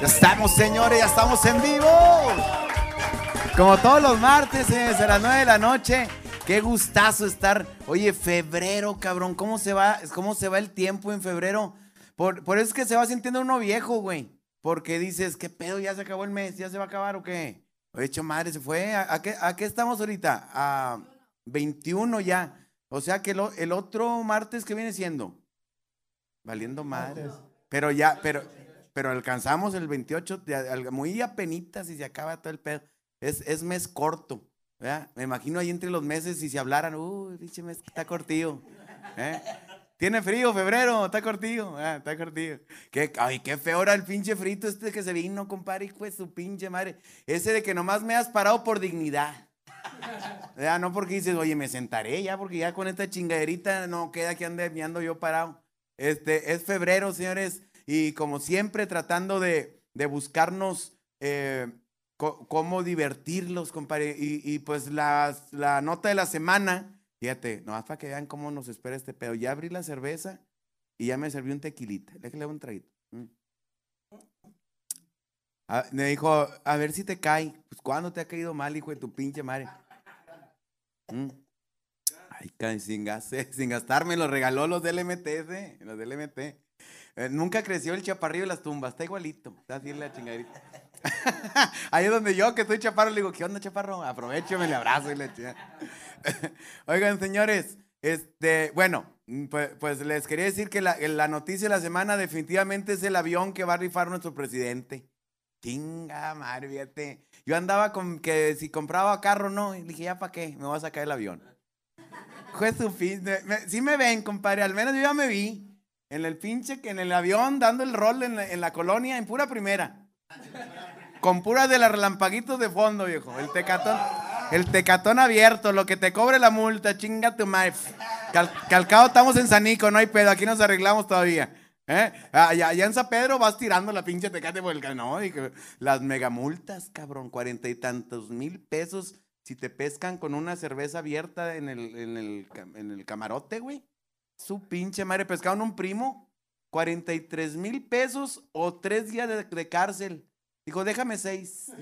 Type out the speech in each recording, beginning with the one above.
Ya estamos, señores, ya estamos en vivo. Como todos los martes, señores, a las 9 de la noche. Qué gustazo estar. Oye, febrero, cabrón. ¿Cómo se va, cómo se va el tiempo en febrero? Por, por eso es que se va sintiendo uno viejo, güey. Porque dices, ¿qué pedo? ¿Ya se acabó el mes? ¿Ya se va a acabar o qué? Oye, hecho madre, se fue. ¿A, qué, ¿A, qué, estamos ahorita? A 21 ya. O sea que el otro martes, ¿qué viene siendo? Valiendo madres. Pero ya, pero, pero alcanzamos el 28, muy apenitas y se acaba todo el pedo. Es, es mes corto. Me imagino ahí entre los meses si se hablaran, uy, pinche mes está cortillo. ¿eh? Tiene frío, febrero, está cortillo, está cortillo. Ay, qué feo era el pinche frito este que se vino, compadre, hijo de su pinche madre. Ese de que nomás me has parado por dignidad. No porque dices, oye, me sentaré ya, porque ya con esta chingaderita no queda que ande, me ando yo parado. Este, es febrero, señores, y como siempre tratando de, de buscarnos eh, cómo divertirlos, compadre. Y, pues la, la, nota de la semana, fíjate, nomás para que vean cómo nos espera este pedo. Ya abrí la cerveza y ya me serví un tequilita. Déjale un traguito. Mm. Ah, me dijo, a ver si te cae. Pues, ¿cuándo te ha caído mal, hijo de tu pinche madre? Mm. Ay, sin, sin gastarme, los regaló los del MT, los del MT. Eh, nunca creció el chaparrillo de las tumbas, está igualito. Está así la chingadita. Ahí es donde yo, que estoy chaparro, le digo, ¿qué onda, chaparro? Aprovecho, me le abrazo y le Oigan, señores, este, bueno, pues, pues, les quería decir que la, la, noticia de la semana definitivamente es el avión que va a rifar nuestro presidente. Chinga, madre, fíjate. Yo andaba con que si compraba carro, no, y dije, ¿ya para qué? Me voy a sacar el avión. Juez. Sí me ven, compadre, al menos yo ya me vi. En el pinche, en el avión, dando el rol en la, colonia, en pura primera. Con pura de las relampaguitos de fondo, viejo. El tecatón. El tecatón abierto, lo que te cobre la multa, chinga tu madre. calcado estamos en Sanico, no hay pedo, aquí nos arreglamos todavía. ¿Eh? Allá, en San Pedro vas tirando la pinche tecate por el No, las megamultas, cabrón, cuarenta y tantos mil pesos si te pescan con una cerveza abierta en el, en el, en el camarote, güey. Su pinche madre, pescaron un primo, 43 mil pesos o tres días de, cárcel. Dijo, déjame seis.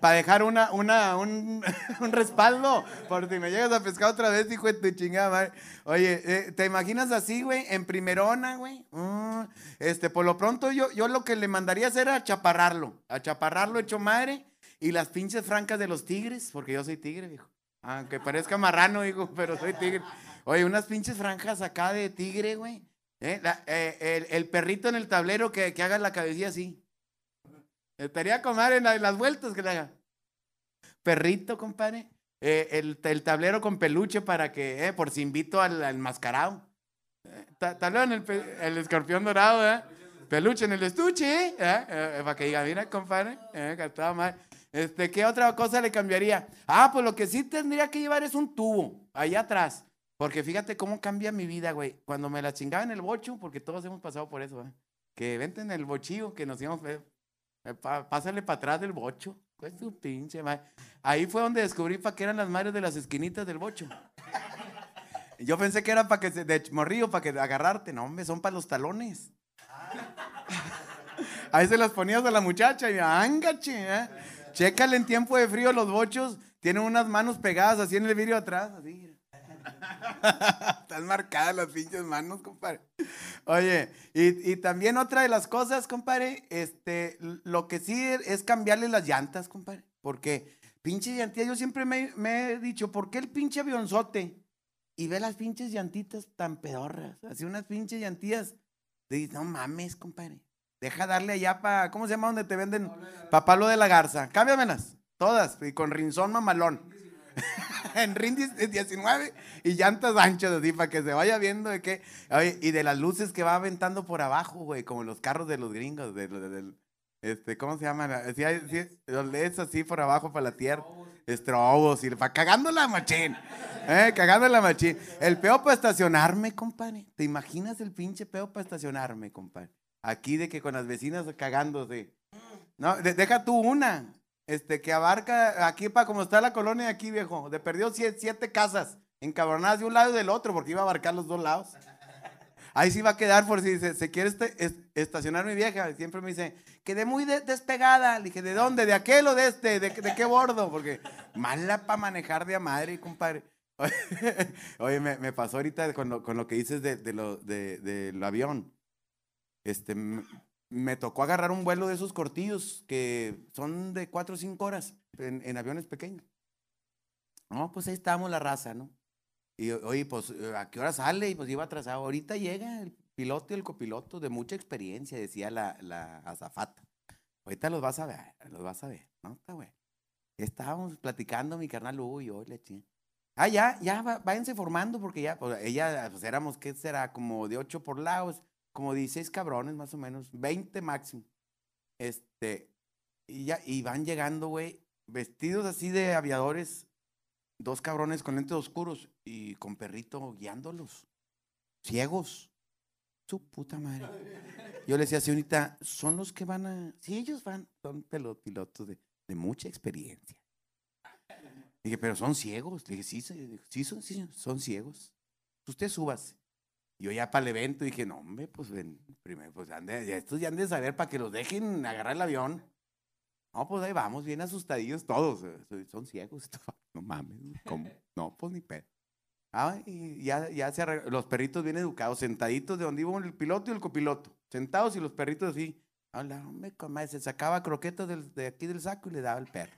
Para dejar una, una, un, respaldo. Por si me llegas a pescar otra vez, hijo de tu chingada madre. Oye, eh, ¿te imaginas así, güey? En primerona, güey. Mm, este, por lo pronto yo, yo lo que le mandaría hacer era chaparrarlo. A chaparrarlo hecho madre. Y las pinches francas de los tigres, porque yo soy tigre, dijo. Aunque parezca marrano, dijo, pero soy tigre. Oye, unas pinches franjas acá de tigre, güey. ¿Eh? Eh, el, perrito en el tablero que, que haga la cabecilla así. Estaría compadre en, las vueltas que le haga. Perrito, compadre. Eh, el, el, tablero con peluche para que, por si invito al, al mascarado. tablero en el, el, escorpión dorado, ¿eh? Peluche en el estuche, ¿eh? para que diga, mira, compadre, eh, Este, ¿Qué otra cosa le cambiaría? Ah, pues lo que sí tendría que llevar es un tubo, allá atrás. Porque fíjate cómo cambia mi vida, güey. Cuando me la chingaba en el bocho, porque todos hemos pasado por eso, ¿eh? Que vente en el bochillo, que nos íbamos, eh, pásale para atrás del bocho. Pues tu pinche madre. Ahí fue donde descubrí para qué eran las madres de las esquinitas del bocho. Yo pensé que era para que se, de morrillo, para que agarrarte. No, hombre, son para los talones. Ahí se las ponías a la muchacha y ángache, ¿eh? Chécale en tiempo de frío los bochos. Tienen unas manos pegadas así en el vidrio atrás, así. Están marcadas las pinches manos, compadre. Oye, y, también otra de las cosas, compadre, este, lo que sí es cambiarle las llantas, compadre. Porque pinche llantilla, yo siempre me, he dicho, ¿por qué el pinche avionzote? Y ve las pinches llantitas tan pedorras, así unas pinches llantillas. Dices, no mames, compadre. Deja darle allá para, ¿cómo se llama donde te venden? Papalo de la garza. Cámbiamelas, todas, y con rinzón mamalón. en Rindis 19 y llantas anchas así para que se vaya viendo de qué. y de las luces que va aventando por abajo, güey, como los carros de los gringos, de, este, ¿cómo se llama? Sí, sí, los LEDs así por abajo para la tierra. Estrobos y para cagando la machín. Eh, cagando la machín. El peo para estacionarme, compadre. ¿Te imaginas el pinche peo para estacionarme, compadre? Aquí de que con las vecinas cagándose. No, deja tú una este, que abarca aquí para como está la colonia aquí, viejo. De perdió siete, casas encabronadas de un lado y del otro, porque iba a abarcar los dos lados. Ahí sí va a quedar por si se, quiere este, estacionar mi vieja. Siempre me dice, quedé muy despegada. Le dije, ¿de dónde? ¿De aquel o de este? ¿De, qué bordo? Porque mala para manejar de a madre, compadre. Oye, me, pasó ahorita con lo, que dices de, lo, del avión. Este, me tocó agarrar un vuelo de esos cortillos que son de cuatro o cinco horas en, aviones pequeños. No, pues ahí estábamos la raza, ¿no? Y oye, pues, ¿a qué hora sale? Y pues iba atrasado. Ahorita llega el piloto y el copiloto de mucha experiencia, decía la, la azafata. Ahorita los vas a ver, los vas a ver. No, está bueno. Estábamos platicando mi carnal Hugo y yo, le Ah, ya, ya, váyanse formando porque ya, pues ella, pues éramos, ¿qué será? Como de ocho por lados, como 16 cabrones más o menos, 20 máximo. Este, y ya, y van llegando, güey, vestidos así de aviadores, dos cabrones con lentes oscuros y con perrito guiándolos, ciegos. Su puta madre. Yo le decía, señorita, son los que van a. Sí, ellos van, son pilotos de, mucha experiencia. Dije, pero son ciegos. Le dije, sí, sí, son, sí, son ciegos. Usted súbase. Yo ya para el evento dije, no, hombre, pues ven, primero, pues ande, estos ya han de saber para que los dejen agarrar el avión. No, pues ahí vamos, bien asustadillos todos. Eh, son ciegos. No mames, ¿cómo? No, pues ni pedo. Ah, y ya, ya se los perritos bien educados, sentaditos de donde iba el piloto y el copiloto. Sentados y los perritos así. Hola, hombre, se sacaba croquetas de aquí del saco y le daba el perro.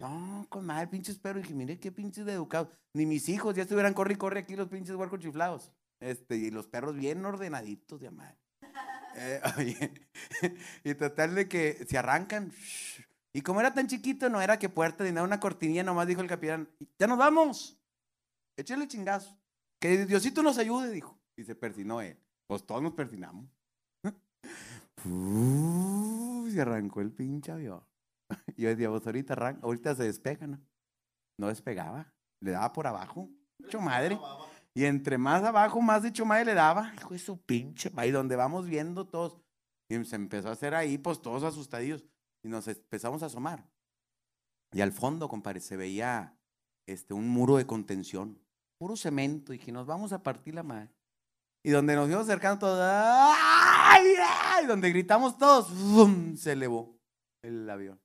No, con madre, pinches perros. Dije, mire qué pinches de educados. Ni mis hijos ya estuvieran corre y corre aquí los pinches huercos chiflados. Este, y los perros bien ordenaditos de. Eh, oye, y total de que se arrancan. Y como era tan chiquito, no era que puerta ni nada, una cortinilla, nomás dijo el capitán, ya nos vamos. Échale chingazo. Que Diosito nos ayude, dijo. Y se persinó él. Pues todos nos persinamos. se arrancó el pinche avión. Y yo decía, pues ahorita arranca, ahorita se despega, ¿no? No despegaba. Le daba por abajo. Hecho madre. Y entre más abajo, más de madre le daba. Hijo de su pinche. Ahí donde vamos viendo todos. Y se empezó a hacer ahí, pues todos asustadillos. Y nos empezamos a asomar. Y al fondo, compadre, se veía este, un muro de contención. Puro cemento. Y que nos vamos a partir la madre. Y donde nos íbamos acercando todos. ¡ay! Donde gritamos todos. Se elevó el avión.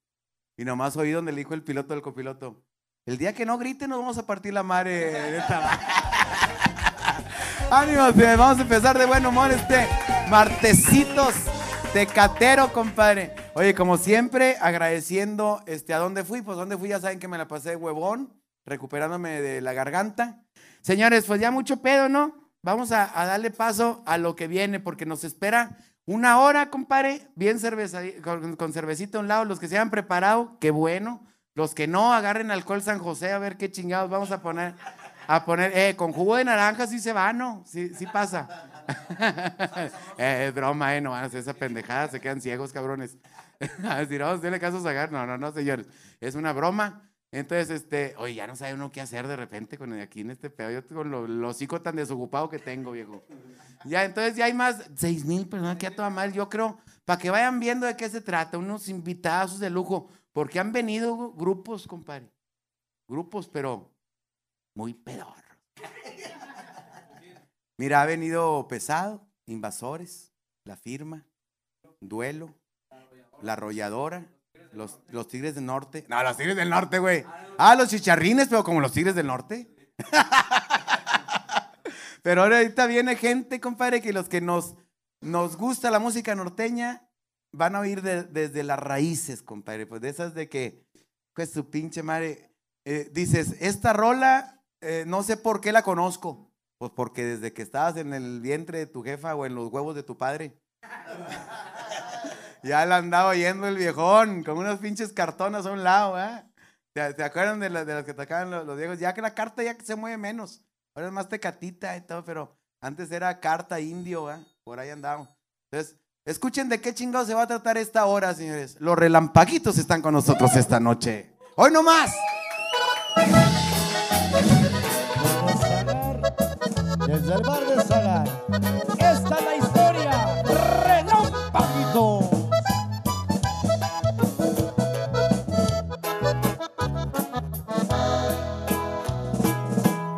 Y nomás oí donde le dijo el piloto del copiloto. El día que no grite nos vamos a partir la madre de esta Ánimos, vamos a empezar de buen humor este martesitos catero, compadre. Oye, como siempre, agradeciendo este, a dónde fui. Pues dónde fui, ya saben que me la pasé huevón, recuperándome de la garganta. Señores, pues ya mucho pedo, ¿no? Vamos a, darle paso a lo que viene, porque nos espera una hora, compadre, bien cerveza, con, con cervecita a un lado. Los que se han preparado, qué bueno. Los que no, agarren alcohol San José a ver qué chingados vamos a poner a poner, eh, con jugo de naranja sí se va, ¿no? Sí, sí pasa. eh, es broma, eh, no van a hacer esa pendejada, se quedan ciegos, cabrones. a decir, vamos a hacerle caso a Zagar. No, no, no, señores. Es una broma. Entonces, este, oye, ya no sabe uno qué hacer de repente con el, aquí en este pedo. Yo con lo, los hocico tan desocupado que tengo, viejo. Ya, entonces ya hay más, seis mil personas que ya toda mal. Yo creo, para que vayan viendo de qué se trata, unos invitados de lujo, porque han venido grupos, compadre. Grupos, pero muy peor. Mira, ha venido pesado, invasores, la firma, duelo, la arrolladora, los, los Tigres del Norte. No, los Tigres del Norte, güey. Ah, los chicharrines, pero como los Tigres del Norte. pero ahorita viene gente, compadre, que los que nos, nos gusta la música norteña van a oír desde las raíces, compadre. Pues de esas de que, pues su pinche madre, eh, dices, esta rola eh, no sé por qué la conozco. Pues porque desde que estabas en el vientre de tu jefa o en los huevos de tu padre. ya la andaba oyendo el viejón con unos pinches cartones a un lado, ¿eh? ¿Te, acuerdan de, de las que tocaban los, los, viejos? Ya que la carta ya se mueve menos. Ahora es más tecatita y todo, pero antes era carta indio, ¿eh? Por ahí andamos. Entonces, escuchen de qué chingado se va a tratar esta hora, señores. Los relampaguitos están con nosotros esta noche. Hoy no más. desde el bar de Salar. Esta es la historia, relámpagito.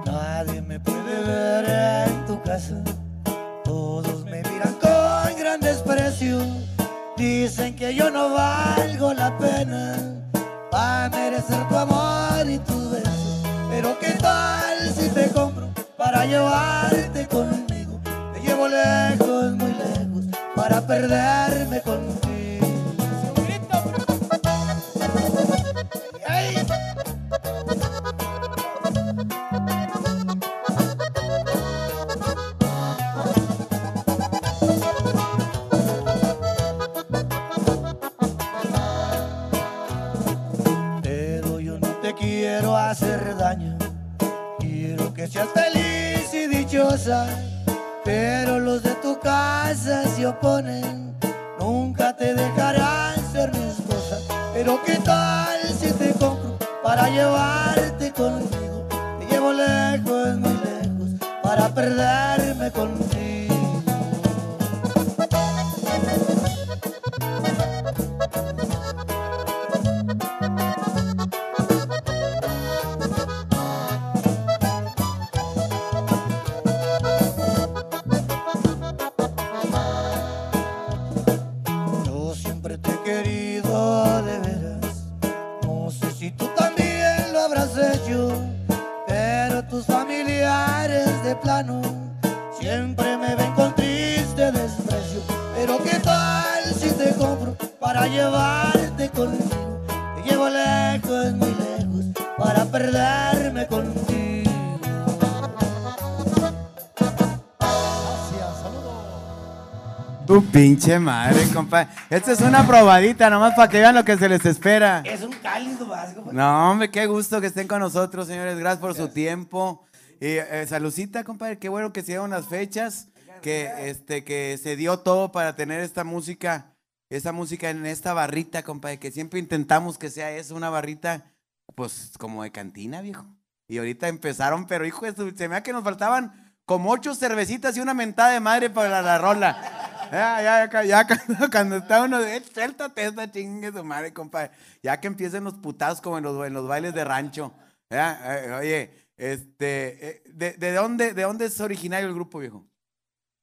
Nadie me puede ver en tu casa, todos me miran con gran desprecio, dicen que yo no valgo. Para perderme contigo. Pinche madre, compadre. Esta es una probadita, nomás para que vean lo que se les espera. Es un cálido vasco. No, hombre, qué gusto que estén con nosotros, señores. Gracias por su tiempo. Y eh, saludcita, compadre. Qué bueno que se dieron las fechas, que este, que se dio todo para tener esta música, esta música en esta barrita, compadre. Que siempre intentamos que sea eso, una barrita, pues como de cantina, viejo. Y ahorita empezaron, pero hijo se me da que nos faltaban como ocho cervecitas y una mentada de madre para la, rola. Ya, ya, ya, ya, cuando, cuando está uno de, "Eh, suéltate esta chingue su madre, compadre. Ya que empiecen los putados como en los, en los bailes de rancho. Ya, eh, oye, este, eh, ¿de, de dónde, ¿de dónde es originario el grupo, viejo?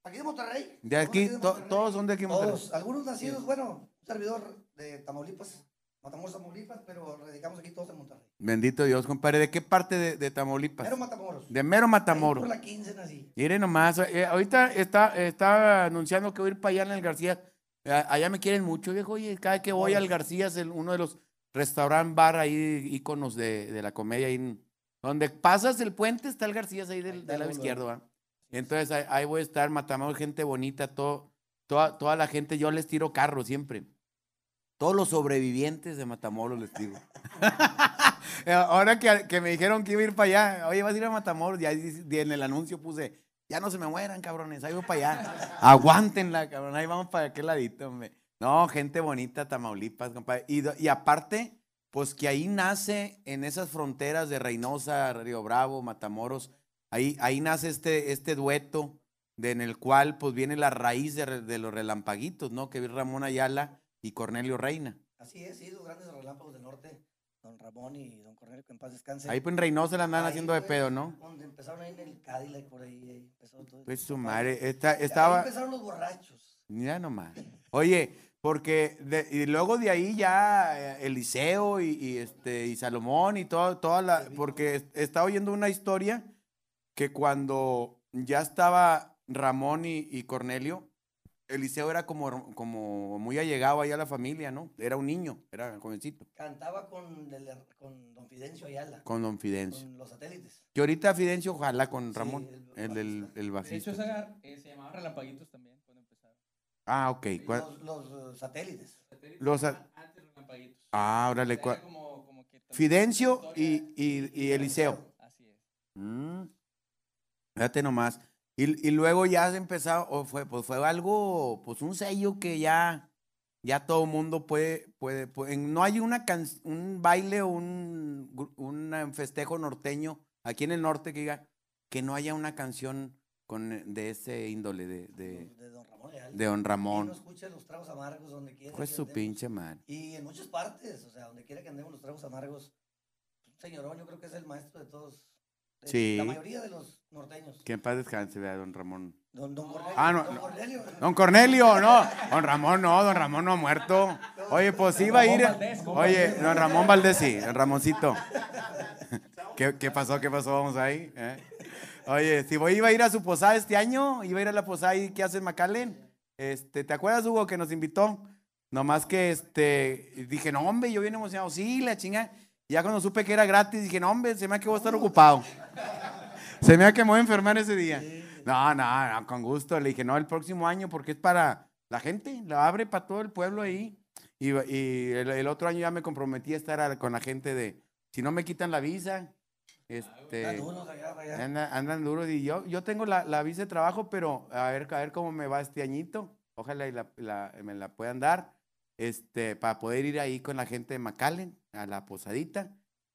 Aquí de Monterrey. De aquí, Todos to- todos son de aquí en Monterrey. Todos, algunos nacidos, bueno, un servidor de Tamaulipas, Matamoros, Tamaulipas, pero radicamos aquí todos en Monterrey. Bendito Dios, compadre. ¿De qué parte de, de Tamaulipas? Pero Matamoros. de Mero Ahí Matamoros. Por la 15 nací. Mire nomás, eh, ahorita está, está anunciando que voy a ir para allá en el García. Eh, allá me quieren mucho, viejo. Oye, cada vez que voy al García es el- uno de los restaurant bar ahí, íconos de, de la comedia. Ahí, donde pasas el puente está el García ahí del, Ahí lado izquierdo. Entonces ahí, ahí voy a estar, Matamoros, gente bonita, todo, toda, toda la gente. Yo les tiro carro siempre. Todos los sobrevivientes de Matamoros les digo. Eh, Ahora que, que me dijeron que iba a ir para allá, oye, vas a ir a Matamoros, y en el anuncio puse, ya no se me mueran, cabrones, ahí voy para allá. Aguántenla, cabrón, ahí vamos para aquel ladito, hombre. No, gente bonita, Tamaulipas, compadre. Y, aparte, pues que ahí nace, en esas fronteras de Reynosa, Río Bravo, Matamoros, ahí, ahí nace este, este dueto de, en el cual pues viene la raíz de, los relampaguitos, ¿no? Que es Ramón Ayala y Cornelio Reina. Así es, sí, dos grandes relámpagos del norte, don Ramón y don Cornelio, que en paz descansen. Ahí pues en Reynosa la andan Ahí haciendo de pedo, ¿no? Donde empezaron ahí en el Cadillac, por ahí, ahí empezó todo. Pues su madre, esta- Ahí estaba, empezaron los borrachos. mira nomás. Oye, porque de- y luego de ahí ya eh, Eliseo y, y, este y Salomón y todo, toda la, porque es- estaba oyendo una historia que cuando ya estaba Ramón y, y Cornelio, Eliseo era como, como muy allegado ahí a la familia, ¿no? Era un niño, era jovencito, Cantaba con, el- con don Fidencio Ayala, con don Fidencio. con los satélites. Que ahorita Fidencio ojalá con Sí, Ramón, el el, el, bajista. el De hecho, esa, eh, se llamaba Relampaguitos también cuando empezaron. Ah, ok. ¿cuál- Los, los, eh, satélites. Satélites Los a- antes Relampaguitos. Ah, órale. Era ¿cuál- como- como que también Fidencio y, y, y Eliseo. Así es. Mm. Fíjate nomás. Y, y luego ya se empezó, o fue, pues fue algo, pues un sello que ya, ya todo mundo puede, puede, puede- no hay una can- un baile o un, un eh, festejo norteño aquí en el norte que diga que no haya una canción con, eh, de ese índole de, de, de don Ramón Ayala. de Don Y no Ramón. escucha los tragos amargos donde quiera. Pues su andemos. pinche madre. Y en muchas partes, o sea, donde quiera que andemos los tragos amargos. Señorón, yo creo que es el maestro de todos Sí. La mayoría de los norteños. Que en paz descanse, vea, don Ramón. Don, don Cornelio. Ah, no, don no. Cornelio. Don Cornelio, no. Don Ramón no, don Ramón no ha muerto. Oye, pues iba a ir. Ramón Valdés, ¿cómo Oye, don Ramón Valdés, sí, don Ramoncito. ¿Qué, qué pasó? ¿Qué pasó? Vamos ahí. ¿eh? Oye, si voy, iba a ir a su posada este año, iba a ir a la posada y ¿qué hace en McAllen? Este, ¿te acuerdas, Hugo, que nos invitó? Nomás que este, dije, no, hombre, yo bien emocionado, sí, la chinga. Ya cuando supe que era gratis, dije, no, hombre, se me ha que voy a estar ocupado. Se me ha que me voy a enfermar ese día. No, no, no, con gusto. Le dije, no, el próximo año, porque es para la gente, la abre para todo el pueblo ahí. Y, y el, el otro año ya me comprometí a estar a- con la gente de, si no me quitan la visa, este, duros allá, anda- andan duros. Y yo, yo tengo la, la visa de trabajo, pero a ver, a ver cómo me va este añito. Ojalá y la, la- me la puedan dar, este, para poder ir ahí con la gente de McAllen, a la posadita.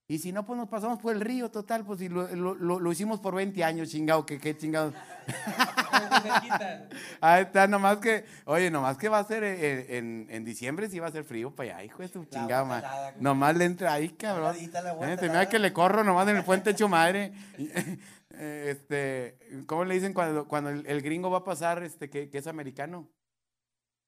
Y si no, pues nos pasamos por el río, total, pues si lo, lo- lo- hicimos por 20 años, chingado, que qué chingado. Ahí está, nomás que, oye, nomás que va a ser en, en, en diciembre, sí va a ser frío para allá, hijo de La chingada, Nomás le entra ahí, cabrón. Eh, helada. que le corro nomás en el puente hecho madre. Eh, Este, ¿cómo le dicen cuando, cuando el, el gringo va a pasar, este, que, que es americano?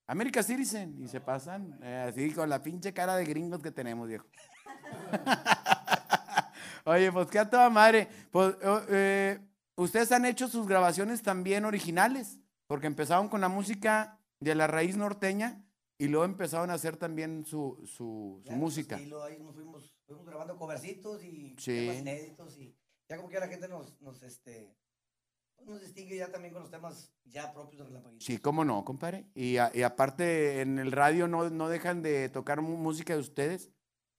América Citizen, y se pasan, eh, así con la pinche cara de gringos que tenemos, viejo. Oye, pues qué a toda madre. Pues, eh, ustedes han hecho sus grabaciones también originales, porque empezaron con la música de la raíz norteña y luego empezaron a hacer también su, su, su música. pues, estilo, ahí nos fuimos, fuimos grabando covercitos y Sí. temas inéditos y ya como que la gente nos, nos, este, nos distingue ya también con los temas ya propios de Relampaguito. Sí, cómo no, compadre. Y, a- y aparte en el radio no, no dejan de tocar música de ustedes.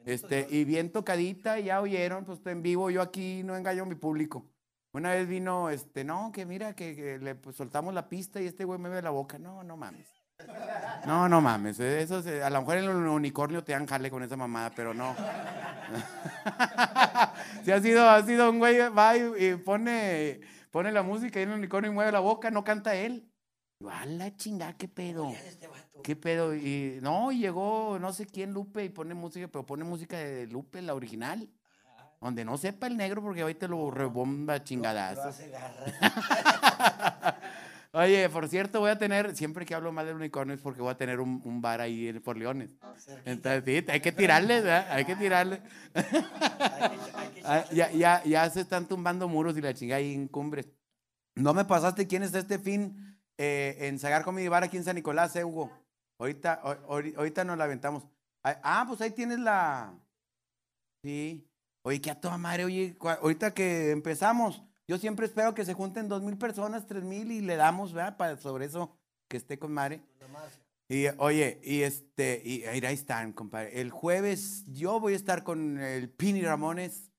Este, y bien tocadita, ya oyeron, pues en vivo, yo aquí no engaño a mi público. Una vez vino, este, no, que mira, que, que le pues, soltamos la pista y este güey me ve la boca. No, no mames. No, no mames. eh, Eso se- a lo mejor en el unicornio te dan jale con esa mamada, pero no. Si ha sido, ha sido un güey, va y, y pone, pone la música y el unicornio y mueve la boca, no canta él. A la chingada, qué pedo. Este. ¿Qué pedo? Y no, llegó no sé quién Lupe y pone música, pero pone música de Lupe, la original. Donde no sepa el negro porque hoy te lo rebomba garra. Oye, por cierto, voy a tener, siempre que hablo mal del unicornio es porque voy a tener un, un bar ahí por Leones. Entonces, sí, hay que tirarle, ¿verdad? Hay que tirarle. Ah, ya, ya, ya se están tumbando muros y la chingada ahí en cumbres. No me pasaste quién está este fin eh, en Sagar Comedy Bar aquí en San Nicolás, eh, Hugo. Ahorita, ahor- ahori- ahorita nos la aventamos. Ah, pues ahí tienes la. Sí. Oye, que a toda madre, oye, ahorita que empezamos, yo siempre espero que se junten dos mil personas, tres mil y le damos, ¿verdad? Para sobre eso que esté con madre. Y oye, y este, y ahí están, compadre. El jueves yo voy a estar con el Pini Ramones,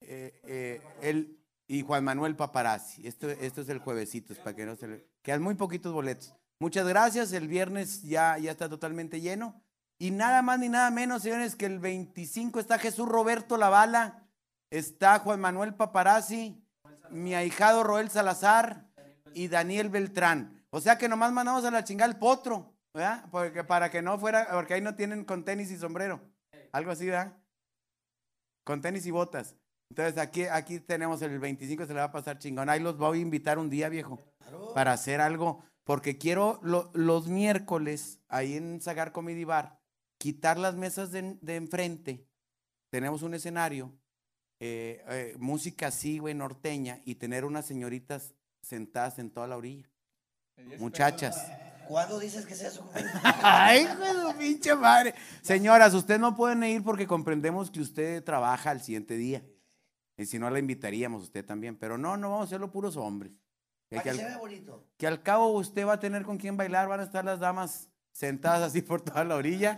eh, eh, él y Juan Manuel Paparazzi. Esto, esto es el juevesito, es para que no se le... Quedan muy poquitos boletos. Muchas gracias, el viernes ya, ya está totalmente lleno. Y nada más ni nada menos, señores, que el 25 está Jesús Roberto Lavala, está Juan Manuel Paparazzi, mi ahijado Roel Salazar y Daniel Beltrán. O sea que nomás mandamos a la chingada el potro, ¿verdad? Porque para que no fuera, porque ahí no tienen con tenis y sombrero. Algo así, ¿verdad? Con tenis y botas. Entonces aquí, aquí tenemos el 25, se le va a pasar chingón. Ahí los voy a invitar un día, viejo, para hacer algo. Porque quiero lo- los miércoles, ahí en Sagar Comedy Bar, quitar las mesas de, de enfrente. Tenemos un escenario, eh, eh, música así, güey, norteña, y tener unas señoritas sentadas en toda la orilla. Muchachas. ¿Cuándo dices que sea eso? compadre? Ay, hijo de su pinche madre. Señoras, ustedes no pueden ir porque comprendemos que usted trabaja al siguiente día. Y si no, la invitaríamos usted también. Pero no, no vamos a hacerlo puros hombres. Que, al, vea bonito. que al cabo usted va a tener con quién bailar. Van a estar las damas sentadas así por toda la orilla.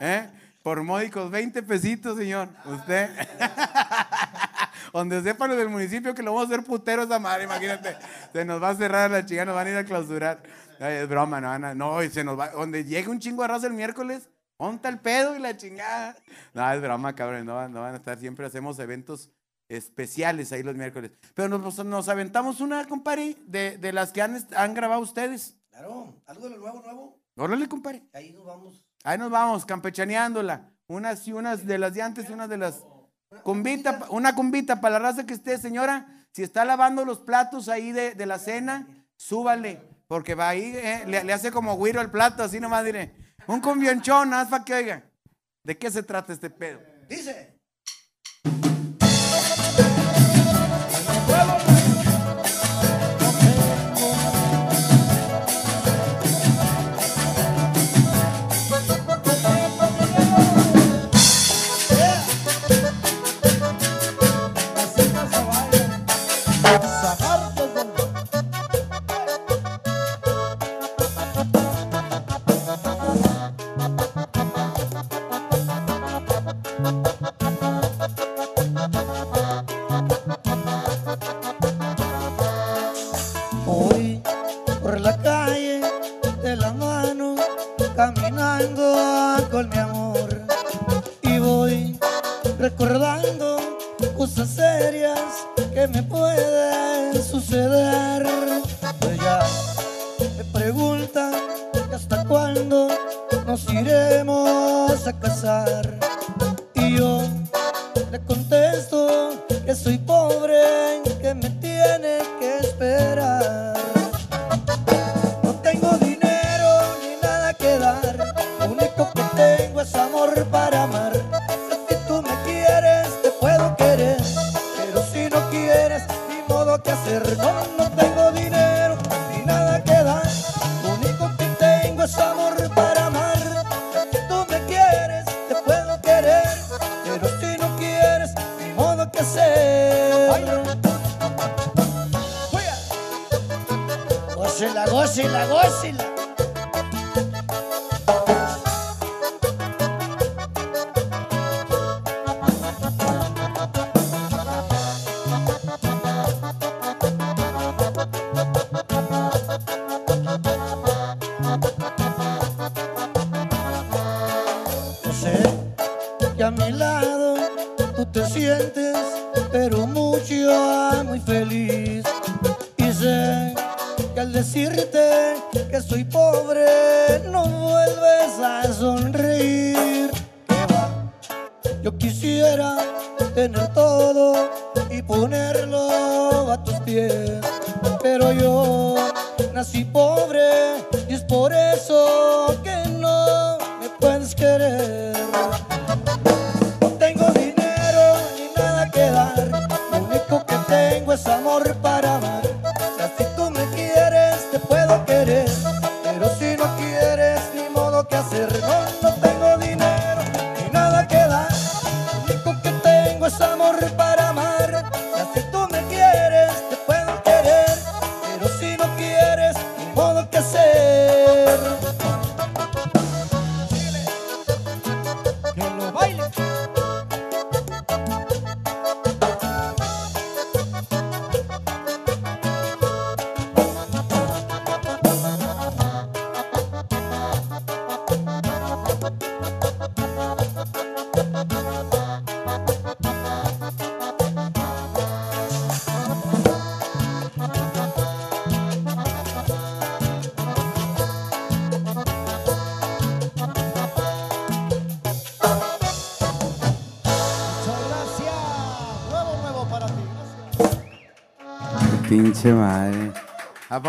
¿eh? Por módicos 20 pesitos, señor. Usted. Donde sepa lo del municipio que lo vamos a hacer putero esa madre, imagínate. Se nos va a cerrar la chica, nos van a ir a clausurar. Ay, es broma, no, no, no, y se nos va. Donde llegue un chingo de raza el miércoles, monta el pedo y la chingada. No, es broma, cabrón, no, van- no van a estar. Siempre hacemos eventos especiales ahí los miércoles. Pero nos, nos aventamos una, compadre, de, de las que han, han grabado ustedes. Claro, algo de lo nuevo, nuevo. Órale, compadre. Ahí nos vamos. Ahí nos vamos, campechaneándola. Unas y unas de las de antes, unas de las. Cumbita, una cumbita para la raza que esté, señora. Si está lavando los platos ahí de, de la cena, súbale. Porque va ahí, eh, le, le hace como güiro el plato, así nomás diré. Un cumbionchón, haz para que oiga. ¿De qué se trata este pedo? Dice.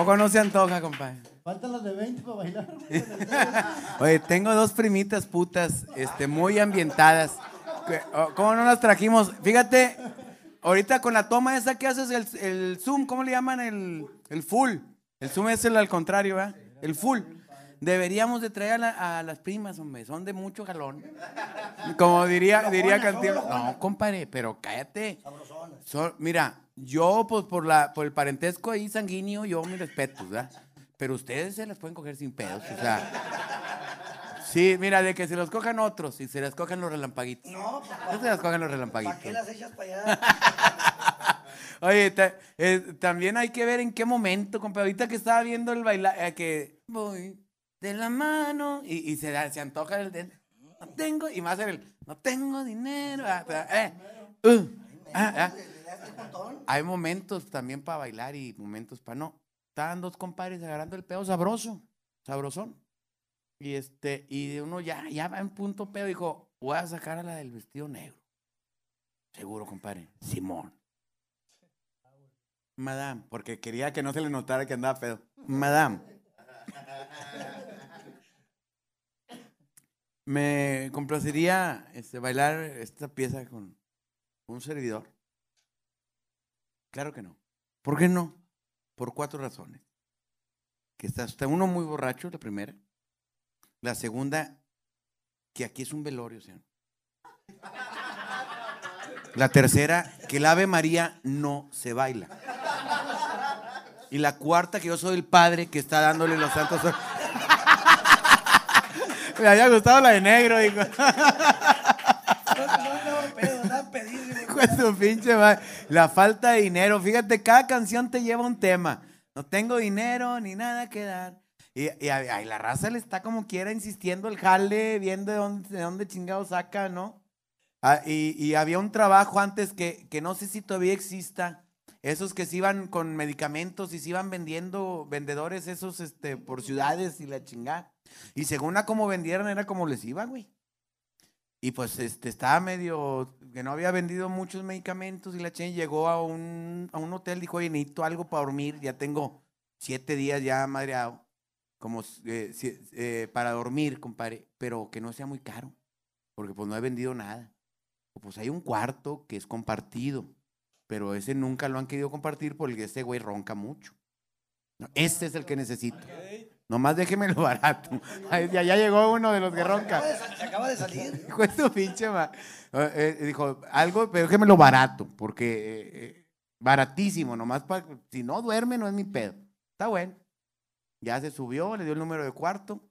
Poco no se antoja, compadre? Faltan las de 20 para bailar. Oye, tengo dos primitas putas, este, muy ambientadas. Oh, ¿Cómo no las trajimos? Fíjate, ahorita con la toma esa que haces, el, el zoom, ¿cómo le llaman? El, el full. El zoom es el al contrario, ¿verdad? El full. Deberíamos de traer a, la- a las primas, hombre, son de mucho jalón. Como diría, diría Cantinflas. No, compadre, pero cállate. Son- mira, yo pues por la por el parentesco ahí sanguíneo, yo mis respetos, ¿verdad? Pero ustedes se las pueden coger sin pedos, o sea. Sí, mira, de que se los cojan otros y se las cojan los relampaguitos. No, No se las cojan los ¿para relampaguitos. qué las echas para allá? Oye, eh, también hay que ver en qué momento, compadre. Ahorita que estaba viendo el bailar, que voy de la mano y, y se, da- se antoja el, el- no tengo, y más el, no tengo dinero. ah, eh, uh, ah, ah. Hay momentos también para bailar y momentos para no. Estaban dos compadres agarrando el pedo sabroso, sabrosón. Y este, y uno ya, ya va en punto pedo, dijo, voy a sacar a la del vestido negro. Seguro, compadre. Simón. Madame, porque quería que no se le notara que andaba pedo. Madame. Me complacería este, bailar esta pieza con un servidor. Claro que no. ¿Por qué no? Por cuatro razones. Que está, está uno muy borracho, la primera. La segunda, que aquí es un velorio, señor. La tercera, que el Ave María no se baila. Y la cuarta, que yo soy el padre que está dándole los santos. Me había gustado la de negro, hijo. Hijo su pinche madre. La falta de dinero. Fíjate, cada canción te lleva un tema. No tengo dinero ni nada que dar. Y, y y la raza le está como quiera insistiendo el jale, viendo de dónde, de dónde chingado saca, ¿no? Ah, y, y había un trabajo antes que, que no sé si todavía exista. Esos que se iban con medicamentos y se iban vendiendo, vendedores esos este, por ciudades y la chingada. Y según a cómo vendieran era como les iba, güey. Y pues este, estaba medio, que no había vendido muchos medicamentos y la chingada llegó a un, a un hotel, dijo, oye, necesito algo para dormir, ya tengo siete días ya madreado, como eh, eh, para dormir, compadre, pero que no sea muy caro, porque pues no he vendido nada. Pues hay un cuarto que es compartido, pero ese nunca lo han querido compartir porque ese güey ronca mucho. No, es el que necesito. Nomás déjemelo barato. Ya, ya llegó uno de los que ronca. Se acaba de salir. De su pinche ma- Eh, eh, dijo, algo, pero déjemelo barato, porque eh, eh, baratísimo, nomás para, si no duerme no es mi pedo. Está bueno. Ya se subió, le dio el número de cuarto,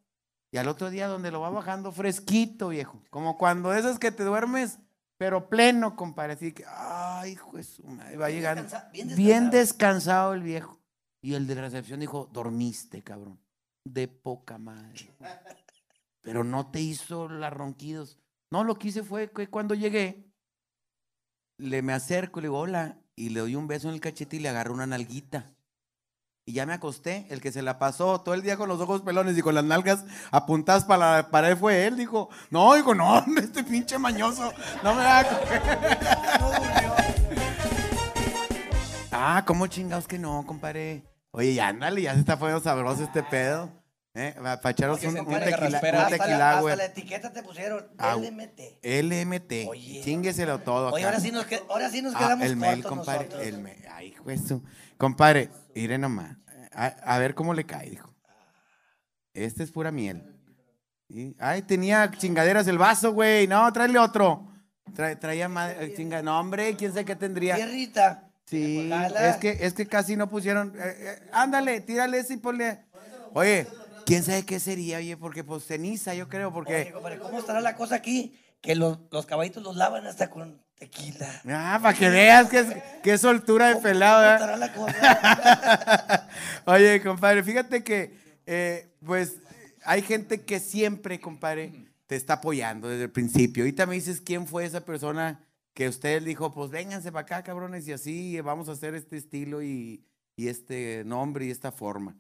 y al otro día donde lo va bajando fresquito, viejo. Como cuando esas que te duermes, pero pleno, compadre. Así que, ay, hijo de su madre, va llegando. descansa- bien Bien descansado. descansado el viejo. Y el de recepción dijo, dormiste, cabrón. De poca madre. Pero no te hizo las ronquidos. No, lo que hice fue que cuando llegué, le me acerco, le digo, hola, y le doy un beso en el cachete y le agarro una nalguita. Y ya me acosté, el que se la pasó todo el día con los ojos pelones y con las nalgas apuntadas para la pared fue él, dijo, no, digo, no, este pinche mañoso, no me va a coger". Ah, ¿cómo chingados que no, compadre? Oye, ya ándale, ya se está poniendo sabroso este pedo. ¿Eh? Para echaros un, un tequila, un Hasta, la, hasta güey. la etiqueta te pusieron Ah, LMT. LMT. Oye. Chingueselo todo. Oye, acá. ahora sí nos, que- ahora sí nos Ah, quedamos el mail, compadre. nosotros. El mail. Ay, su- Compadre, mire nomás. A, a ver cómo le cae, dijo. Este es pura miel. Y- Ay, tenía chingaderas el vaso, güey. No, tráele otro. Tra- traía madre, chinga. No, hombre, quién sabe qué tendría. Tierrita. Sí, es que, es que casi no pusieron. eh, eh, ándale, tírale ese y ponle. Oye, quién sabe qué sería, oye, porque pues ceniza, yo creo, Oye, porque. compadre, ¿cómo estará la cosa aquí? Que los, los caballitos los lavan hasta con tequila. Ah, para que veas es, qué soltura de ¿Cómo- pelado, cómo estará la cosa? Oye, compadre, fíjate que, eh, pues, hay gente que siempre, compadre, te está apoyando desde el principio. Ahorita me dices quién fue esa persona que usted dijo, pues vénganse para acá, cabrones, y así vamos a hacer este estilo y, y este nombre y esta forma.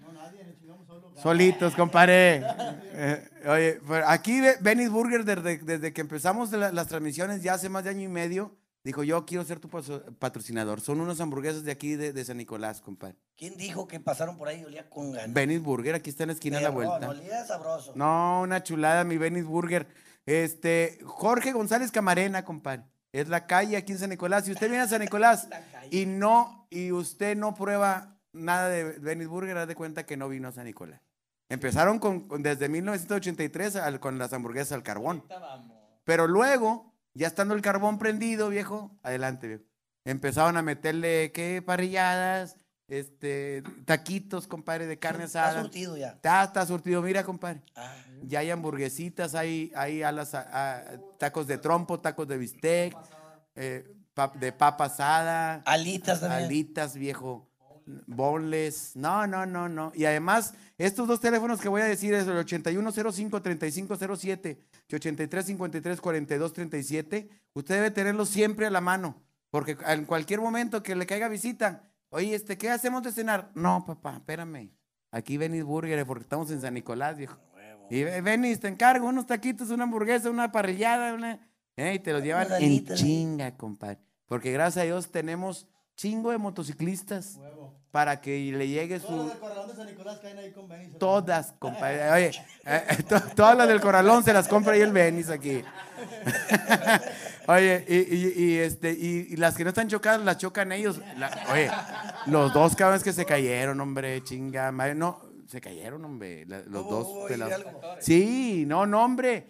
Solitos, compadre. Eh, oye, pero aquí Be- Benny's Burger, desde, desde que empezamos la- las transmisiones ya hace más de año y medio, dijo, yo quiero ser tu patrocinador. Son unas hamburguesas de aquí de, de San Nicolás, compadre. ¿Quién dijo que pasaron por ahí y olía con ganas? Benny's Burger, aquí está en la esquina a la vuelta. olía sabroso. No, una chulada, mi Benny's Burger. Este, Jorge González Camarena, compadre. Es la calle aquí en San Nicolás. Si usted viene a San Nicolás y no, y usted no prueba nada de Benny's Burger, haz de cuenta que no vino a San Nicolás. Empezaron con, con- desde 1983 al- con las hamburguesas al carbón. Pero luego, ya estando el carbón prendido, viejo, adelante, viejo. Empezaron a meterle, ¿qué? Parrilladas, este, taquitos, compadre, de carne Está asada. surtido ya. Está, está surtido, mira, compadre. Ah, Ya hay hamburguesitas, hay, hay alas, a- a- tacos de trompo, tacos de bistec, eh, pap- de papa asada, alitas también. alitas, viejo, boneless. No, no, no, no. Y además, estos dos teléfonos que voy a decir es el 8105-3507 y 8353-4237. Usted debe tenerlos siempre a la mano, porque en cualquier momento que le caiga visita, oye, este, ¿qué hacemos de cenar? No, papá, espérame. Aquí venís burger, porque estamos en San Nicolás, viejo. Y ve- venís, te encargo unos taquitos, una hamburguesa, una parrillada, una... eh, y te los llevan en chinga, compadre. Porque gracias a Dios tenemos chingo de motociclistas para que le llegue los su... del Corralón de San Nicolás caen ahí con Benny. Todas, compadre. Oye, eh, eh, to- todas las del Corralón se las compra ahí el Benis aquí. Oye, y, y- y, este, y, y las que no están chocadas las chocan ellos. La- oye, los dos cabrones que se cayeron, hombre, chinga, madre, no, se cayeron, hombre, la- los dos. Sí, no, no, hombre.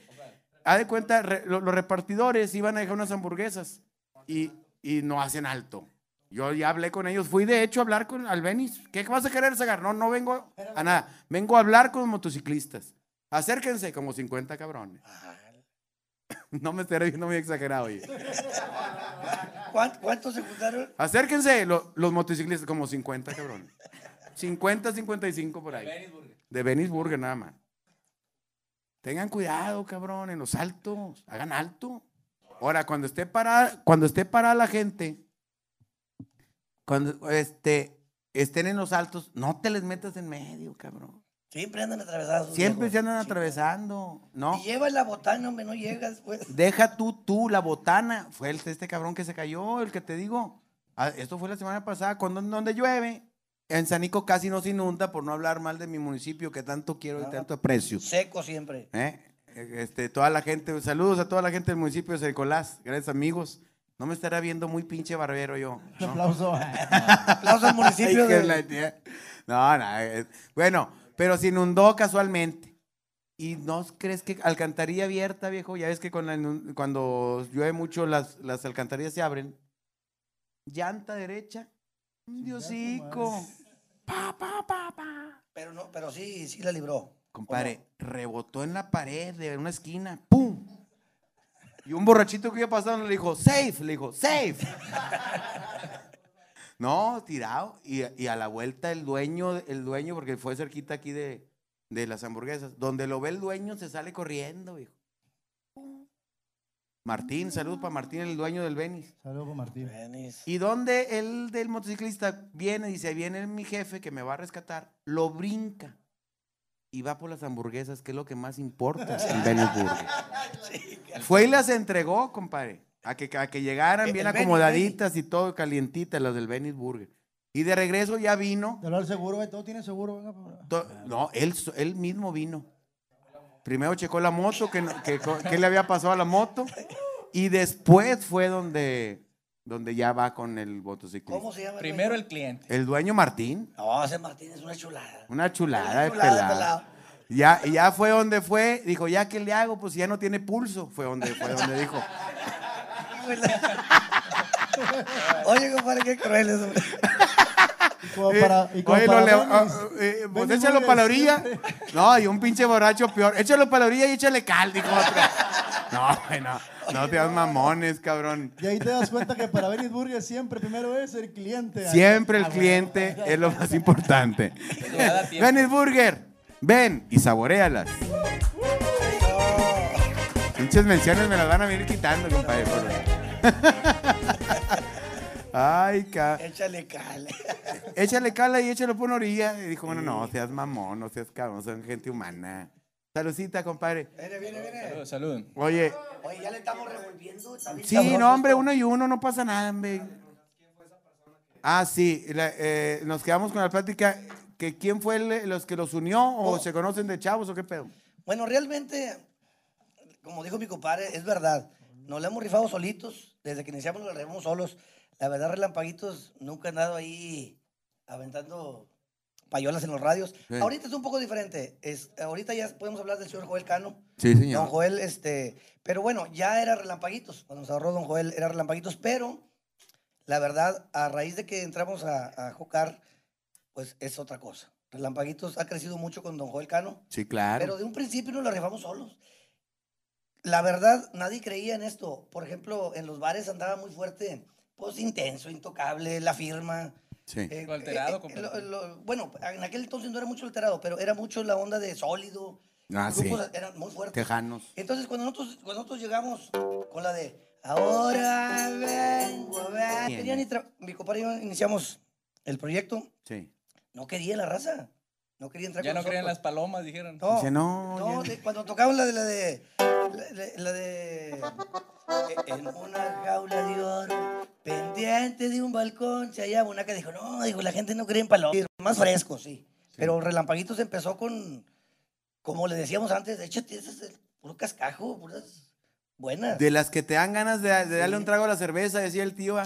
Haz de cuenta, re- lo- los repartidores iban a dejar unas hamburguesas y, y no hacen alto. Yo ya hablé con ellos, fui de hecho a hablar con Albenis. ¿Qué vas a querer sacar? No, no vengo a nada. Vengo a hablar con los motociclistas. Acérquense como 50 cabrones. No me estaré viendo muy exagerado, oye. ¿Cuántos, ¿Cuántos se juntaron? Acérquense lo- los motociclistas como 50 cabrones. 50, 55 por ahí. De Venice Burger nada más. Tengan cuidado, cabrón, en los altos. Hagan alto. Ahora, cuando esté parada, cuando esté parada la gente, cuando este, estén en los altos, no te les metas en medio, cabrón. Siempre andan atravesados. Siempre se andan atravesando, ¿no? Y lleva la botana, hombre, no llega después. Deja tú, tú, la botana. Fue el, este cabrón que se cayó, el que te digo. Ah, esto fue la semana pasada, cuando donde llueve. En Sanico casi no se inunda, por no hablar mal de mi municipio, que tanto quiero y tanto aprecio. Seco siempre. ¿Eh? Este, toda la gente, saludos a toda la gente del municipio de San Nicolás. Gracias, amigos. No me estará viendo muy pinche barbero yo. ¿no? aplauso. Aplauso al municipio de... No, no. es- Bueno, pero se inundó casualmente. ¿Y no crees que alcantarilla abierta, viejo? Ya ves que con la inun- cuando llueve mucho las, las alcantarillas se abren. Llanta derecha. Un diosico. Pa, pa, pa, pa. Pero no, pero sí, sí la libró. Compadre, rebotó en la pared de una esquina. ¡Pum! Y un borrachito que iba pasando le dijo, safe, le dijo, safe. no, tirado. Y, y a la vuelta el dueño, el dueño, porque fue cerquita aquí de, de las hamburguesas, donde lo ve el dueño se sale corriendo, viejo. Martín, saludos para Martín, el dueño del Benis. Saludos, Martín. Benis. Y donde el del motociclista viene, dice, ahí viene mi jefe que me va a rescatar, lo brinca y va por las hamburguesas, que es lo que más importa en Venice Burger. Fue y las entregó, compadre, a que, a que llegaran El bien acomodaditas y todo calientitas, las del Venice Burger. Y de regreso ya vino, Te lo el seguro. Todo tiene seguro. To- no, él, él mismo vino. Primero checó la moto, que, que le había pasado a la moto, y después fue donde, donde ya va con el motociclista. ¿Cómo se llama? el Primero dueño? el cliente. El dueño Martín, No, ese Martín es una chulada. una chulada Una chulada de pelado. pelado. Ya, y ya fue donde fue, dijo, ya que le hago, pues ya no tiene pulso. Fue donde, fue donde dijo. Oye, compadre, qué cruel es, hombre. Y como para, y como Oye, para lo le- ah, eh, pues Benis échalo para la orilla. No, y un pinche borracho peor. Échalo para la orilla y échale cal, dijo otro. No, güey, no, no te das mamones, cabrón. Y ahí te das cuenta que para Benis Burger siempre primero es el cliente. Siempre el Ah, bueno. cliente es lo más importante. Llegada a tiempo. Ven el burger, ven y saborealas. Pinches menciones me las van a venir quitando, compadre. Ay, ca... Échale cal. Échale cala y échalo por una orilla. Y dijo, bueno, no, seas mamón, no seas cabrón, son gente humana. Saludcita, compadre. Viene, viene, viene. Salud, salud. Oye, Oye, ya le estamos revolviendo. sí, no, hombre, uno y uno, no pasa nada, hombre. Ah, sí, la- eh, nos quedamos con la plática. Que ¿Quién fue el- los que los unió o Oh. se conocen de chavos o qué pedo? Bueno, realmente, como dijo mi compadre, es verdad. Nos la hemos rifado solitos. Desde que iniciamos nos la rifamos solos. La verdad, Relampaguitos nunca han dado ahí aventando payolas en los radios. Sí. Ahorita es un poco diferente. Es, ahorita ya podemos hablar del señor Joel Cano. Sí, Don Joel, este, pero bueno, ya era Relampaguitos. Cuando nos ahorró Don Joel era Relampaguitos, pero la verdad, a raíz de que entramos a, a Jocar, pues es otra cosa. Relampaguitos ha crecido mucho con Don Joel Cano. Sí, claro. Pero de un principio nos la rifamos solos. La verdad, nadie creía en esto. Por ejemplo, en los bares andaba muy fuerte, pues intenso, intocable, la firma. sí. eh, Lo alterado, eh, lo- lo- bueno, en aquel entonces no era mucho alterado, pero era mucho la onda de sólido. Ah, Los sí. grupos eran muy fuertes. Tejanos. Entonces, cuando nosotros, cuando nosotros llegamos con la de Ahora vengo a ver. Querían entrar- mi compadre y yo iniciamos el proyecto. Sí. No quería la raza. No quería entrar Ya con no creían las nosotros. palomas, dijeron. No, Dice, no, no, de- cuando tocaban la de la de La, la de eh, en una jaula de oro, pendiente de un balcón, se hallaba una que dijo, no, dijo, la gente no cree en palomas. Más fresco, sí. Pero Relampaguitos empezó con, como le decíamos antes, échate ese es el puro cascajo, puras buenas. De las que te dan ganas de, de darle un trago a la cerveza, decía el tío.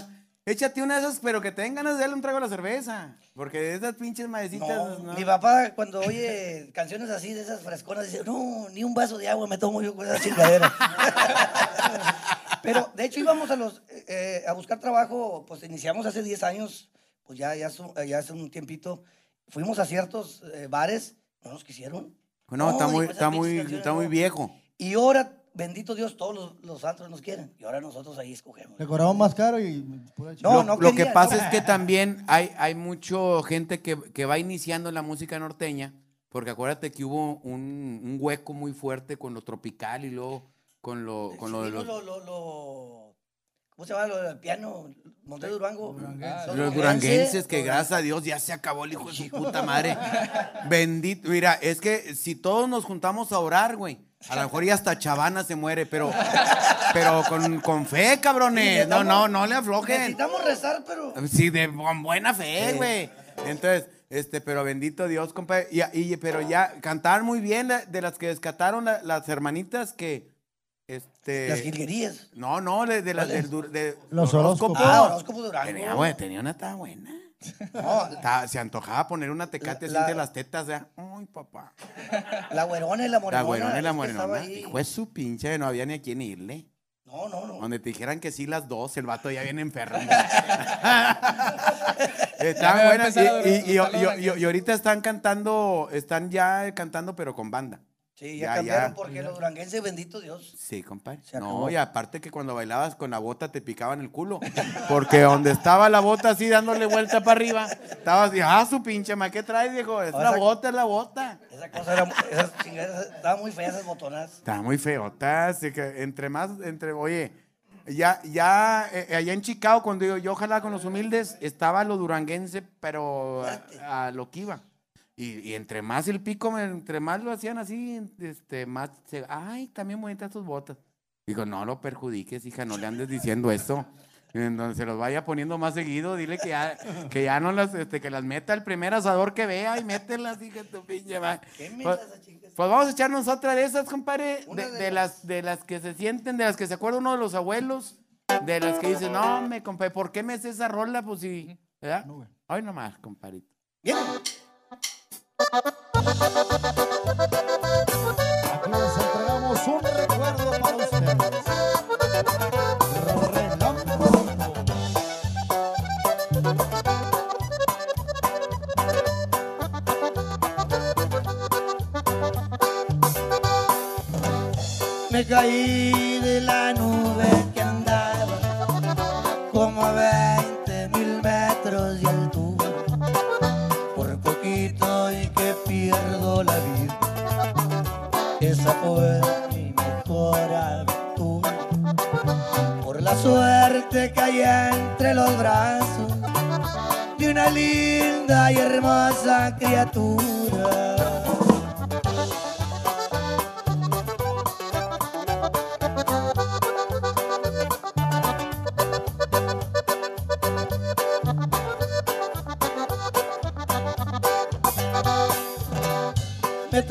Échate una de esas, pero que te den ganas de darle un trago a la cerveza. Porque de esas pinches maecitas. No, no. Mi papá cuando oye canciones así de esas fresconas dice, no, ni un vaso de agua me tomo yo con esa chingadera. Pero de hecho íbamos a los eh, a buscar trabajo, pues iniciamos hace 10 años, pues ya, ya, ya hace un tiempito. Fuimos a ciertos eh, bares, no nos quisieron. No, está dijo, muy, está muy, está muy no". viejo. Y ahora, bendito Dios, todos los, los antros nos quieren. Y ahora nosotros ahí escogemos. Le cobramos más caro y pura No, lo, no lo que pasa no. es que también hay, hay mucho gente que, que va iniciando la música norteña, porque acuérdate que hubo un, un hueco muy fuerte con lo tropical y luego con lo, con lo de los, lo, lo, lo- ¿Cómo se llama lo del piano? Monte Durango. los duranguenses, que gracias a Dios ya se acabó el hijo de su puta madre. Bendito. Mira, es que si todos nos juntamos a orar, güey, a lo mejor ya hasta Chavana se muere, pero, pero con, con fe, cabrones. No, no, no le aflojen. Necesitamos rezar, pero. Sí, de con buena fe, güey. Entonces, este, pero bendito Dios, compadre. Y, y- pero ya cantaban muy bien la- de las que descataron la- las hermanitas que, este. Las jilguerías. No, no, de, de las del de Los horóscopos. Ah, horóscopo Durango. Tenía, güey, tenía una tan buena. No, Ta- se antojaba poner una tecate así La- entre las tetas. Ay, papá. la güerona y la morenona. La güerona y la morenona. Hijo de su pinche, no había ni a quién irle. No, no, no. Donde te dijeran que sí las dos, el vato ya viene enfermo. Estaban buenas. Y, y- y- y ahorita están cantando, están ya cantando, pero con banda. Sí, ya, Ya, cambiaron ya. porque los duranguenses, bendito Dios. Sí, compadre. No, y aparte que cuando bailabas con la bota te picaban el culo. Porque donde estaba la bota así dándole vuelta para arriba, estabas así, ah, su pinche ma, ¿qué traes, viejo? Es la bota, es la bota. Esa cosa era. Esas chingaderas estaban muy feas esas botonas. Está muy feota, así que entre más, entre, oye, ya, ya, eh, allá en Chicago, cuando yo, yo ojalá con los humildes, estaba lo duranguense, pero a, a lo que iba. Y, y entre más el pico, entre más lo hacían así, este, más, se, ay, también bonitas tus botas. Digo, no lo perjudiques, hija, no le andes diciendo eso. En donde se los vaya poniendo más seguido, dile que ya, que ya no las, este, que las meta el primer asador que vea y mételas, hija, tu pinche madre. ¿Qué Pues- pues vamos a echarnos otra de esas, compadre. De, de de las, de las que se sienten, de las que se acuerda uno de los abuelos. De las que dicen, no, me compadre, ¿por qué me hace esa rola? Pues sí, ¿verdad? No. Ay, nomás, compadrito. Bien. Aquí les entregamos un recuerdo para ustedes. Me caí de la nube que andaba como a 20 suerte caí entre los brazos de una linda y hermosa criatura. me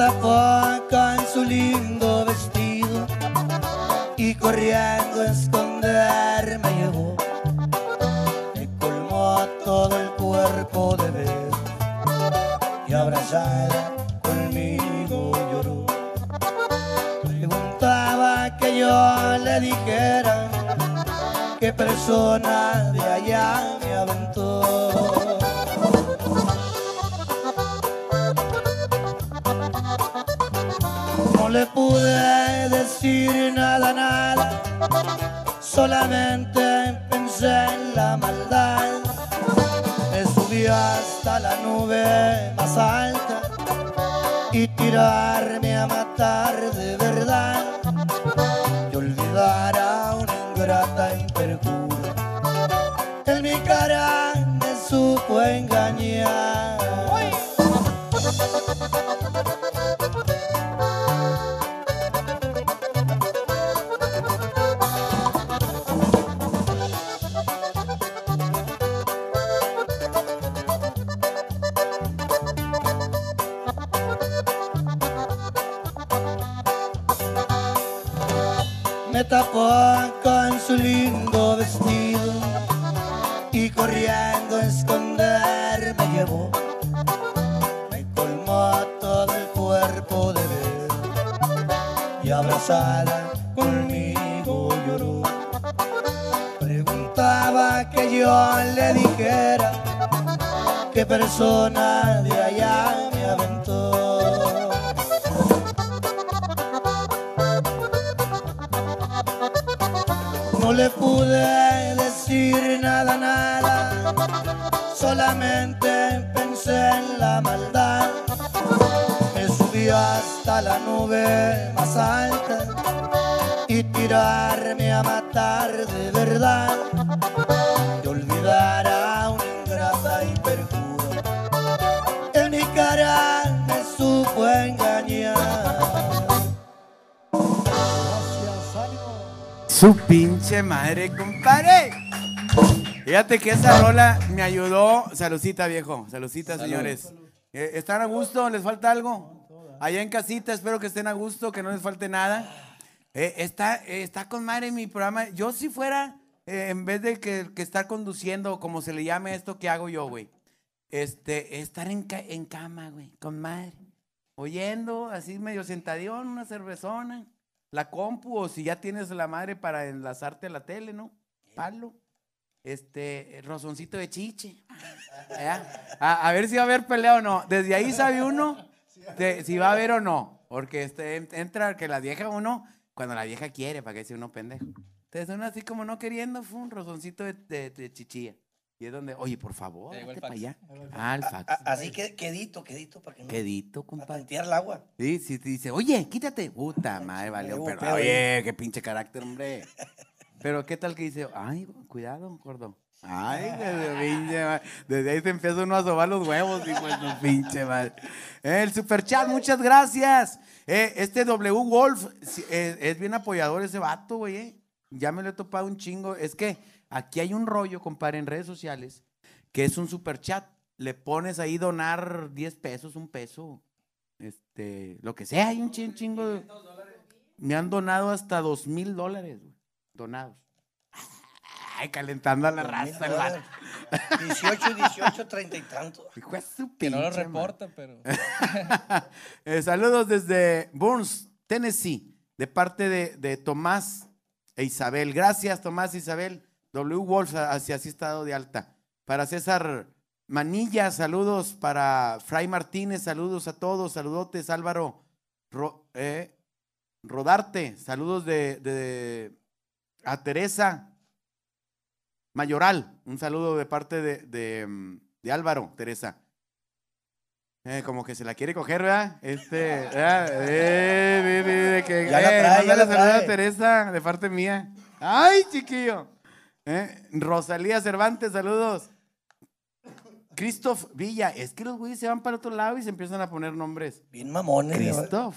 Hasta la nube más alta y tirarme a matar de verdad. Y olvidar a una ingrata y perjura. En mi cara me supo engañar. Gracias, ánimo. Su pinche madre, compadre. Fíjate que esa rola me ayudó. Salucita, viejo. Salucita, señores. Eh, ¿Están a gusto? ¿Les falta algo? Allá en casita, espero que estén a gusto, que no les falte nada. Eh, está, eh, está con madre mi programa. Yo si fuera, eh, en vez de que, que estar conduciendo, como se le llame esto que hago yo, güey. Este, estar en, en cama, güey, con madre. Oyendo, así medio sentadión, una cervezona. La compu, o si ya tienes la madre para enlazarte a la tele, ¿no? Palo. Este, rozoncito de chiche. A, a ver si va a haber pelea o no. Desde ahí sabe uno de- si va a haber o no. Porque este, en- entra que la vieja uno, cuando la vieja quiere, para que sea uno pendejo. Entonces uno así como no queriendo, fue un rozoncito de, de- de chichilla. Y es donde, oye, por favor, hazte para allá. Ah, el fax. A- Así que quedito, quedito, para que no. Quedito, Para compadre. tantear el agua. Sí, sí, te dice, oye, quítate. Puta madre, valió, pero, oye, qué pinche carácter, hombre. Pero qué tal que dice, ay, cuidado, gordo. Ay, desde. Desde ahí se empieza uno a sobar los huevos, hijo de su pinche madre. El superchat, muchas gracias. Eh, este W Wolf eh, es bien apoyador ese vato, güey. eh. Ya me lo he topado un chingo. Es que aquí hay un rollo, compadre, en redes sociales, que es un superchat. Le pones ahí donar 10 pesos, un peso, este, lo que sea, hay un chin- chingo de... Me han donado hasta dos mil dólares, güey, donados. Ay, calentando a la raza. el vato. 18, 18, 30 y tanto. Hijo de su Que no lo pinche reporta, pero. Eh, saludos desde Burns, Tennessee, de parte de, de Tomás e Isabel. Gracias, Tomás e Isabel. W. Wolf, hacia así estado de alta. Para César Manilla, saludos. Para Fray Martínez, saludos a todos. Saludotes, Álvaro Ro- eh, Rodarte. Saludos de, de- a Teresa Mayoral. Un saludo de parte de, de, mm, de Álvaro, Teresa. Eh, como que se la quiere coger, ¿verdad? Este, ¿verdad? Eh, de- de- de que, Ya la eh, trae, ya la saludo a trae. Teresa, de parte mía. ¡Ay, chiquillo! Eh, Rosalía Cervantes, saludos. Christoph Villa, es que los güeyes se van para otro lado y se empiezan a poner nombres. Bien mamones. Christoph.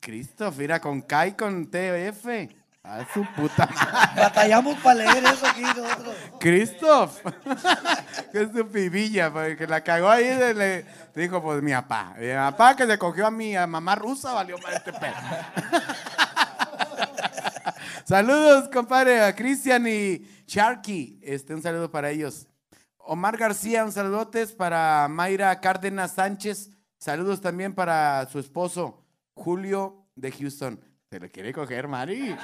Christoph, mira, con K y con TF. A su puta madre. Batallamos para leer eso aquí nosotros. Christoph. Qué estupidilla, porque que la cagó ahí. de- le dijo, pues mi papá. Mi papá que se cogió a mi a mamá rusa, valió más este pedo. Saludos, compadre, a Cristian y Sharky. Este, un saludo para ellos. Omar García, un saludotes para Mayra Cárdenas Sánchez. Saludos también para su esposo, Julio de Houston. Se lo quiere coger, Mari.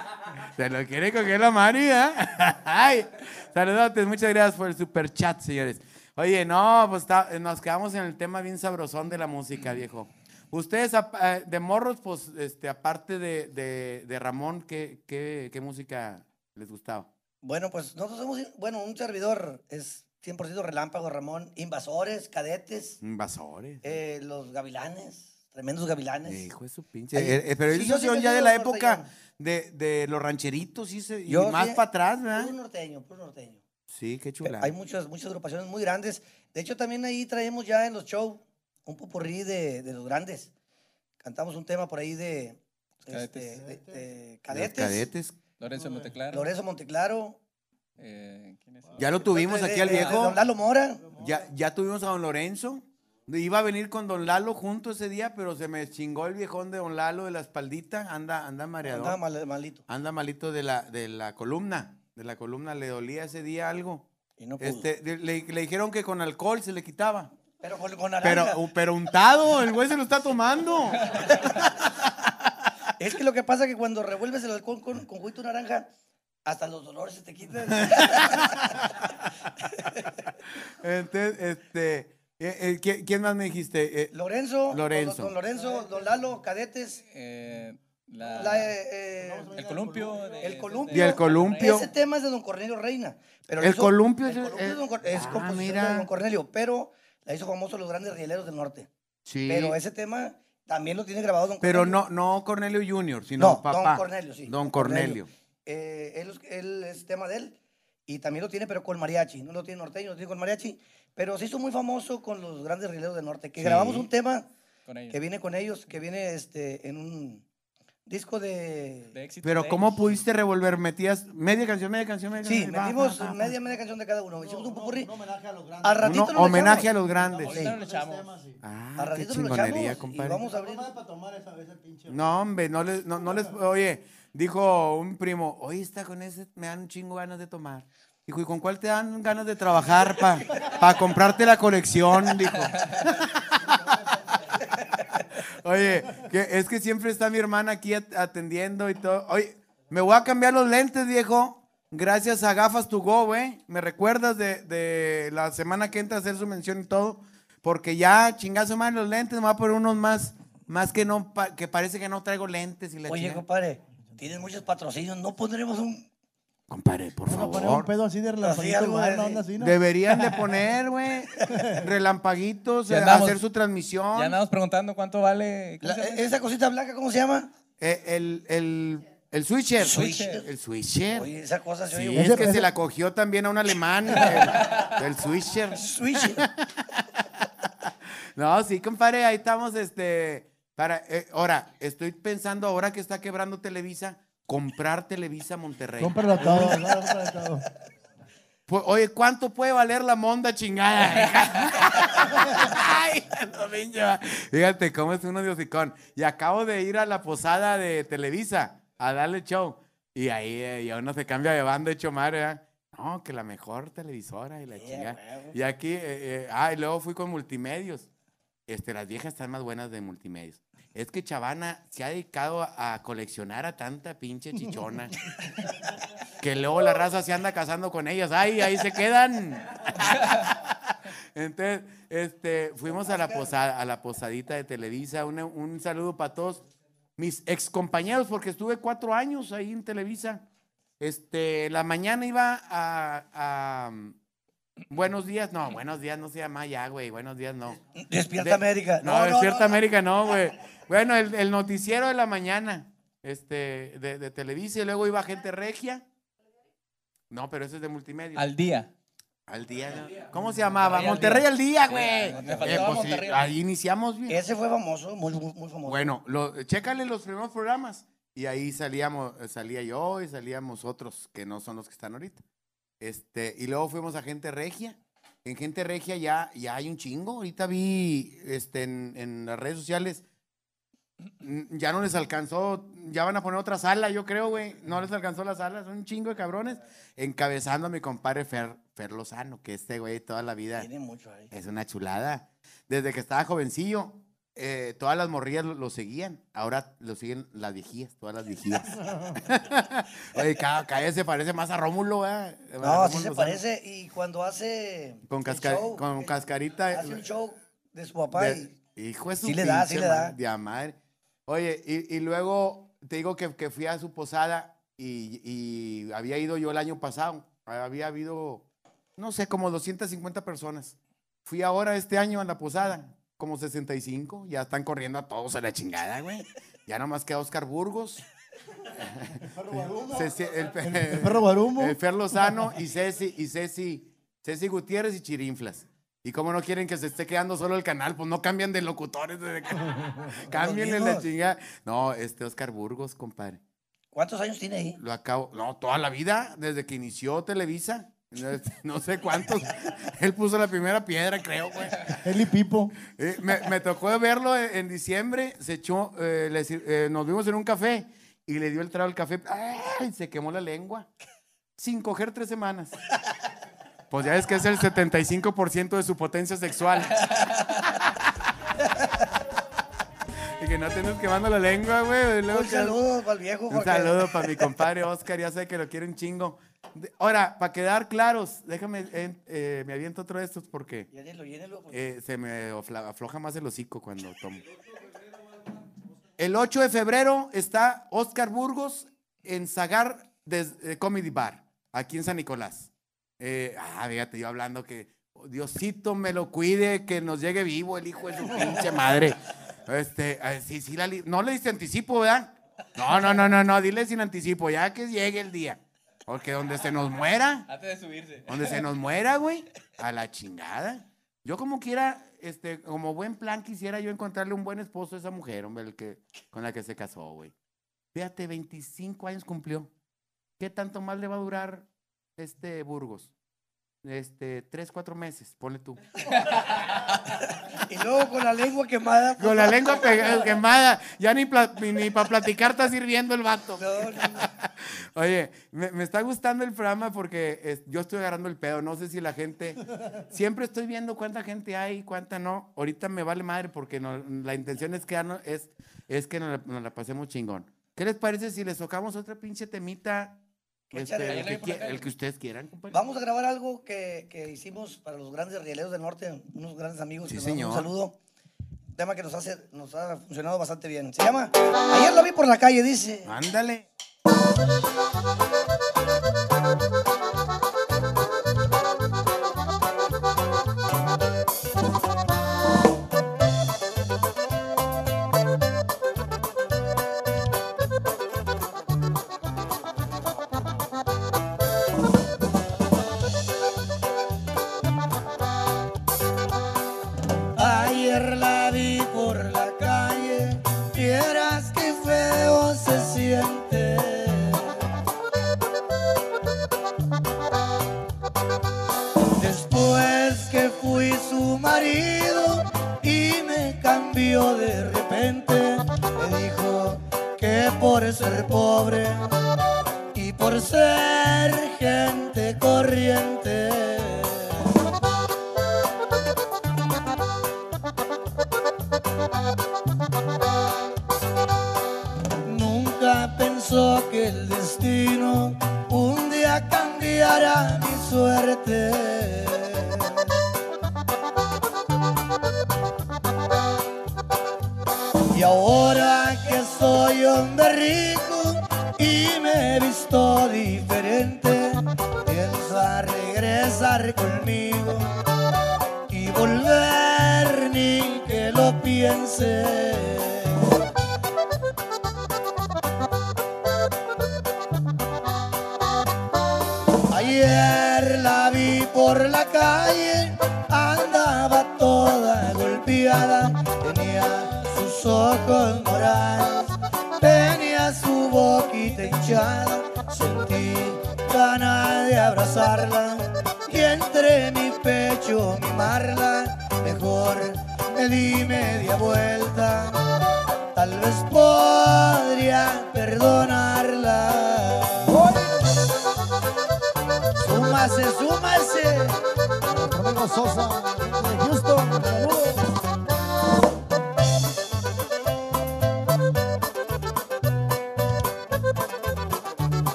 Se lo quiere coger la Mari, ¿eh? Ay, saludotes, muchas gracias por el super chat, señores. Oye, no, pues está- nos quedamos en el tema bien sabrosón de la música, viejo. Ustedes, eh, de morros, pues, este, aparte de, de- de Ramón, ¿qué, qué, qué música les gustaba? Bueno, pues nosotros somos, bueno, un servidor es 100% relámpago, Ramón. Invasores, cadetes, Invasores. eh, los gavilanes, tremendos gavilanes. Hijo de su pinche. Ahí- Eh, eh, pero Sí, ellos son ya de la época de, de los rancheritos y, se- y Yo más sí- para atrás, ¿verdad? Puro norteño, puro norteño. Sí, qué chula. Hay muchas, muchas agrupaciones muy grandes. De hecho, también ahí traemos ya en los shows un popurrí de, de los grandes. Cantamos un tema por ahí de, Cadetes. este, de- de Los cadetes. cadetes. Lorenzo Monteclaro. Lorenzo Monteclaro. Eh, ¿quién es? Ya lo tuvimos aquí al viejo. Don Lalo Mora. Ya, ya tuvimos a don Lorenzo. Iba a venir con Don Lalo junto ese día, pero se me chingó el viejón de Don Lalo de la espaldita. Anda, anda mareador. Andaba mal- malito. Anda malito de la, de la columna. De la columna le dolía ese día algo. Y no pudo. Este, le, le dijeron que con alcohol se le quitaba. Pero con, con Pero, naranja. pero untado, el güey se lo está tomando. Es que lo que pasa es que cuando revuelves el alcohol con, con juguito de naranja, hasta los dolores se te quitan. Entonces, este, eh, eh, ¿quién, quién más me dijiste? Eh, Lorenzo, Lorenzo. Don, don Lorenzo, Don Lalo, cadetes, Eh, la- la, eh, eh, el columpio. de- el columpio. Y el columpio. Ese tema es de Don Cornelio Reina. Pero El hizo- columpio el es- columpio es- de Don es Ah, composición mira. de Don Cornelio, pero la hizo famoso los grandes rieleros del norte. sí. Pero ese tema también lo tiene grabado Don Pero Cornelio. no, no Cornelio Junior, sino No, papá. Don Cornelio, sí. Don Cornelio. Eh, él, él es tema de él y también lo tiene, pero con mariachi. No lo tiene norteño, lo tiene con mariachi. Pero se hizo muy famoso con los grandes rieleros del norte. Que Sí. grabamos un tema Con ellos. que viene con ellos, que viene este, en un disco de. De éxito Pero de ¿cómo ellos. pudiste revolver? ¿Metías media canción, media canción, media Sí, canción? Va, metimos va, va, va. media, media canción de cada uno. Hicimos un popurrí. Un homenaje a los grandes. Al ratito Uno- lo homenaje echamos. a los grandes. Ahorita Sí. lo echamos. Sí. Ah, Al qué ratito lo chingonería, echamos y compadre. vamos a abrir. No, hombre, no les, no, no les, oye, dijo un primo, oye, está con ese, me dan un chingo ganas de tomar. Dijo, ¿y con cuál te dan ganas de trabajar para comprarte la colección? Dijo. Oye, que es que siempre está mi hermana aquí at- atendiendo y todo. Oye, me voy a cambiar los lentes, viejo. Gracias a Gafas to Go, güey. Me recuerdas de, de la semana que entra a hacer su mención y todo. Porque ya, chingazo más los lentes, me voy a poner unos más, más que no, pa- que parece que no traigo lentes y la Oye, chingada. compadre, tienes muchos patrocinios. No pondremos un. Compadre, por Vamos a poner un favor. pedo así de relampaguito, algo, güey, una onda así, ¿no? Deberían de poner, güey, relampaguitos, Ya eh, andamos- hacer su transmisión. Ya andamos preguntando cuánto vale. ¿cómo la- se llama? esa cosita blanca, ¿cómo se llama? Eh, el, el, el switcher. Switcher. El switcher. Oye, esa cosa se Sí, oye. es Ese- que ese- se la cogió también a un alemán, el, el switcher. Switch. No, sí, compadre, ahí estamos, este, para, eh, ahora, estoy pensando, ahora que está quebrando Televisa, comprar Televisa Monterrey. Cómpralo todo, claro, cómpralo todo. Pu- Oye, ¿cuánto puede valer la monda chingada? Ay, no, pinche va. Fíjate cómo es uno de hocicón. Y acabo de ir a la posada de Televisa a darle show. Y ahí eh, ya uno se cambia de banda hecho madre, ¿verdad? No, que la mejor televisora y la chingada. huevo. Y aquí, eh, eh, ah, y luego fui con multimedios. Este, las viejas están más buenas de multimedios. Es que Chavana se ha dedicado a, coleccionar a tanta pinche chichona. que luego la raza se anda casando con ellas. ¡Ay, ahí se quedan! Entonces, este, fuimos a la, posada, a la posadita de Televisa. Un saludo para todos mis ex compañeros, porque estuve cuatro años ahí en Televisa. Este, la mañana iba a, a, Buenos días, no, buenos días no se llama ya, güey. Buenos días no. Despierta De- América. No, Despierta América no, güey. Bueno, el, el noticiero de la mañana, este, de, de Televisa, y luego iba gente regia. No, pero ese es de multimedia. Al, Al día. día, ¿no? ¿Cómo se llamaba? Monterrey al Monterrey al día, güey. Eh, pues sí, al ahí iniciamos bien. Ese fue famoso, muy, muy, muy famoso. Bueno, lo, chécale los primeros programas. Y ahí salíamos, salía yo y salíamos otros que no son los que están ahorita. Este, y luego fuimos a Gente Regia. En Gente Regia ya, ya hay un chingo. Ahorita vi este, en, en las redes sociales. mm, Ya no les alcanzó, ya van a poner otra sala, yo creo, güey. No les alcanzó la sala, son un chingo de cabrones. Encabezando a mi compadre Fer, Fer Lozano, que este güey toda la vida Tiene mucho ahí. es una chulada. Desde que estaba jovencillo, eh, todas las morrillas lo, lo seguían. Ahora lo siguen las viejías, todas las viejías. Oye, cada, cada vez se parece más a Rómulo, ¿eh? No, sí se parece. Y cuando hace. Con, casca- show, con eh, cascarita. Hace un show de su papá. de- y- hijo de su Sí le da, sí pinche le da. de madre. Oye, y, y luego te digo que, que fui a su posada y, y había ido yo el año pasado. Había habido, no sé, como 250 personas. Fui ahora este año a la posada, como 65. Ya están corriendo a todos a la chingada, güey. Ya nomás queda Oscar Burgos. Ceci- el, El perro guarumo. el Fer Lozano y Ceci, y Ceci, Ceci Gutiérrez y Chirinflas. Y como no quieren que se esté quedando solo el canal, pues no cambian de locutores. desde que- Cámbienle la chingada. No, este Oscar Burgos, compadre. ¿Cuántos años tiene ahí? Lo acabo, no, toda la vida, desde que inició Televisa. No, sé cuántos. Él puso la primera piedra, creo, güey. Eli Pipo. Eh, me, me tocó verlo en, en diciembre. Se echó, eh, le eh, nos vimos en un café y le dio el trago al café. ¡Ay! Se quemó la lengua. Sin coger tres semanas. Pues ya es que es el 75% de su potencia sexual. y que no tenés quemando la lengua, güey. y Un saludo para el viejo. un saludo para mi compadre Oscar, ya sé que lo quiere un chingo. Ahora, para quedar claros, déjame, eh, eh, me aviento otro de estos porque Llénelo, llénelo. porque- eh, se me afloja más el hocico cuando tomo. El 8 de febrero está Oscar Burgos en Zagar eh, Comedy Bar, aquí en San Nicolás. Ah, fíjate, yo hablando que oh, Diosito me lo cuide, que nos llegue vivo el hijo de su pinche madre. Este, sí, sí, la no le diste anticipo, ¿verdad? No, no, no, no, no, dile sin anticipo, ya que llegue el día. Porque donde se nos muera, Antes de subirse. donde se nos muera, güey, a la chingada. Yo como quiera, este, como buen plan quisiera yo encontrarle un buen esposo a esa mujer, hombre, el que, con la que se casó, güey. Fíjate, 25 años cumplió. ¿Qué tanto más le va a durar este Burgos? Este, tres, cuatro meses, ponle tú. Y luego con la lengua quemada. Con la lengua quemada, ya ni, para platicar está sirviendo el vato. No, no, no. Oye, me, me está gustando el programa porque es- yo estoy agarrando el pedo. No sé si la gente. Siempre estoy viendo cuánta gente hay, cuánta no. Ahorita me vale madre porque la intención es que, ya no- es, es que nos la, nos la pasemos chingón. ¿Qué les parece si les tocamos otra pinche temita? Échale. Este, el, que, qui- el ustedes quieran, compadre. Vamos a grabar algo que, que hicimos para los grandes rieleros del norte, unos grandes amigos. Sí, que señor. Un saludo. Un tema que nos, hace, nos ha funcionado bastante bien. Se llama Ayer lo vi por la calle, dice. Ándale.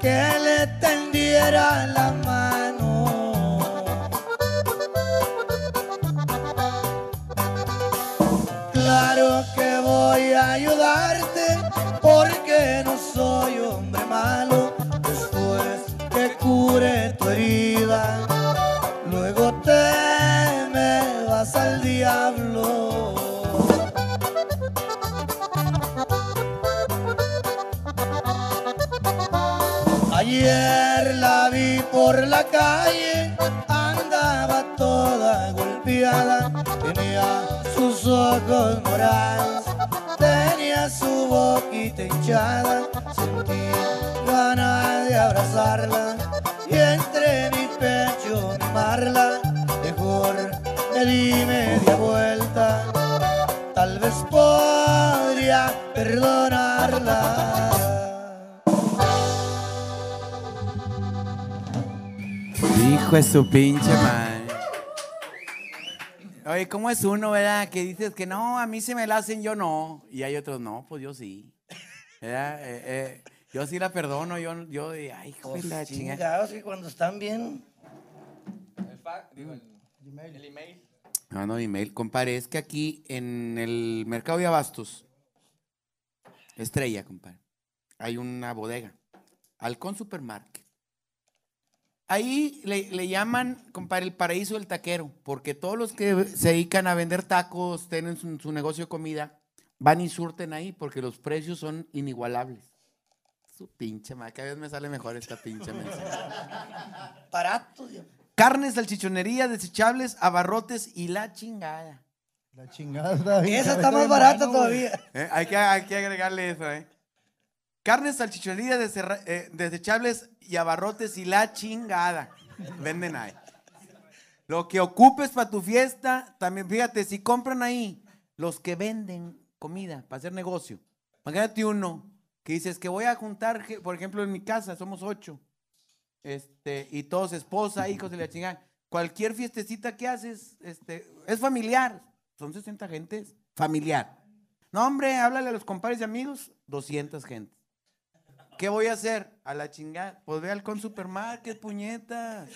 Que le tendiera la mano. Claro que voy a ayudarte por la calle, andaba toda golpeada. ojos morados, tenía su boquita hinchada, sentí ganas de abrazarla y entre mi pecho mimarla, mejor me di media vuelta, tal vez podría perdonarla. Hijo de su pinche madre. Oye, ¿cómo es uno, verdad? Que dices que no, a mí se me la hacen, yo no. Y hay otros, no, pues yo sí. ¿Verdad? Eh, eh, yo sí la perdono, yo, yo, ay, hijo de la chingada. Chingados, y cuando están bien. El digo, el, el email. No, no, email. Compadre, es que aquí en el mercado de abastos, Estrella, compadre, hay una bodega, Halcón Supermarket. Ahí le, le llaman, compadre, el paraíso del taquero, porque todos los que se dedican a vender tacos, tienen su, su negocio de comida, van y surten ahí porque los precios son inigualables. Su pinche madre, cada vez me sale mejor esta pinche mensaje. Barato. Dios. Carnes, salchichonería, desechables, abarrotes y la chingada. La chingada Esa está más barata todavía. Eh, hay, que, hay que agregarle eso, ¿eh? Carnes, salchichonería, eh, desechables y abarrotes y la chingada. Venden ahí. Lo que ocupes para tu fiesta, también fíjate, si compran ahí los que venden comida para hacer negocio. Imagínate uno que dices que voy a juntar, por ejemplo, en mi casa somos ocho. Este, y todos esposa, hijos y la chingada. Cualquier fiestecita que haces, este, es familiar. Son 60 gentes, familiar. No, hombre, háblale a los compadres y amigos, 200 gentes. ¿Qué voy a hacer? A la chingada. Pues ve al con supermarket, puñetas.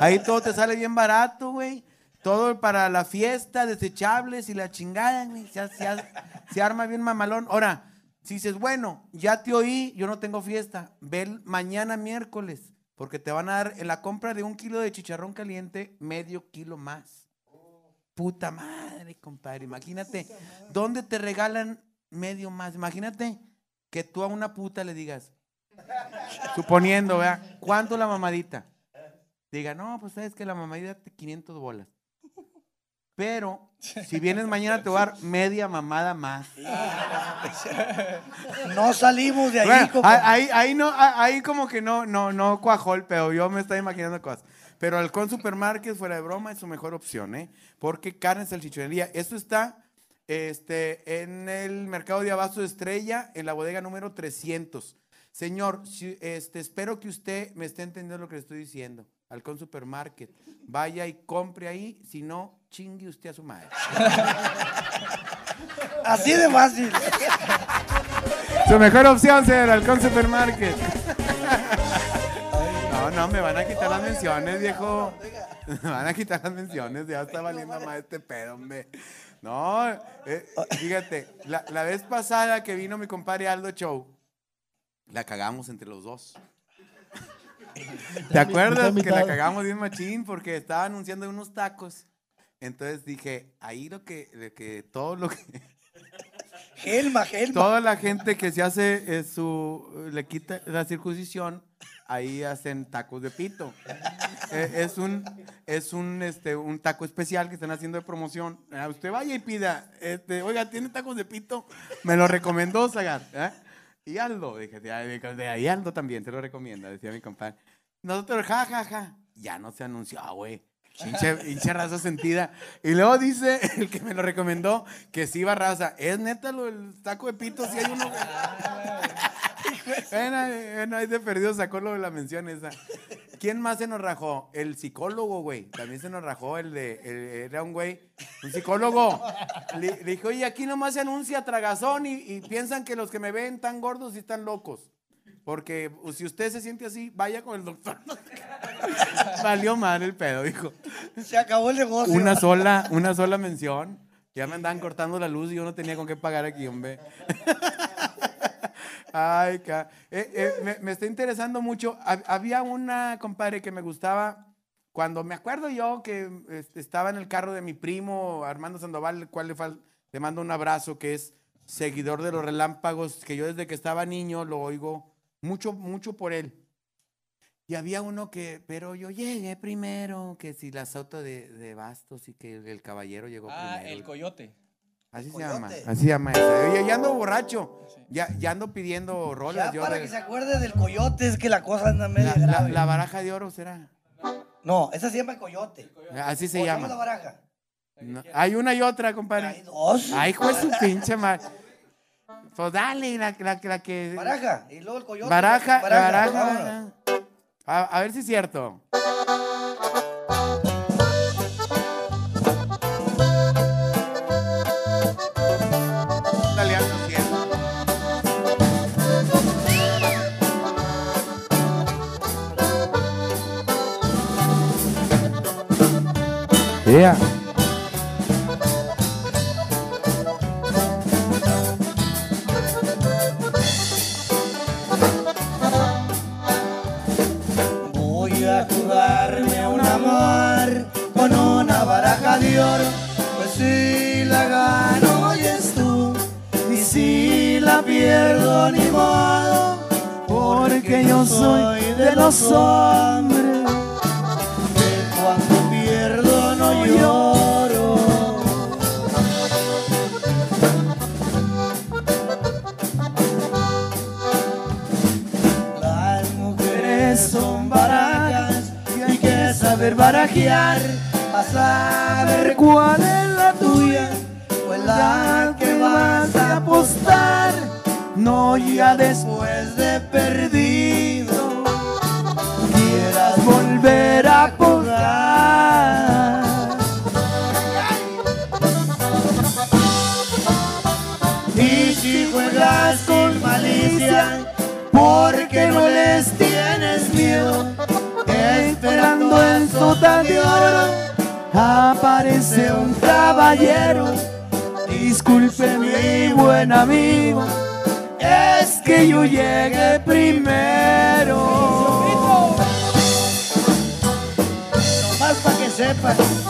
Ahí todo te sale bien barato, güey. Todo para la fiesta, desechables y la chingada, güey. Se, se- arma bien mamalón. Ahora, si dices, bueno, ya te oí, yo no tengo fiesta. Ve mañana miércoles, porque te van a dar en la compra de un kilo de chicharrón caliente, medio kilo más. Puta madre, compadre. Imagínate, ¿dónde te regalan medio más? Imagínate que tú a una puta le digas, suponiendo, ¿verdad? ¿Cuánto la mamadita? Diga, no, pues sabes que la mamadita te 500 bolas. Pero si vienes mañana te voy a dar media mamada más. No salimos de ahí, Bueno, compa. ahí, ahí no, ah, ahí como que no, no, no cuajó el pedo. Yo me estaba imaginando cosas. Pero Halcón Supermarket, fuera de broma, es su mejor opción, ¿eh? Porque carne salchichonería. Esto está este, en el mercado de abasto de Estrella, en la bodega número 300. Señor, si- este, espero que usted me esté entendiendo lo que le estoy diciendo. Halcón Supermarket. Vaya y compre ahí, si no, chingue usted a su madre. Así de fácil. Su mejor opción, señor, Halcón Supermarket. No, no, me van a quitar las menciones, viejo. Me van a quitar las menciones, ya está valiendo más este pedo, hombre. No, eh, fíjate, la, la vez pasada que vino mi compadre Aldo Show, la cagamos entre los dos. ¿Te acuerdas que la cagamos bien machín porque estaba anunciando unos tacos? Entonces dije, ahí lo que, lo que todo lo que Gelma, Gelma. Toda la gente que se hace eh, su, le quita la circuncisión, ahí hacen tacos de pito. Eh, es un, es un, este, un taco especial que están haciendo de promoción. Ah, usted vaya y pida, este, oiga, ¿tiene tacos de pito? Me lo recomendó Zagar. ¿eh? Y Aldo, dije, de Aldo también te lo recomienda, decía mi compadre. Nosotros, ja, ja, ja. Ya no se anunció, ah, güey. Hinche raza sentida. Y luego dice el que me lo recomendó que sí va raza. ¿Es neta lo del taco de pito? Si hay uno. Bueno, bueno, ahí de perdido sacó lo de la mención esa. ¿Quién más se nos rajó? El psicólogo, güey. También se nos rajó el de. el- era un güey, un psicólogo. Le, le dije, oye, aquí nomás se anuncia tragazón y, y piensan que los que me ven tan gordos y están locos. Porque pues, si usted se siente así, vaya con el doctor. Valió madre el pedo, dijo. Se acabó el negocio. Una sola, una sola mención. Ya me andaban cortando la luz y yo no tenía con qué pagar aquí, hombre. Ay, ca- eh, eh, me, me está interesando mucho. Hab- Había una compadre que me gustaba cuando me acuerdo yo que este, estaba en el carro de mi primo Armando Sandoval, el cual le, fal- le mando un abrazo, que es seguidor de los relámpagos, que yo desde que estaba niño lo oigo mucho, mucho por él. Y había uno que, pero yo llegué primero, que si las autos de, de bastos y que el, el caballero llegó Ah, primero. el coyote. Así se Coyote. llama. Así se llama esa. Oye, ya ando borracho. Ya, ya ando pidiendo rolas. Ya yo para de- que se acuerde del coyote, es que la cosa anda medio la, grave. la baraja de oro será. No, esa se llama el coyote. Así se ¿Cómo la llama. baraja? No, hay una y otra, Hay compadre. dos. Ay, de su pinche madre. Pues dale, la, la, la que. Baraja. Y luego el coyote. Baraja, baraja. vámonos. A, a ver si es cierto. Voy a jugarme un amor con una baraja de oro. Pues si la gano y es tú, y si la pierdo ni modo, porque yo soy de los hombres saber barajear para saber cuál es la tuya, pues la que vas a apostar, no ya después aparece un caballero. Disculpe mi buen amigo, es que yo llegué primero. Nomás para que sepas.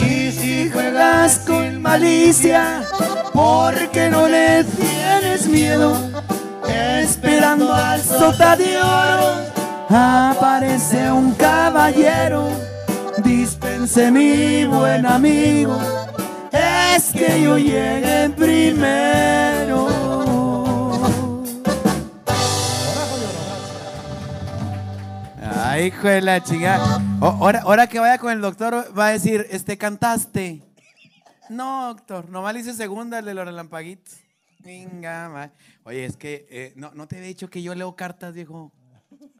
Y si juegas con malicia, porque no le tienes miedo, esperando al sota de oro, aparece un caballero. Dispense mi buen amigo, es que yo llegué primero. Hijo de la chingada. O- Ahora, ahora que vaya con el doctor, va a decir, este, cantaste. No, doctor, nomás le hice segunda el de los relampaguitos. Venga, ma. Oye, es que eh, no, no te había dicho que yo leo cartas, viejo.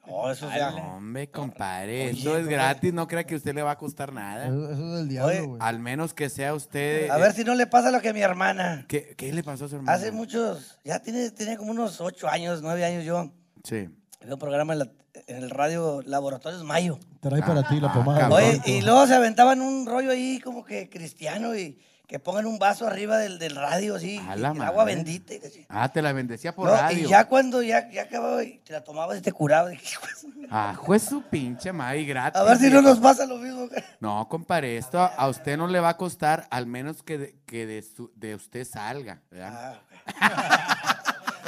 Oh, eso Ay, hombre, compadre, Oye, es no. gratis, no crea que a usted le va a costar nada. Eso, eso es del Oye, diablo, güey. Al menos que sea usted. A eh, ver si no le pasa lo que a mi hermana. ¿qué, qué le pasó a su hermano? Hace muchos, ya tiene, tiene como unos ocho años, nueve años yo. Sí. Veo un programa en, la- en el radio Laboratorios Mayo. Trae para ti la Ah, pomada. cabrón. Oye, y luego se aventaban un rollo ahí como que cristiano y que pongan un vaso arriba del, del radio así, y el agua bendita. y así. Ah, te la bendecía por No, radio. y ya cuando ya, ya acababa y te la tomabas y te curaba. dije, "Hijo de su-". Ah, juez su pinche madre, gratis. A ver si no nos pasa lo mismo. No, compadre, esto a- a usted no le va a costar, al menos que de, que de, su- de usted salga, ¿verdad? Ah, ok.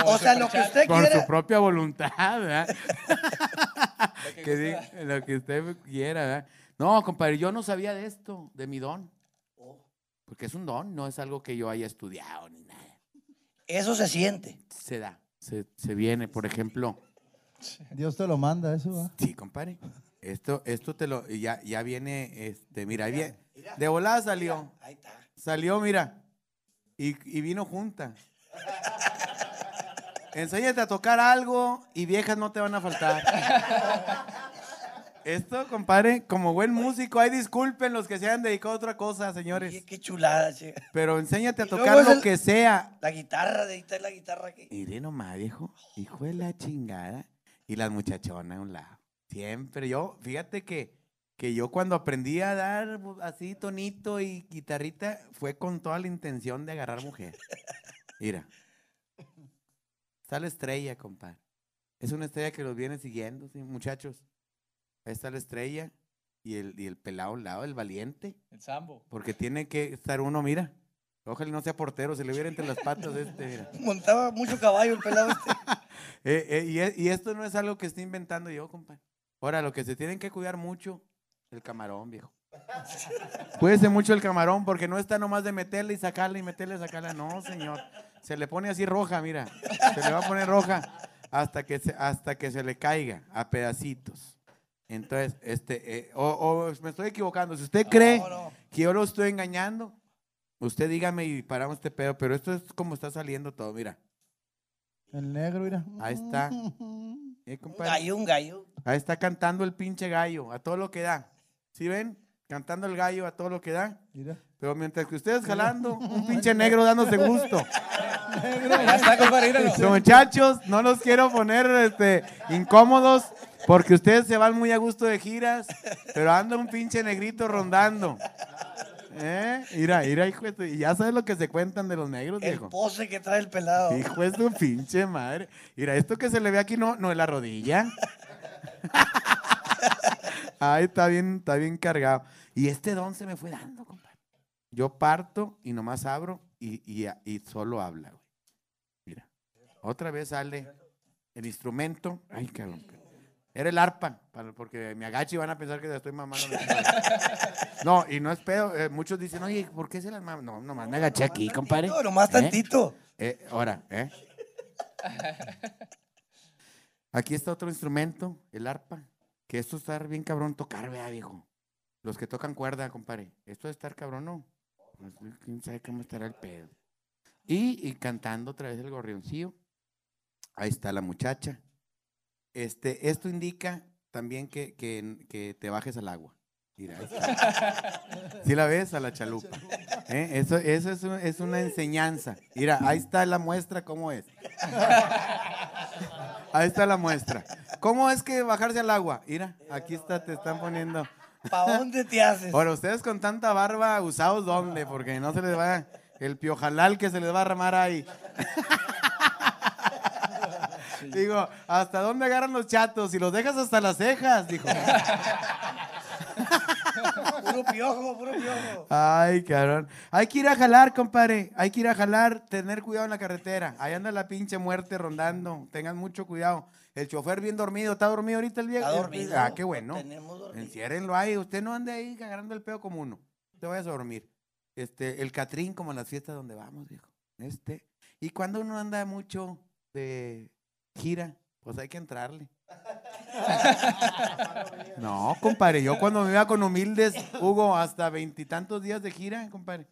o sea, lo que usted Por quiera. su propia voluntad, ¿verdad? que que diga lo que usted quiera, ¿verdad? No, compadre, yo no sabía de esto, de mi don. Porque es un don, no es algo que yo haya estudiado ni nada. Eso se siente. Se da, se, se viene, por ejemplo. Dios te lo manda, eso va. Sí, compadre. Esto, esto te lo, ya, ya viene, este, mira, ahí viene. De volada salió. Ahí está. Salió, mira. Y, y vino junta. Enséñate a tocar algo y viejas no te van a faltar. Esto, compadre, como buen músico, ay, disculpen los que se hayan dedicado a otra cosa, Oye, señores. qué chulada, che. Pero enséñate a tocar lo el- que sea. La guitarra, de ahí está la guitarra aquí. Iré nomás, viejo. Hijo de la chingada. Y las muchachonas a un lado. Siempre. Yo, fíjate que, que yo cuando aprendí a dar así tonito y guitarrita, fue con toda la intención de agarrar mujer. Mira. Está la estrella, compadre. Es una estrella que los viene siguiendo, ¿sí? muchachos. Ahí está la estrella y el, y el pelado a un lado, el valiente. El sambo. Porque tiene que estar uno, mira. Ojalá no sea portero, se le viera entre las patas este, mira. Montaba mucho caballo el pelado este. Eh, eh, y, e- y esto no es algo que esté inventando yo, compadre. Ahora, lo que se tienen que cuidar mucho, el camarón, viejo. Cuídese mucho el camarón, porque no está nomás de meterle y sacarla y meterle y sacarla. No, señor. Se le pone así roja, mira. Se le va a poner roja hasta que se, hasta que se le caiga a pedacitos. Entonces, este, eh, o, o me estoy equivocando. Si usted cree No, no. que yo lo estoy engañando, usted dígame y paramos este pedo. Pero esto es como está saliendo todo, mira. El negro, mira. Ahí está. Eh, Un gallo, un gallo. Ahí está cantando el pinche gallo, a todo lo que da. ¿Sí ven? Cantando el gallo a todo lo que da. Mira. Pero mientras que ustedes jalando, un pinche negro dándose gusto. Ya está, compadre, míralo. Muchachos, no los quiero poner este, incómodos porque ustedes se van muy a gusto de giras, pero anda un pinche negrito rondando. ¿Eh? Mira, mira, hijo de tu- Y ya sabes lo que se cuentan de los negros, El viejo. pose que trae el pelado. Hijo de su pinche madre. Mira, esto que se le ve aquí no, no es la rodilla. Ay, está bien, está bien cargado. Y este don se me fue dando, compadre. Yo parto y nomás abro y, y, y solo habla, güey. Mira. Otra vez sale el instrumento. Ay, cabrón. Era el arpa, para- porque me agacho y van a pensar que estoy mamando. No, y no es pedo. eh, muchos dicen, oye, ¿por qué se las maman? No, nomás me agaché aquí, compadre. No, nomás ¿Eh? tantito. Eh, ahora, ¿eh? Aquí está otro instrumento, el arpa. Que esto está bien cabrón tocar, vea, viejo. Los que tocan cuerda, compadre. Esto de estar cabrón, no. Pues, ¿Quién sabe cómo estará el pedo? Y, y cantando otra vez el gorrioncillo. Ahí está la muchacha. Este, esto indica también que, que- que te bajes al agua. Mira. ¿Sí la ves? A la chalupa. ¿Eh? Eso, eso es, un- es una enseñanza. Mira, ahí está la muestra, ¿cómo es? Ahí está la muestra. ¿Cómo es que bajarse al agua? Mira, aquí está, te están poniendo. ¿Para dónde te haces? Ahora, ustedes con tanta barba, ¿usados dónde? Porque no se les va el piojalal que se les va a ramar ahí. Digo, ¿hasta dónde agarran los chatos? Si los dejas hasta las cejas, dijo. Puro piojo, puro piojo. Ay, cabrón. Hay que ir a jalar, compadre. Hay que ir a jalar, tener cuidado en la carretera. Ahí anda la pinche muerte rondando. Tengan mucho cuidado. El chofer bien dormido. ¿Está dormido ahorita el viejo? Está dormido. Ah, qué bueno. Enciérrenlo ahí. Usted no ande ahí agarrando el pedo como uno. Te vayas a dormir. Este, el Catrín, como en las fiestas donde vamos, viejo. Este. Y cuando uno anda mucho de gira, pues hay que entrarle. No, compadre, yo cuando me iba con humildes, Hugo, hasta veintitantos días de gira, compadre.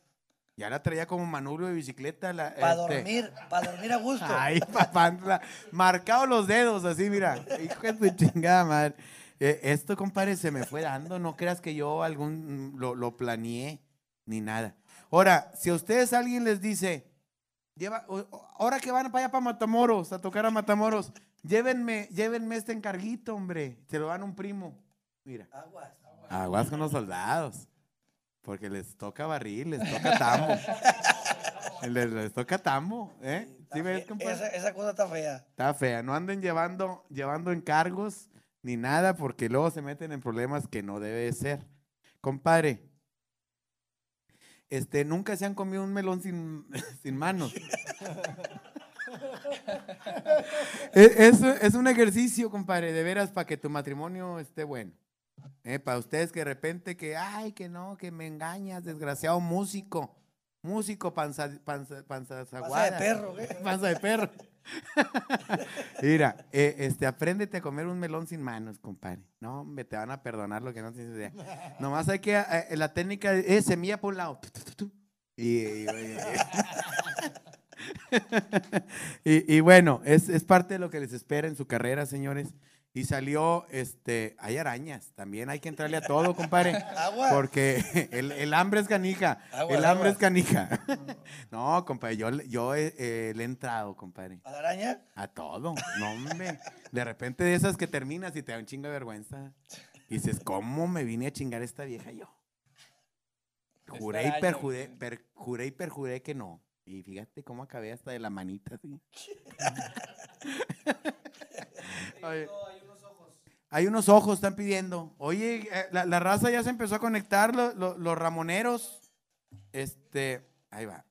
Ya la traía como manubrio de bicicleta. La, Para este, dormir, para dormir a gusto. Ay, papá, marcado los dedos, así, mira. Hijo de tu chingada madre. Eh, esto, compadre, se me fue dando. No creas que yo algún lo, lo planeé ni nada. Ahora, si a ustedes alguien les dice, lleva, ahora que van para allá para Matamoros, a tocar a Matamoros, llévenme, llévenme este encarguito, hombre. Se lo dan a un primo. Mira. Aguas. Aguas con los soldados. Porque les toca barril, les toca tambo. les, les toca tambo, ¿eh? ¿Sí ves, compadre? Esa, esa cosa está fea. Está fea. No anden llevando, llevando encargos ni nada porque luego se meten en problemas que no debe de ser. Compadre, este, nunca se han comido un melón sin, sin manos. es, es- es un ejercicio, compadre, de veras, para que tu matrimonio esté bueno. Eh, para ustedes que de repente que, ay, que no, que me engañas, desgraciado músico. músico panza, panza, panza, de perro, ¿qué? Panza de perro. Mira, eh, este, apréndete a comer un melón sin manos, compadre. No, hombre, te van a perdonar lo que no tienes idea. Nomás hay que, eh, la técnica es semilla por un lado. y- y- y bueno, es, es parte de lo que les espera en su carrera, señores. Y salió, este, hay arañas, también hay que entrarle a todo, compadre. Agua. Porque el, el hambre es canija. Agua, el agua. hambre es canija. No, compadre, yo, le- yo eh, eh, le he entrado, compadre. ¿A la araña? A todo. No, hombre. De repente de esas que terminas y te da un chingo de vergüenza. Y dices, ¿cómo me vine a chingar esta vieja yo? Juré y perjuré, per- juré y perjuré que no. Y fíjate cómo acabé hasta de la manita, así. Oye, Hay unos ojos, están pidiendo. Oye, eh, la, la raza ya se empezó a conectar, lo- lo- los ramoneros. Este, ahí va.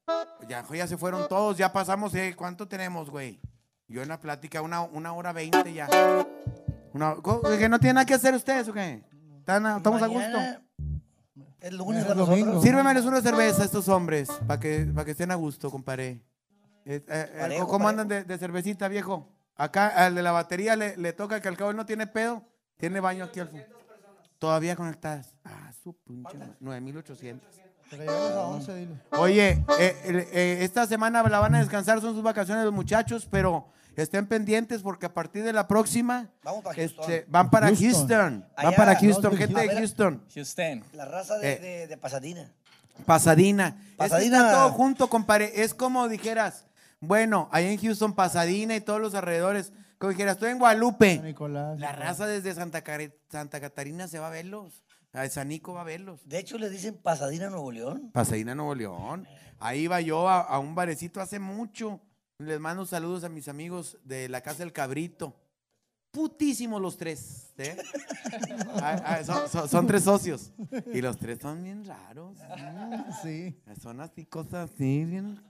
Ya, ya se fueron todos, ya pasamos, eh, ¿cuánto tenemos, güey? Yo en la plática, una, una hora veinte ya. Una. ¿Que no tienen nada que hacer ustedes o qué? ¿Están a- ¿Estamos a gusto? Es lunes Es para domingo. nosotros. Sírvemeles una cerveza a estos hombres, para que, pa' que estén a gusto, compadre. Eh, eh, ¿Cómo parejo. andan de, de cervecita, viejo? Acá al de la batería le, le toca que al cabo él no tiene pedo. Tiene baño aquí al fondo. Todavía conectadas. Ah, su pinche. madre, 9800. Porque llegamos a 11, dile. Oye, eh, eh, esta semana la van a descansar, son sus vacaciones los muchachos, pero estén pendientes porque a partir de la próxima Vamos para Houston. este, van para Houston. Houston. Van para Houston, gente de Houston. Houston. La raza de, Eh. de, de Pasadena. Pasadina. Es que está todo junto, compadre. Es como dijeras, bueno, ahí en Houston, Pasadina y todos los alrededores. Como dijeras, estoy en Guadalupe. Nicolás. La raza desde Santa, Cari- Santa Catarina se va a verlos. A San Nico va a verlos. De hecho, le dicen Pasadena, Nuevo León. Pasadina, Nuevo León. Ahí iba yo a, a un barecito hace mucho. Les mando saludos a mis amigos de la Casa del Cabrito. Putísimos los tres. ¿eh? Ah, ah, son, son- son tres socios. Y los tres son bien raros. Sí. Son así, cosas así, bien.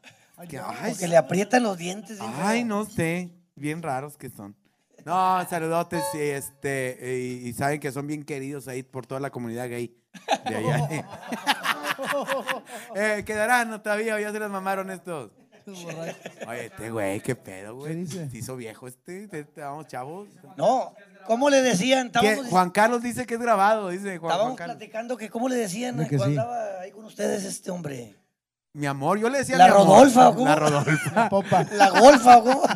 Que- ay, Porque le aprietan los dientes. ay, no sé. Bien raros que son. No, saludotes y, este, y, y saben que son bien queridos ahí por toda la comunidad gay de allá. eh, quedarán todavía, o ya se los mamaron estos. Oye, este güey, qué pedo, güey. ¿Qué dice? Se hizo viejo este, te- te- vamos, chavos. No, ¿cómo le decían? Estábamos, Juan Carlos dice que es grabado, dice Juan, Juan estábamos Carlos. platicando que cómo le decían De que cuando sí. andaba ahí con ustedes este hombre. Mi amor, yo le decía La mi. Rodolfa, ¿o cómo? La Rodolfa. Popa. La golfa, ¿cómo?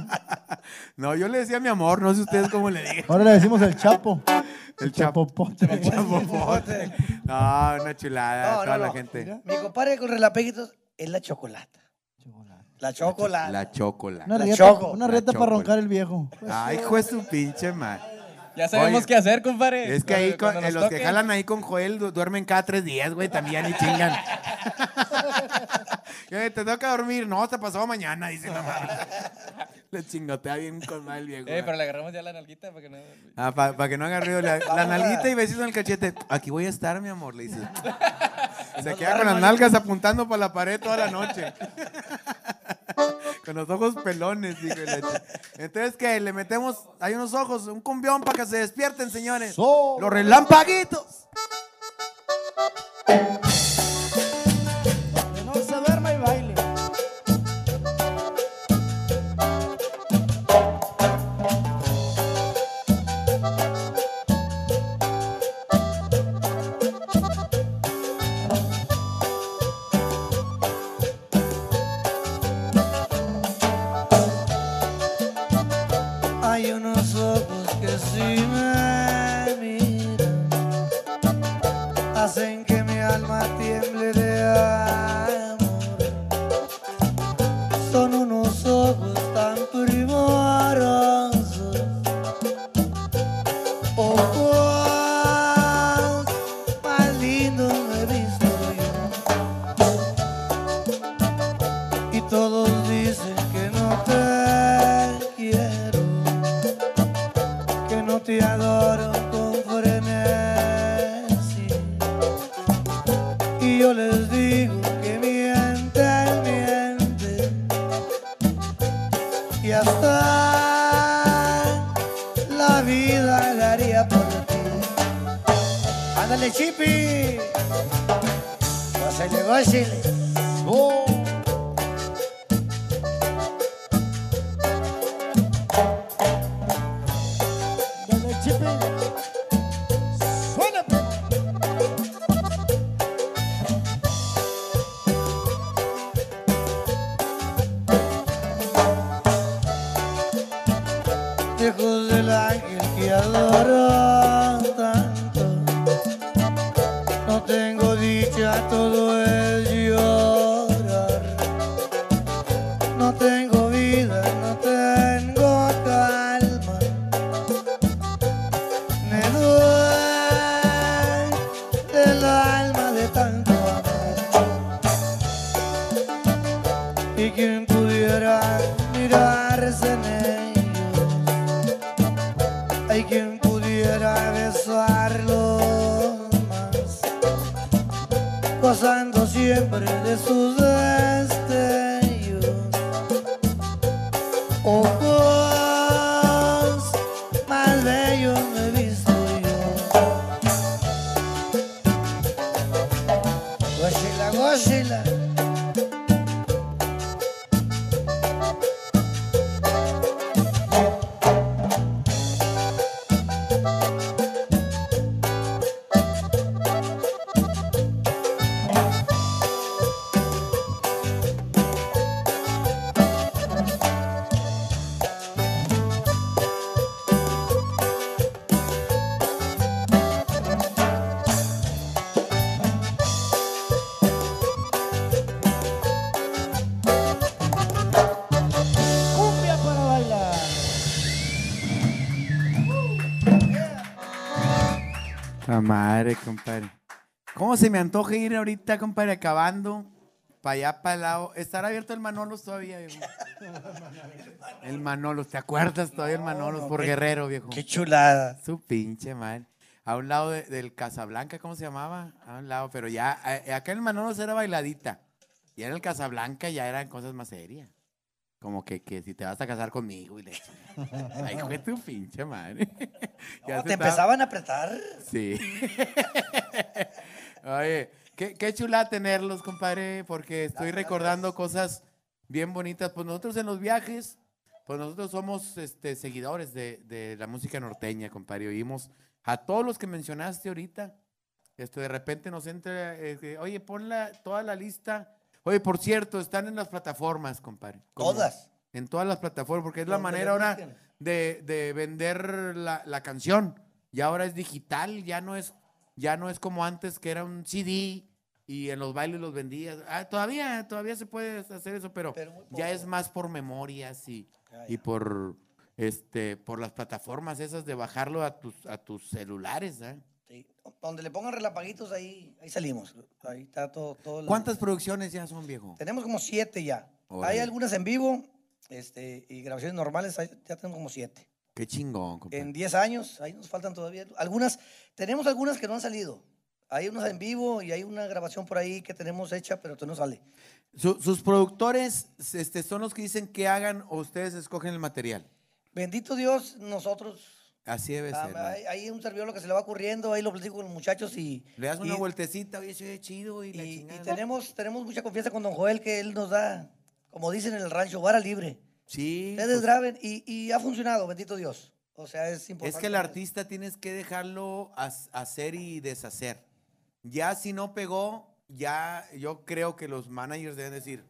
No, yo le decía mi amor, no sé ustedes cómo le digan. Ahora le decimos el Chapo. El Chapo. Chapopote. El chapopote. No, una chulada, No, toda no, la no. gente. Mi compadre con relapeguitos es la chocolata. La chocolata. La chocolate. Una La rieta, choco. una La rieta para roncar el viejo. Ay, hijo de su pinche madre. Ya sabemos Oye, qué hacer, compadre. Es que ahí, con- los que jalan ahí con Joel du- duermen cada tres días, güey, también y chingan. Te toca dormir. No, te pasó mañana, dice mamá. Le chingotea bien con mal viejo. Eh, pero le agarramos ya la nalguita para que no. Ah, para que no haga ruido. La, la nalguita y besito en el cachete. Aquí voy a estar, mi amor, le dices. Se queda con las nalgas apuntando para la pared toda la noche. con los ojos pelones, la ch- Entonces, que Le metemos, hay unos ojos, un cumbión para que se despierten, señores. So- Los relampaguitos. Madre, compadre. ¿Cómo se me antoja ir ahorita, compadre, acabando? Para allá, para el lado. ¿Estará abierto el Manolos todavía, viejo? El Manolos, ¿te acuerdas todavía el Manolos por qué- Guerrero, viejo? Qué chulada. Su pinche madre. A un lado de- del Casablanca, ¿cómo se llamaba? A un lado, pero ya, eh, acá en el Manolos era bailadita. Y en el Casablanca ya eran cosas más serias. Como que, que si te vas a casar conmigo y le Ay, de tu pinche madre. Ya No, te estaba- empezaban a apretar. Sí. Oye, qué, qué chula tenerlos, compadre, porque estoy recordando cosas bien bonitas. Pues nosotros en los viajes, pues nosotros somos este, seguidores de, de la música norteña, compadre. Oímos a todos los que mencionaste ahorita. Esto de repente nos entra, eh, oye, pon la- toda la lista. Oye, por cierto, están en las plataformas, compadre. Todas. En todas las plataformas, porque es la manera ahora de, de vender la, la canción. Ya ahora es digital, ya no es, ya no es como antes que era un CD y en los bailes los vendías. Ah, todavía, todavía se puede hacer eso, pero, ya es más por memorias y, Ya, y por este por las plataformas esas de bajarlo a tus a tus celulares. ¿eh? Sí. Donde le pongan relampaguitos, ahí, ahí salimos. Ahí está todo. todo ¿Cuántas producciones ya son, viejo? Tenemos como siete ya. Hay algunas en vivo este, y grabaciones normales, ya tenemos como siete. Qué chingón, compadre. En 10 años, ahí nos faltan todavía. Algunas, tenemos algunas que no han salido. Hay unas en vivo y hay una grabación por ahí que tenemos hecha, pero no sale. Su- sus productores este, son los que dicen que hagan o ustedes escogen el material. Bendito Dios, nosotros. Así debe ah, ser. ¿no? hay, hay un servidor lo que se le va ocurriendo, ahí lo platico con los muchachos y. Le das una y- vueltecita, oye, se ve chido y, la Y, tenemos, tenemos mucha confianza con don Joel que él nos da, como dicen en el rancho, vara libre. Sí. Ustedes pues, graben y, y ha funcionado, bendito Dios. O sea, es importante. es que el artista tienes que dejarlo hacer y deshacer. Ya si no pegó, ya yo creo que los managers deben decir,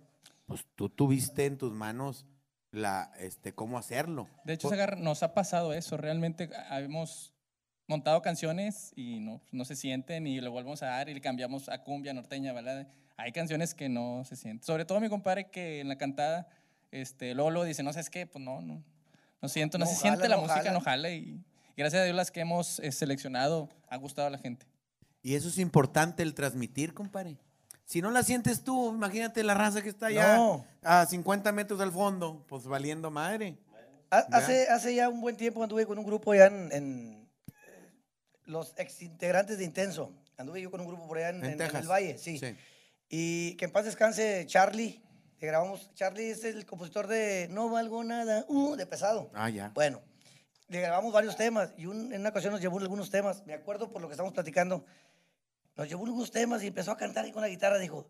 pues tú tuviste en tus manos la, este, cómo hacerlo. De hecho, Segar, nos ha pasado eso. Realmente ah, hemos montado canciones y no, no se sienten y le volvemos a dar y le cambiamos a cumbia norteña, ¿verdad? Hay canciones que no se sienten. Sobre todo mi compadre que en la cantada, este, Lolo dice, no sabes qué, pues no, no, no siento, no, No se jala, siente la no música, jala. no jala y, gracias a Dios las que hemos eh, seleccionado han gustado a la gente. Y eso es importante, el transmitir, compadre. Si no la sientes tú, imagínate la raza que está allá No. a 50 metros al fondo, pues valiendo madre. Ha- Ya. Hace, hace ya un buen tiempo anduve con un grupo allá en, en, eh, los ex integrantes de Intenso. Anduve yo con un grupo por allá en, En en- el Valle, sí. Y que en paz descanse Charlie. Le grabamos, Charlie es el compositor de No valgo nada, uh, de pesado. Ah, ya. Bueno, le grabamos varios temas y un- en una ocasión nos llevó algunos temas. Me acuerdo por lo que estamos platicando. Nos llevó algunos temas y empezó a cantar ahí con la guitarra. Dijo,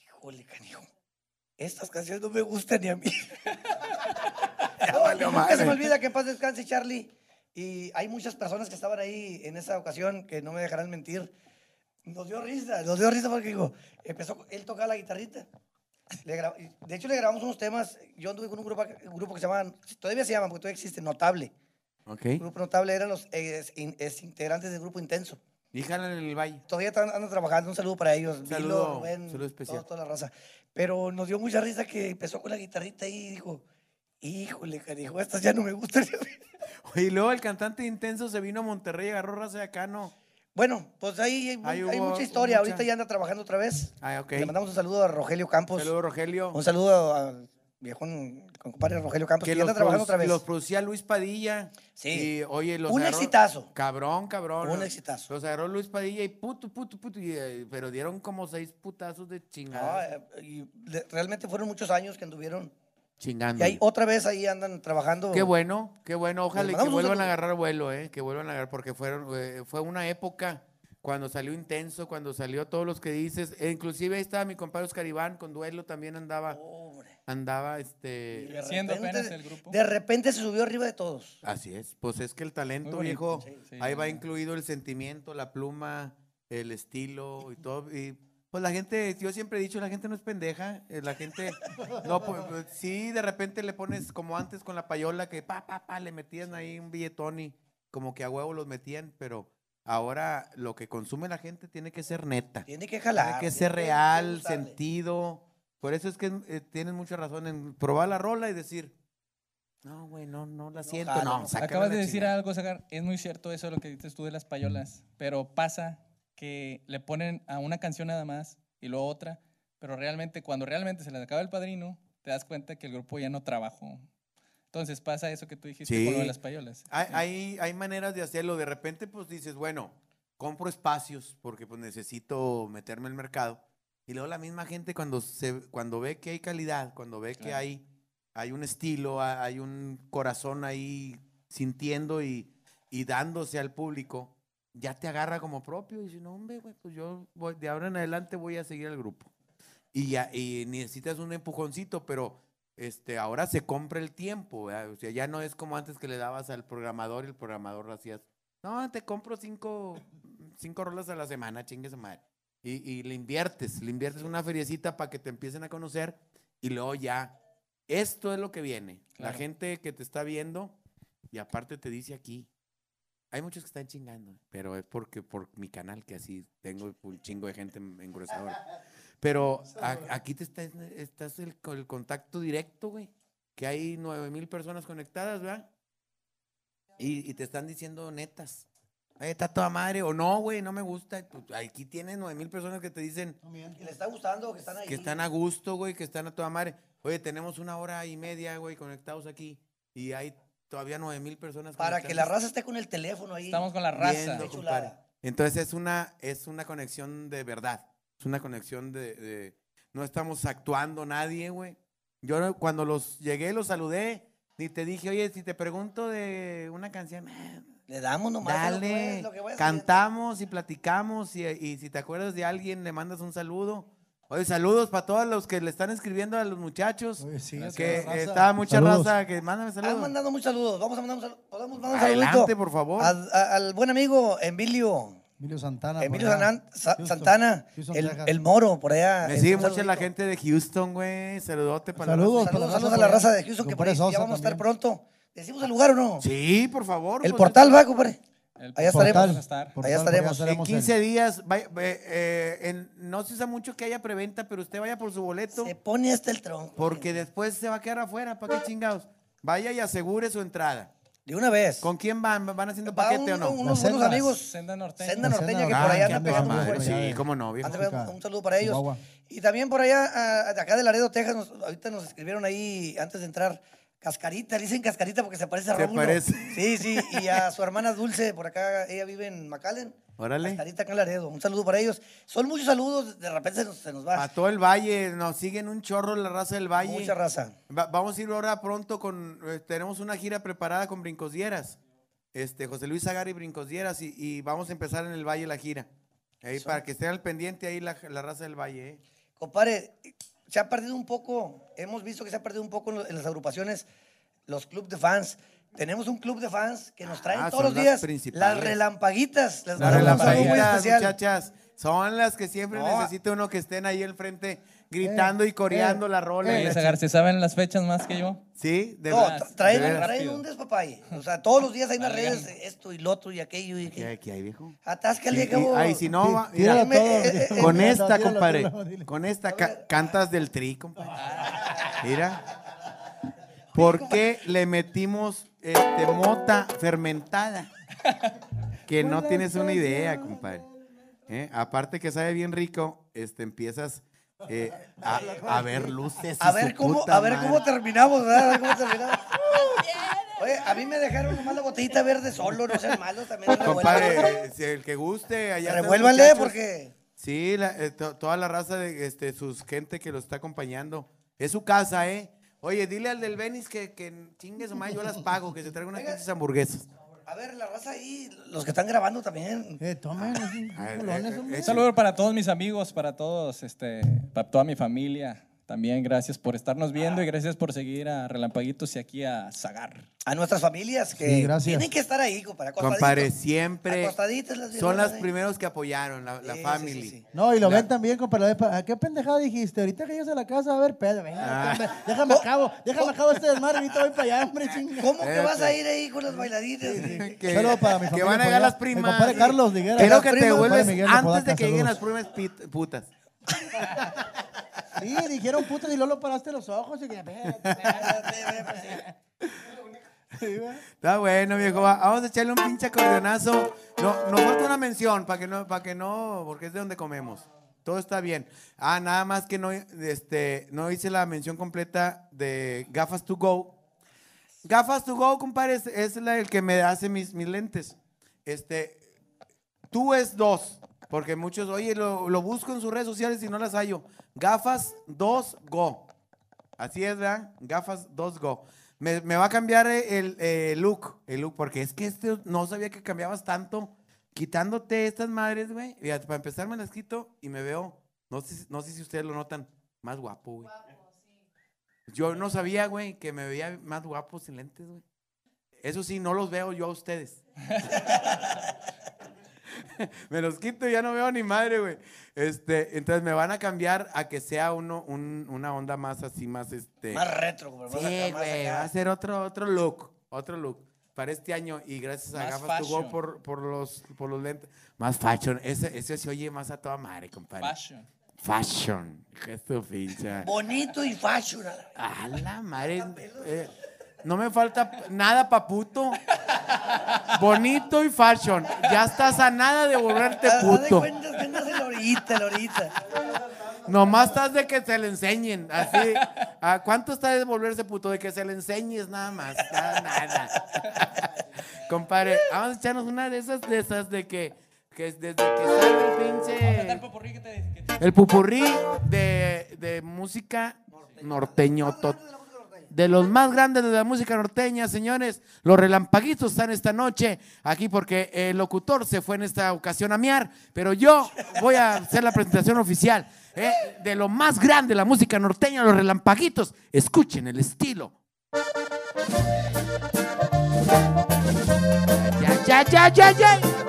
híjole, canijo, estas canciones no me gustan ni a mí. Ya No, valió nunca se me madre. olvida que en paz descanse Charlie. Y hay muchas personas que estaban ahí en esa ocasión que no me dejarán mentir. Nos dio risa, nos dio risa porque dijo, empezó, él tocaba la guitarrita. Le gra- de hecho, le grabamos unos temas. Yo anduve con un grupo, un grupo que se llama, todavía se llama, porque todavía existe, Notable. Ok. Grupo notable eran los ex, in- ex integrantes del grupo Intenso. Híjala en el valle. Todavía están, andan trabajando. Un saludo para ellos. Saludo, Rubén, saludo especial. todo- toda la raza. Pero nos dio mucha risa que empezó con la guitarrita ahí y dijo, híjole, dijo, estas ya no me gustan. Y luego el cantante intenso se vino a Monterrey y agarró raza de acá, ¿no? bueno, pues ahí hay, mucha historia. mucha- Ahorita ya anda trabajando otra vez. Ah, ok. Le mandamos un saludo a Rogelio Campos. Saludos, Rogelio. Un saludo al viejón, con compadre Rogelio Campos, que, que anda trabajando otra vez. los producía Luis Padilla. Sí. Y, oye, los Un agarró- exitazo. Cabrón, cabrón. Un los- exitazo. Los agarró Luis Padilla y puto, puto, puto. y, eh, pero dieron como seis putazos de chingada. eh, y realmente fueron muchos años que anduvieron. chingando. Y ahí otra vez ahí andan trabajando. Qué bueno, qué bueno. Ojalá que vuelvan a agarrar vuelo, ¿eh? Que vuelvan a agarrar, porque fueron, eh, fue una época cuando salió Intenso, cuando salió todos los que dices. e inclusive ahí estaba mi compadre Oscar Iván, con Duelo también andaba, Hombre. Andaba, este... de Creciendo repente- apenas el grupo. De repente se subió arriba de todos. Así es, pues es que el talento, bonito, viejo, sí. Sí, ahí va sí. incluido el sentimiento, la pluma, el estilo y todo. Y pues la gente, yo siempre he dicho, la gente no es pendeja, eh, la gente, no, pues pues, sí, de repente le pones como antes con la payola que pa, pa, pa, le metían ahí un billetón y como que a huevo los metían, pero ahora lo que consume la gente tiene que ser neta, Tiene que jalar. tiene que tiene ser real, sentido. Por eso es que eh, tienen mucha razón en probar la rola y decir, no, güey, no, no la siento, no, no. sácala Acabas de decir chingada". algo, Zagar. Es muy cierto eso lo que dices tú de las payolas. Pero pasa que le ponen a una canción nada más y luego otra. Pero realmente, cuando realmente se les acaba el padrino, te das cuenta que el grupo ya no trabajó. Entonces pasa eso que tú dijiste con lo de Sí. las payolas. Hay, Sí. hay, hay maneras de hacerlo. De repente, pues dices, bueno, compro espacios porque pues necesito meterme al mercado. Y luego la misma gente cuando, se, cuando ve que hay calidad, cuando ve que hay, hay un estilo, ha- hay un corazón ahí sintiendo y, y dándose al público, ya te agarra como propio y dice, no, hombre, pues yo voy- de ahora en adelante voy a seguir al grupo. Y, ya, y necesitas un empujoncito, pero este, ahora se compra el tiempo, ¿verdad? o sea, ya no es como antes que le dabas al programador y el programador lo hacías, no, te compro cinco, cinco rolas a la semana, chingue madre. Y, y le inviertes, le inviertes una feriecita para que te empiecen a conocer y luego ya, esto es lo que viene. La gente que te está viendo y aparte te dice aquí, hay muchos que están chingando, pero es porque por mi canal que así tengo un chingo de gente engruesadora. Pero a- aquí te está, estás el, con el contacto directo, güey. Que hay nueve mil personas conectadas, ¿verdad? Y, y te están diciendo netas. "Oye, está toda madre, o no, güey, no me gusta. Pues, aquí tienes nueve mil personas que te dicen Que le está gustando, que están ahí. que están a gusto, güey, que están a toda madre. Oye, tenemos una hora y media, güey, conectados aquí. Y hay todavía nueve mil personas Para que la raza esté con el teléfono ahí. Estamos con la raza. Viendo. Entonces es una, es una conexión de verdad. Es una conexión de, de- no estamos actuando nadie, güey. Yo no- cuando los llegué, los saludé, ni te dije, oye, si te pregunto de una canción, eh, Le damos nomás. lo que dale, lo que vaya saliendo. cantamos y platicamos y, y si te acuerdas de alguien, le mandas un saludo. Oye, saludos para todos los que le están escribiendo a los muchachos. Oye, sí, que raza. está mucha Saludos. raza que mándame Han saludos. mandado muchos saludos. Vamos a mandar un saludo. Podemos mandar un Adelante, saludito. por favor. Al, al buen amigo Emilio. Emilio Santana. Emilio. Sanan- Sa- Houston, Santana. Houston, el, el Moro, por allá. Me sigue un mucho la gente de Houston, güey. Saludote para la Saludos. raza. Saludos, para la saludos a raza la raza de Houston, que por ahí ya vamos a estar también. pronto. ¿Decimos el lugar o no? Sí, por favor. El pues, portal va, compadre. El Allá portal estaremos. Portal, Allá estaremos. En el- 15 días, vaya- eh, en- no se usa mucho que haya preventa, pero usted vaya por su boleto, Se pone hasta el tronco. porque después se va a quedar afuera. ¿Para qué chingados? Vaya y asegure su entrada. De una vez. ¿Con quién van? ¿Van haciendo Va paquete o un- no? unos buenos sendas. amigos. Senda norteña. Senda norteña que por allá qué andan pegando muy fuerte. Sí, cómo no. Un saludo para ellos. Chihuahua. Y también por allá, ah, de acá de Laredo, Texas, nos- ahorita nos escribieron ahí antes de entrar. Cascarita, le dicen Cascarita porque se parece a Se Rómulo. parece. Sí, sí, y a su hermana Dulce, por acá, ella vive en McAllen. Órale. Cascarita acá en Laredo. Un saludo para ellos. Son muchos saludos, de repente se nos, se nos va. A todo el valle, nos siguen un chorro la raza del valle. Mucha raza. Va- vamos a ir ahora pronto con, eh, tenemos una gira preparada con Brincos Dieras, este, José Luis Agari Brincos Dieras, y, y vamos a empezar en el Valle la gira. Ahí, para que estén al pendiente ahí la, la raza del Valle. ¿eh? Compadre, se ha perdido un poco, hemos visto que se ha perdido un poco en, las agrupaciones, los clubes de fans. Tenemos un club de fans que nos traen Ah, todos los días las relampaguitas. Las relampaguitas, muchachas, son las que siempre No. necesita uno que estén ahí al frente, gritando y coreando la rola. Oye, ¿se saben las fechas más que yo? Sí, de No, verdad. tra- traen, de un despapalle. O sea, todos los días hay Valgan. redes de esto y lo otro y aquello y ¿Qué, aquello. qué hay, viejo? Atáscale, cabo. ay, si no, va- mira, eh, eh, con esta, compadre. Con esta ca- cantas del tri, compadre. Mira. ¿Por qué le metimos este, mota fermentada? Que no tienes una idea, compadre. ¿Eh? Aparte que sabe bien rico, este, empiezas eh, a, a ver luces. A ver su cómo, puta a ver madre. cómo terminamos, ¿verdad? A ver cómo terminamos. Oye, a mí me dejaron nomás la botellita verde solo, no sean malos también. Compadre, si el que guste, allá. muchachos. porque. Sí, la- eh, to- toda la raza de este, sus gente que lo está acompañando. Es su casa, ¿eh? Oye, dile al del Benis que, que chingue su madre, yo las pago, que se traiga unas pinches hamburguesas. A ver, la raza ahí, los que están grabando también. Eh, tomen, es un A ver, colones, eh, eh, Un saludo para todos mis amigos, para todos, este, para toda mi familia. También gracias por estarnos viendo y gracias por seguir a Relampaguitos y aquí a Zagar. A nuestras familias que Sí, tienen que estar ahí, compadre. Compadre, siempre Acostaditas las son ahí. primeros que apoyaron, la, la Sí, family. sí, sí. No, y lo ven también, compadre. ¿A qué pendejada dijiste? Ahorita que llegas a la casa, a ver, pedo, venga, Ah. déjame acabo, déjame acabo este desmadre, ahorita voy para allá, hombre, chinga. ¿Cómo que vas a ir ahí con las bailaditas? Que, Saludo para mi que van a llegar las primas. compadre Carlos Liguera. Las que te vuelves antes de que lleguen las primas putas. Sí, dijeron putas y luego lo paraste los ojos y que. Está bueno, viejo. va- Vamos a echarle un pinche acordeonazo. No, nos falta una mención para que no, para que no, porque es de donde comemos. Todo está bien. Ah, nada más que no, este, no hice la mención completa de Gafas to Go. Gafas to Go, compadre, es, es la, el que me hace mis, mis lentes. Este, tú es dos, porque muchos, oye, lo, lo busco en sus redes sociales y no las hallo. Gafas 2 Go. Así es, ¿verdad? Gafas 2 Go. Me, me va a cambiar el, eh, look, el look, porque es que este no sabía que cambiabas tanto. Quitándote estas madres, güey. Para empezar me las quito y me veo, no sé, no sé si ustedes lo notan, más guapo, güey. Yo no sabía, güey, que me veía más guapo sin lentes, güey. Eso sí, no los veo yo a ustedes. me los quito y ya no veo ni madre, güey. Este, entonces me van a cambiar a que sea uno, un- una onda más así, más este. Más retro, acá, Sí, güey, va a ser otro, otro look, otro look para este año y gracias a Más Gafas fashion. por, por los, por los lentes. Más fashion, ese, ese se oye más a toda madre, compadre. Fashion. Fashion, tu pincha. Bonito y fashion. A la madre, eh, no me falta nada pa' puto. Bonito y fashion, ya estás a nada de volverte puto. la orillita. Nomás estás de que se le enseñen, así. ¿A cuánto está de volverse puto? De que se le enseñes nada más, nada, nada. Compadre, vamos a echarnos una de esas, de esas de que, que desde que sale el pinche... El pupurrí de, de música norteño. De los más grandes de la música norteña, señores. Los relampaguitos están esta noche aquí porque el locutor se fue en esta ocasión a miar, pero yo voy a hacer la presentación oficial ¿eh? de lo más grande de la música norteña, los relampaguitos. Escuchen el estilo. Ya, ya, ya, ya, ya.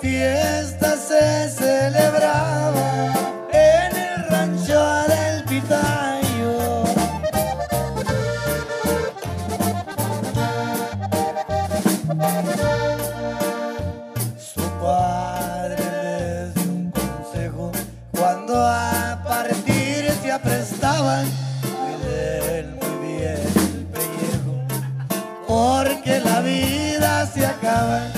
Fiesta se celebraba en el rancho del Pitayo. Su padre les dio un consejo cuando a partir se aprestaban. Cuiden muy bien el pellejo, porque la vida se acaba.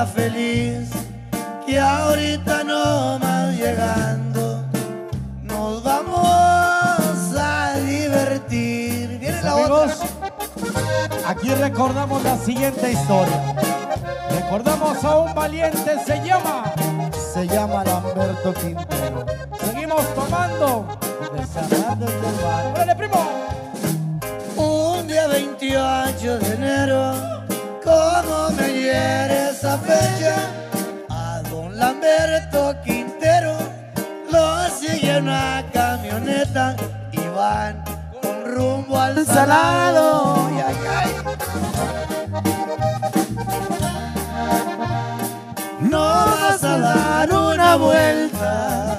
Que feliz, Y ahorita nomás llegando, nos vamos a divertir. Viene la Amigos, otra. aquí recordamos la siguiente historia. Recordamos a un valiente, se llama. Se llama Lamberto Quintero. Seguimos tomando. Desarmando el bar. ¡Órale, primo! Un día 28 de enero, fecha, a don Lamberto Quintero lo sigue una camioneta y van con rumbo al salado. Ay, ay, ay. No vas a dar una vuelta.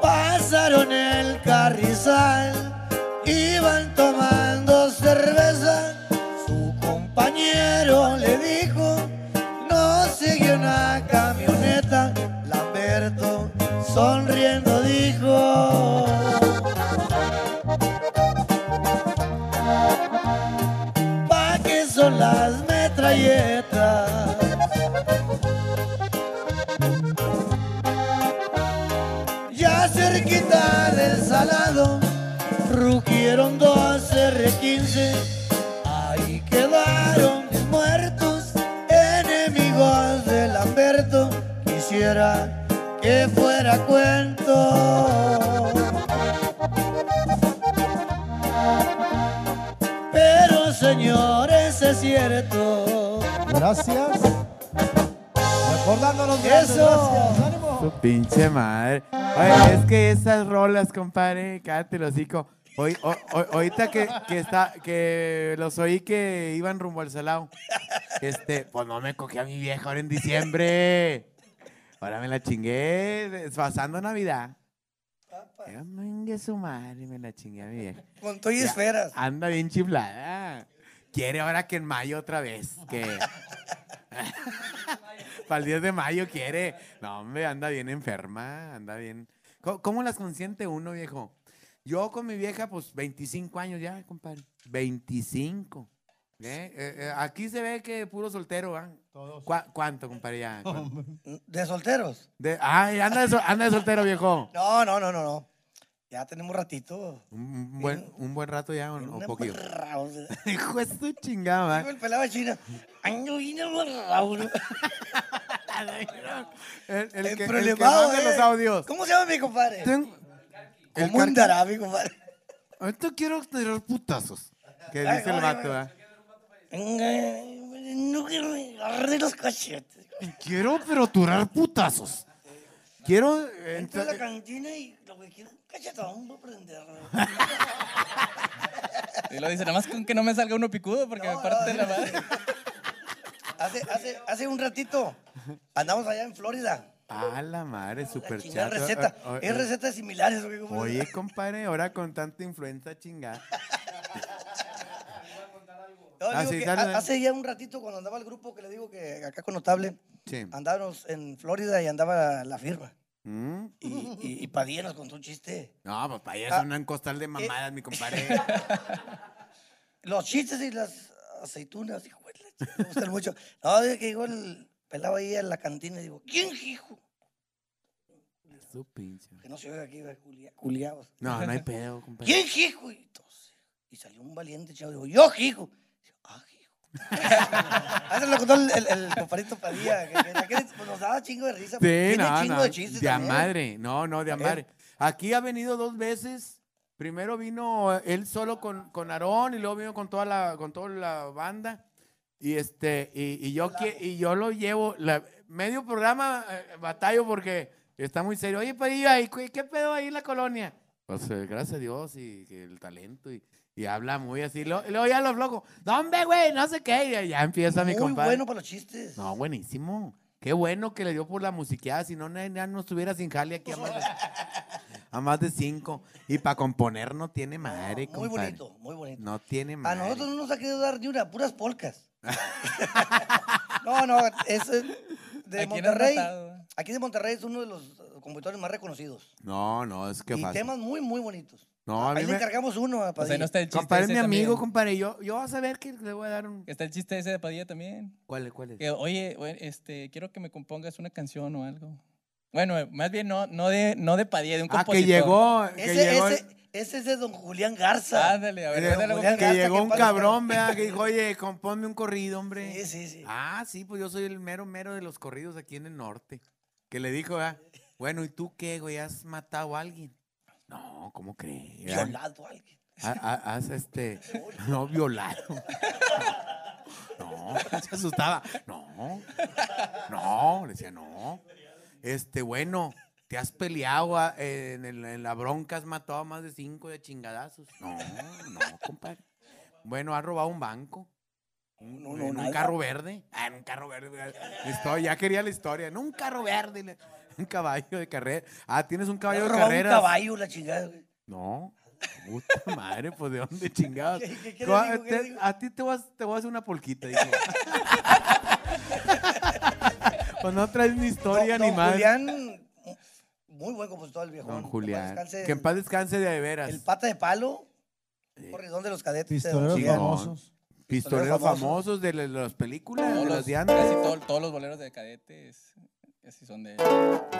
Pasaron el carrizal, del rugieron dos R15. Ahí quedaron muertos, enemigos de Lamberto. Quisiera que fuera cuento. Pero señores, es cierto. Gracias. Recordándonos de Eso. Gracias. ¡Ánimo! Su pinche madre. Oye, es que esas rolas, compadre, cállate el hocico. Hoy, o- ahorita que, que, está, que los oí que iban rumbo al salao. Este, pues no me cogí a mi vieja ahora en diciembre. Ahora me la chingué, pasando Navidad. Ya, Venga su madre, me la chingué a mi vieja. Con y esferas. Anda bien chiflada. Quiere ahora que en mayo otra vez. Que. Para el 10 de mayo quiere. No, hombre, anda bien enferma. Anda bien. ¿Cómo, cómo las consiente uno, viejo? Yo con mi vieja, pues 25 años ya, compadre. 25. ¿Eh? Eh, eh, aquí se ve que puro soltero, ¿ah? Todos. ¿Cuá- ¿Cuánto, compadre? Ya? ¿Cuánto? ¿De solteros? De- ay, anda de, anda de soltero, viejo. No, no, no, no, no. Ya tenemos ratito. Un, un buen, un buen rato ya, o, o Una poquillo. embarrado, o sea. Hijo de su chingada, el pelado de China. Ando bien embarrado, ¿no? El, el que, el que eh. los audios. ¿Cómo se llama mi compadre? Ten- el ¿Cómo andará mi compadre? Ahorita quiero tirar putazos. Que Ay, dice el vato. ¿verdad? No quiero me agarre los cachetes. Quiero pero tirar putazos. Quiero. eh, Entro a la cantina y lo que quiero un cachetón para prender. Y lo dice, nada más con que no me salga uno picudo porque me parte la madre. Hace, hace, hace un ratito andamos allá en Florida. Ah, la madre, chingada chato. receta. Ah, ah, Es ah. recetas similares. oye, compadre. Oye, compadre, ahora con tanta influenza chingada. No, Ah, sí. Hace ya un ratito cuando andaba el grupo que le digo que acá con Notable, Sí. andábamos en Florida y andaba la firma. ¿Mm? Y, y, y Padilla nos contó un chiste. No, pues para allá Ah, es un costal de mamadas, mi compadre. Los chistes y las aceitunas, hijo me gustan mucho. No, de que llegó el pelado ahí en la cantina y digo, ¿quién, hijo? Su pinche. Que no se oiga aquí, culiados. No, no hay pedo, compadre. ¿Quién, hijo? Y, entonces, y salió un valiente chavo, digo, yo, hijo. Eso lo contó el, el, el compadrito Padilla, que, que- pues, nos daba chingo de risa. Sí, tiene no, chingo no. de chistes De a madre. No, no, de a Él- madre. Aquí ha venido dos veces. Primero vino él solo con, con Aarón y luego vino con toda la, con toda la banda. Y este, y, y yo que, y yo lo llevo, la- medio programa eh, batallo porque está muy serio. Oye, Padilla, ¿y qué, qué pedo ahí en la colonia? Pues eh, gracias a Dios y que el talento y, y habla muy así. Luego ya lo. No, hombre, güey, no sé qué. Y ya- empieza mi Muy compadre. bueno para los chistes. No, buenísimo. Qué bueno que le dio por la musiqueada, si no, ya no estuviera sin jale aquí a más de, a más de cinco. Y para componer no tiene madre, muy compadre. bonito, muy bonito. No tiene A madre. nosotros no nos ha querido dar ni una, puras polcas. no, no, es eh, de Aquí Monterrey. Aquí de Monterrey es uno de los compositores más reconocidos. No, no, es que y fácil. temas muy, muy bonitos. No, a mí Ahí le me... encargamos uno a Padilla. no está el chiste Compadre, es ese mi amigo, también. compadre. Yo, yo vas a ver que le voy a dar un... Está el chiste ese de Padilla también. ¿Cuál es? ¿Cuál es? Que, oye, güey, este, quiero que me compongas una canción o algo. Bueno, más bien no, no, de, no de Padilla, de un Ah, compositor. que llegó, que Ese, llegó, ese, ese es de don Julián Garza. Ándale, a ver, que- ándale, Julián que Garza, llegó que un cabrón, vea, que dijo, oye, compónme un corrido, hombre. Sí, sí, sí. Ah, sí, pues yo soy el mero mero de los corridos aquí en el norte. Que le dijo, ah, bueno, ¿y tú qué, güey? ¿Has matado a alguien? No, ¿cómo crees? Violado a alguien. Ha- ha- Has este. No, violado. No, se asustaba. No, no, le decía, no. Este, bueno, te has peleado ah, en, el- en la bronca, has matado a más de cinco de chingadazos. No, no, compadre. Bueno, has robado un banco. No, en un nada. carro verde. Ah, en un carro verde. Historia, ya quería la historia. En un carro verde. Un caballo de carrera. Ah, tienes un caballo de Robaba un carreras. caballo, la chingada, güey. No. Puta madre, pues de dónde chingados. ¿Qué- qué- le digo, qué te- le digo? a ti te voy, a, te voy a hacer una polquita, dijo. pues no traes ni historia Don- ni don más. Julián, muy buen compositor el viejo. Don Julián. Que en paz descanse de veras. El pata de palo, corridón de los cadetes. de don Pistoleros Julián. Famosos. Pistoleros famosos. famosos de la- las películas, Todos de los, las de antes. casi todo- todos los boleros de cadetes así son de él.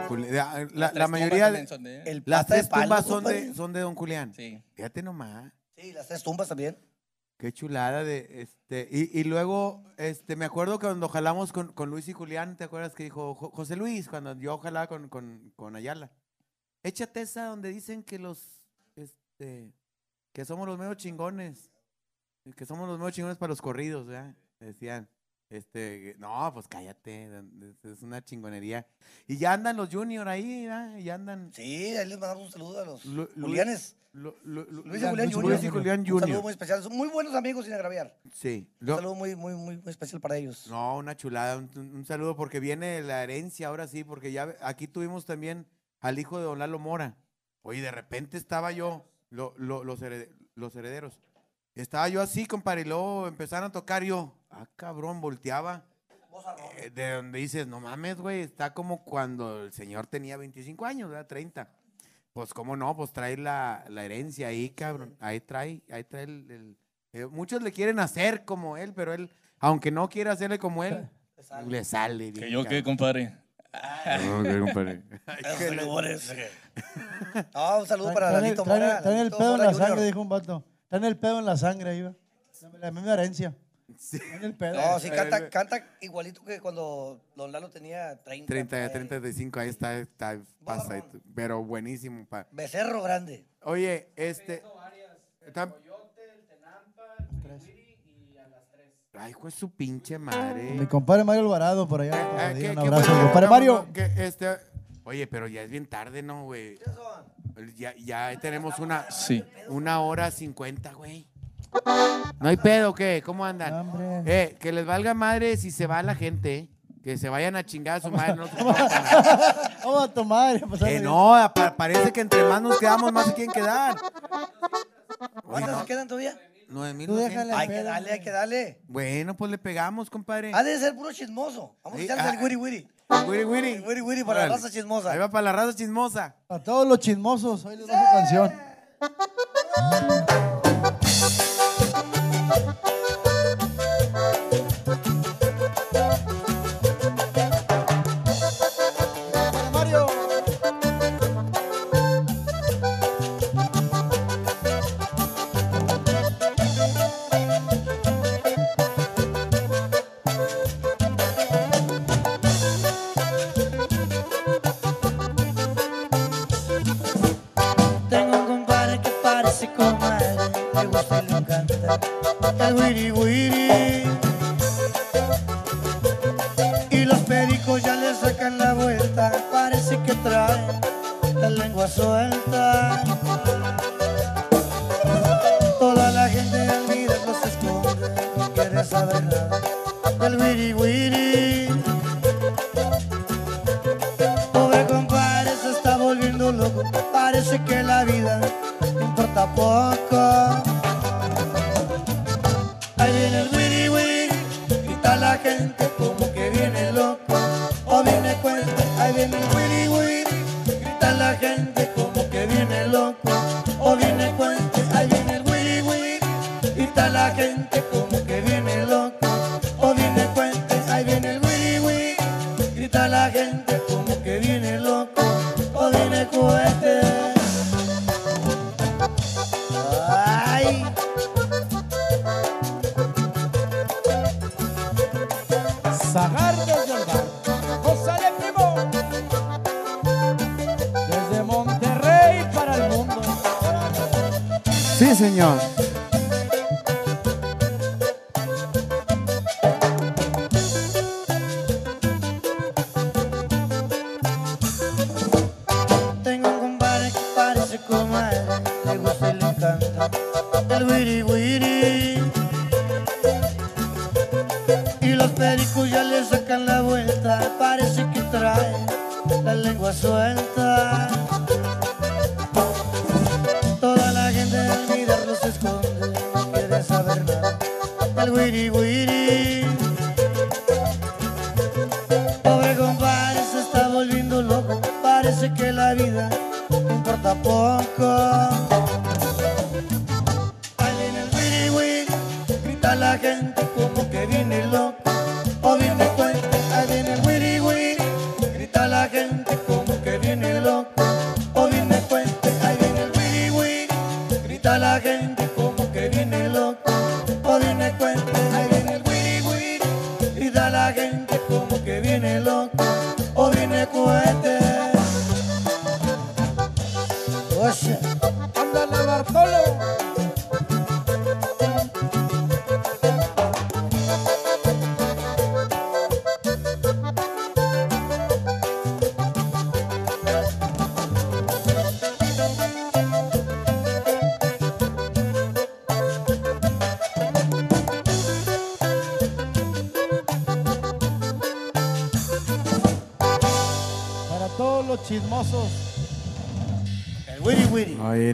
Juli- La, la- Las la mayoría tumbas de también son de él. El las pata de tres palo, tumbas son compadre. de, son de Don Julián. Sí. Fíjate nomás. Sí, las tres tumbas también. Qué chulada de este. Y, y luego, este, me acuerdo que cuando jalamos con, con Luis y Julián, ¿te acuerdas que dijo "Jo- José Luis? Cuando yo jalaba con, con, con Ayala. Échate esa donde dicen que los este que somos los medio chingones. Que somos los medio chingones para los corridos, ¿verdad? Decían. Este, no, pues cállate, es- una chingonería. Y ya andan los junior ahí. Y ya andan Sí, ahí les mandamos un saludo a los Lu- Julianes. Lu- Lu- Lu- Luis y Julián Luis Junior. y Julián Un saludo Junior. muy especial. Son muy buenos amigos sin agraviar. Sí. Un saludo muy, muy, muy, muy especial para ellos. No, una chulada, un, saludo porque viene la herencia ahora sí, porque ya aquí tuvimos también al hijo de Don Lalo Mora. Oye, de repente estaba yo, lo- lo- los, herede- los herederos, estaba yo así, compadre, y luego empezaron a tocar yo, ah, cabrón, volteaba, eh, de donde dices, no mames, güey, está como cuando el señor tenía 25 años, ¿verdad? 30. Pues, ¿cómo no? Pues trae la, la herencia ahí, cabrón. Ahí trae, ahí trae el... el- eh, muchos le quieren hacer como él, pero él, aunque no quiera hacerle como él, le sale. bien, Que yo qué, compadre. No, qué compadre. No, un saludo para el- Mora. traen el pedo en la sangre, dijo un vato. Traen el pedo en la sangre, iba. La, la misma herencia. Traen el pedo. No, sí, canta, canta igualito que cuando Don Lalo tenía 30. 30, por ahí. 35, ahí está, está pasa, pero buenísimo. pa. Becerro grande. Oye, este... tam- Ay, hijo de su pinche madre. Mi compadre Mario Alvarado por allá. ¿qué- digo un abrazo. Compadre Mario. que este, oye, pero ya es bien tarde, ¿no, güey? Ya, ya tenemos una, Sí. una hora cincuenta, güey. ¿No hay pedo qué? ¿Cómo andan? Eh, que les valga madre si se va la gente, ¿eh? Que se vayan a chingar a su madre. No, se. Vamos a tomar. a pasarla Eh, no, pa- parece que entre más nos quedamos, más se quieren quedar. Oye, ¿Cuántas no, nos quedan todavía? nueve mil Tú doscientos. déjale. Hay que pedo, darle, hay que darle. Bueno, pues le pegamos, compadre. Ha de ser puro chismoso. Vamos a Sí, echarle ah, el wiri wiri. Wiri, wiri. Wiri wiri para la raza chismosa. Ahí va para la raza chismosa. Para todos los chismosos, hoy les doy su canción.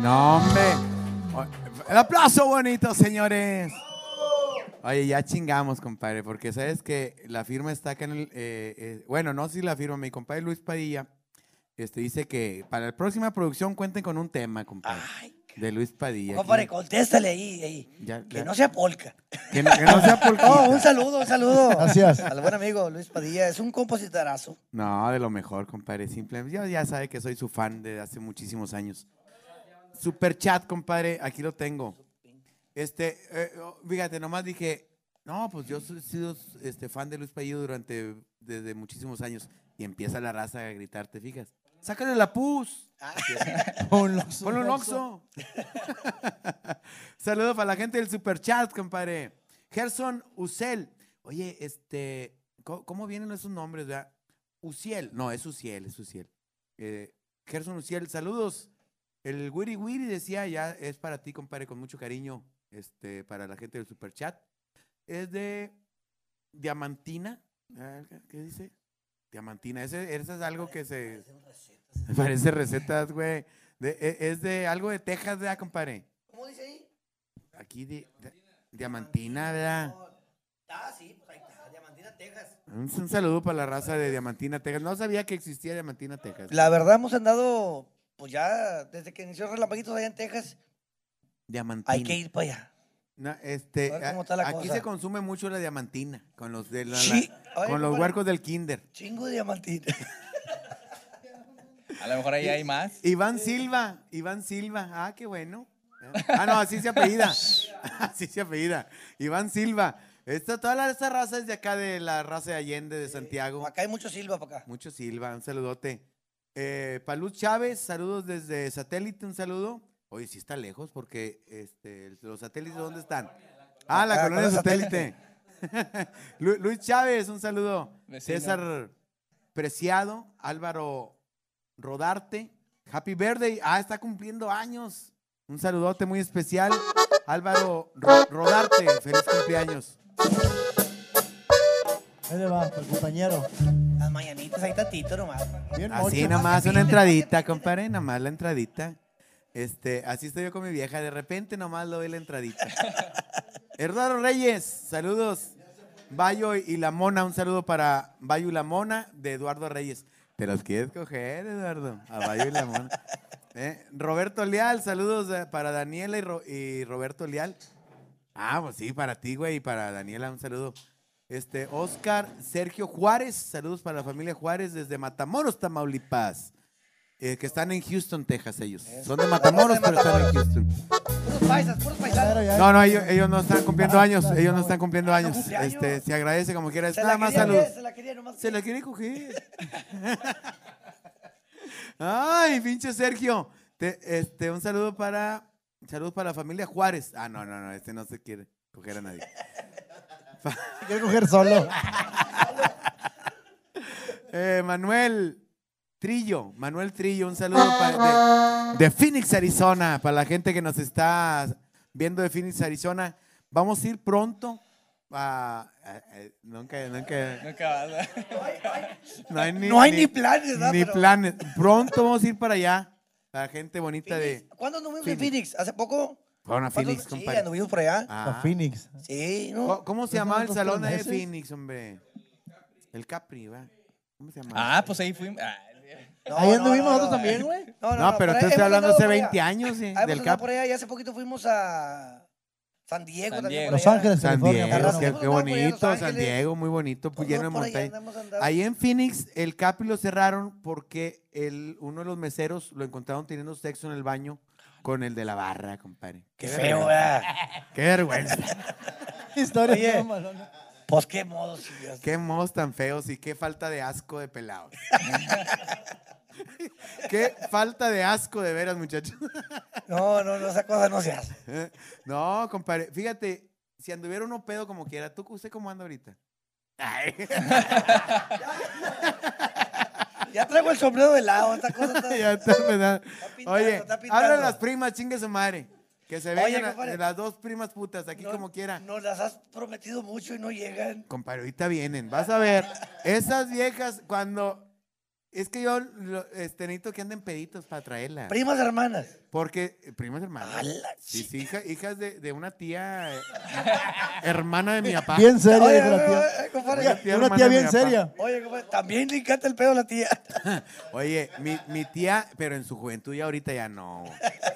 No, hombre. El aplauso bonito, señores. Oye, ya chingamos, compadre, porque sabes que la firma está acá en el. eh, eh, bueno, no si la firma, mi compadre Luis Padilla este, dice que para la próxima producción cuenten con un tema, compadre. Ay, De Luis Padilla. compadre, Aquí. contéstale ahí, ahí. Ya, Que ya. no sea polka. Que no, que no sea por Oh, un saludo, un saludo. Gracias. Al buen amigo Luis Padilla. Es un compositorazo. No, de lo mejor, compadre. Simplemente, ya, ya sabe que soy su fan de hace muchísimos años. Super chat, compadre, aquí lo tengo. Este, eh, oh, fíjate, nomás dije, no, pues yo he sido este, fan de Luis Payillo durante, desde muchísimos años. Y empieza la raza a gritar, ¿te fijas? Sácale la pus. Ponlo, su Ponle un oxo. Saludos para la gente del super chat, compadre. Gerson Usel. Oye, este, ¿cómo, cómo vienen esos nombres? verdad? Uciel. No, es Uciel, es Uciel. Eh, Gerson Uciel, saludos. El Wiri Wiri decía, ya es para ti, compadre, con mucho cariño, este, para la gente del super chat. Es de Diamantina. ¿Qué dice? Diamantina. Ese, ese es algo que se... Parece recetas, güey. De- e- es de algo de Texas, ¿verdad, compadre? ¿Cómo dice ahí? Aquí de, de- Diamantina, ¿verdad? Ah, sí, pues ahí está. Diamantina, Texas. Un, un saludo para la raza de Diamantina, Texas. No sabía que existía Diamantina, Texas. La verdad hemos andado, pues ya desde que inició Relampaguitos allá en Texas, Diamantina. hay que ir para allá. No, este, A ver cómo a- está la aquí cosa. se consume mucho la diamantina con los de la- Sí. la- Ay, con los huercos del kinder. Chingo de diamantina. A lo mejor ahí hay más. Iván Silva, Iván Silva. Ah, qué bueno. Ah, no, así se apellida. Así se apellida. Iván Silva. Esta, toda la, esta raza es de acá, de la raza de Allende, de Santiago. Acá hay mucho silba para acá. Mucho Silva, un saludote. Eh, Paluz Chávez, saludos desde satélite, un saludo. Oye, sí está lejos porque este, los satélites, ¿dónde están? Ah, la Acá, colonia satélite. Lu- Luis Chávez, un saludo. Vecino. César Preciado, Álvaro Rodarte, Happy Birthday. Ah, está cumpliendo años. Un saludote muy especial. Álvaro Ro- Rodarte, feliz cumpleaños. Ahí le va, el compañero. Mañanitas, ahí tantito nomás. Bien Así nomás, una entradita, compadre, nomás la entradita. Este, así estoy yo con mi vieja, de repente nomás lo doy la entradita. Eduardo Reyes, saludos. Bayo y la Mona, un saludo para Bayo y la Mona de Eduardo Reyes. Te los quieres coger, Eduardo, a Bayo y la Mona. Eh, Roberto Leal, saludos para Daniela y, Ro- y Roberto Leal. Ah, pues sí, para ti, güey, y para Daniela, un saludo. Este, Oscar Sergio Juárez, saludos para la familia Juárez desde Matamoros, Tamaulipas. eh, que están en Houston, Texas, ellos. Son de Matamoros, pero están en Houston. Puros paisas, puros paisanos. No, no, ellos, ellos no están cumpliendo años. Claro, Ellos no están cumpliendo años. cumpleaños. Este, se agradece como quieras. Se Nada la más quería, salud. Se la quería nomás. Se la quiere coger. Ay, pinche Sergio. Te- este, un saludo para Saludos para la familia Juárez. Ah, no, no, no, este no se quiere coger a nadie. Quiere coger solo. Eh, Manuel Trillo, Manuel Trillo, un saludo pa- de, de Phoenix, Arizona, para la gente que nos está viendo de Phoenix, Arizona. Vamos a ir pronto a... a- a- nunca, nunca, Nunca vas. no hay ni, No hay ni planes, ¿verdad? Ni Pero- planes. Pronto vamos a ir para allá. La gente bonita de... ¿Cuándo nos vimos en Phoenix. Phoenix? ¿Hace poco? ¿Cuándo- Phoenix, Sí, compadre. anduvimos por allá. Ah. A Phoenix. Sí, ¿Cómo, ¿no? cómo se ¿No llamaba el salón de meses? Phoenix, hombre? El Capri, ¿va? ¿Cómo se llama? Ah, pues ahí fuimos. ah, No, Ahí anduvimos no, nosotros no. también, güey. No, no, No, no, pero estoy hemos hablando hace por allá. 20 años, sí, del andado Cap. por allá y hace poquito fuimos a San Diego San también. Diego. Los. Ángeles, San. Diego, qué, bonito, San. Diego, muy bonito, pues lleno de montaña. Ahí en Phoenix, el Capi lo cerraron porque el, uno de los meseros lo encontraron teniendo sexo en el baño con el de la barra, compadre. Qué feo, ¿verdad? Qué vergüenza. Historia. Oye. malona. Pues qué modo, sí, ya- qué mos tan feos y qué falta de asco de pelados. qué falta de asco de veras, muchachos. No, no, no, esa cosa no se hace. no, compadre, fíjate, si anduviera uno pedo como quiera, ¿tú usted cómo anda ahorita? Ay. Ya traigo el sombrero de lado, esta cosa está... ya está, ¿verdad? pintando, Oye, está hablan las primas, chingue su madre. Que se Oye, vengan a- compadre. las dos primas putas, aquí No- como quiera. Nos las has prometido mucho y no llegan. Compadre, ahorita vienen. Vas a ver, esas viejas, cuando. Es que yo lo- este, necesito que anden peditos para traerlas. Primas hermanas. Porque, eh, primas hermanas. A la Sí, sí, hija- hijas de, de una tía eh, hermana de mi papá. Bien seria, Oye, la oye, tía. oye, compadre. Oye, tía Una tía bien papá. seria. Oye, compadre, también le encanta el pedo a la tía. Oye, mi, mi tía, pero en su juventud ya ahorita ya no.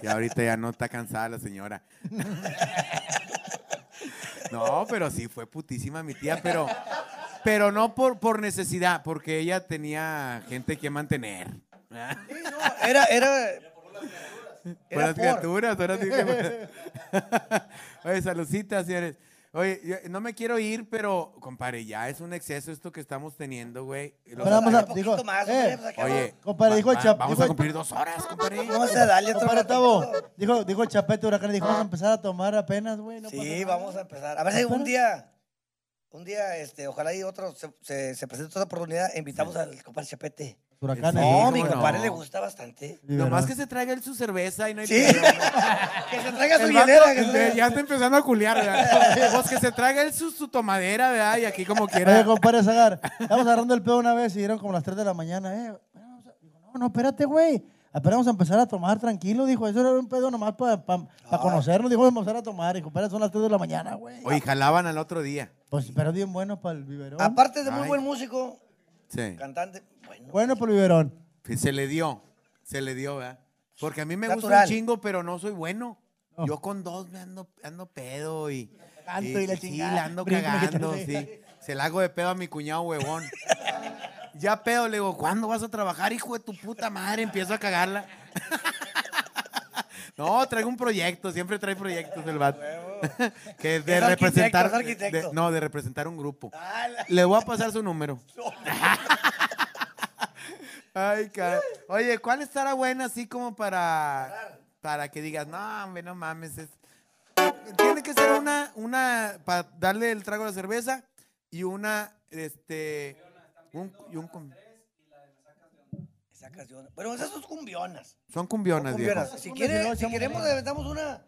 Ya ahorita ya no está cansada la señora. No, pero sí fue putísima mi tía, pero, pero no por, por necesidad, porque ella tenía gente que mantener. ¿verdad? Sí, no, era, era... Por Era las por. criaturas, ahora sí que- Oye, saludcitas, señores. Oye, yo no me quiero ir, pero, compadre, ya es un exceso esto que estamos teniendo, güey. Pero vamos a- Un poquito dijo, más, eh, pues, Oye, Compadre, va- dijo el va- chap- vamos dijo a cumplir dos horas, compadre. Vamos a darle otro Compadre. Tavo, dijo, dijo el chapete huracán, dijo, vamos a empezar a tomar apenas, güey. no Sí, vamos a empezar. A ver si un día, un día, este, ojalá y otro se, se, se presente otra oportunidad, invitamos al compadre Chapete. Huracán. Sí. No, mi no. compadre le gusta bastante. Nomás que se traiga él su cerveza y no hay Sí. Que se traiga su El vato, hielera. Que se traiga- ya está empezando a culiar, ¿verdad? Pues que se traiga él su, su tomadera, ¿verdad? Y aquí como quiera. Oye, compadre Zagar, estamos agarrando el pedo una vez y dieron como las 3 de la mañana. Eh, no, no, espérate, güey. Apenas vamos a empezar a tomar tranquilo, dijo. Eso era un pedo nomás para conocernos. Dijo, vamos a empezar a tomar. Y compadre, son las 3 de la mañana, güey. Oye, jalaban al otro día. Pues, pero bien bueno para el biberón. Aparte de muy Ay. buen músico, Sí. cantante, bueno. Bueno para el biberón. Sí, Se le dio. Se le dio, ¿verdad? Porque a mí me gusta Natural. un chingo, pero no soy bueno. No. Yo con dos me ando, ando pedo y. Canto y la sí, chingada. la ando Brinco, me cagando, sí. Se la hago de pedo a mi cuñado huevón. Ya pedo, le digo, ¿cuándo vas a trabajar, hijo de tu puta madre? Empiezo a cagarla. No, traigo un proyecto, siempre trae proyectos el vato. Que de Es arquitecto, representar. es arquitecto. de- no, de representar un grupo. Ah, la- Le voy a pasar su número. Ay, cara. Oye, ¿cuál estará buena así como para para que digas, no, hombre, no mames? es-". Tiene que ser una, una para darle el trago a la cerveza y una, este, un, y un cum- Esa canción. Bueno, esas son cumbionas. son cumbionas, viejo. Cumbionas. Si, Cumbias, quiere, y luego si queremos, aventamos una.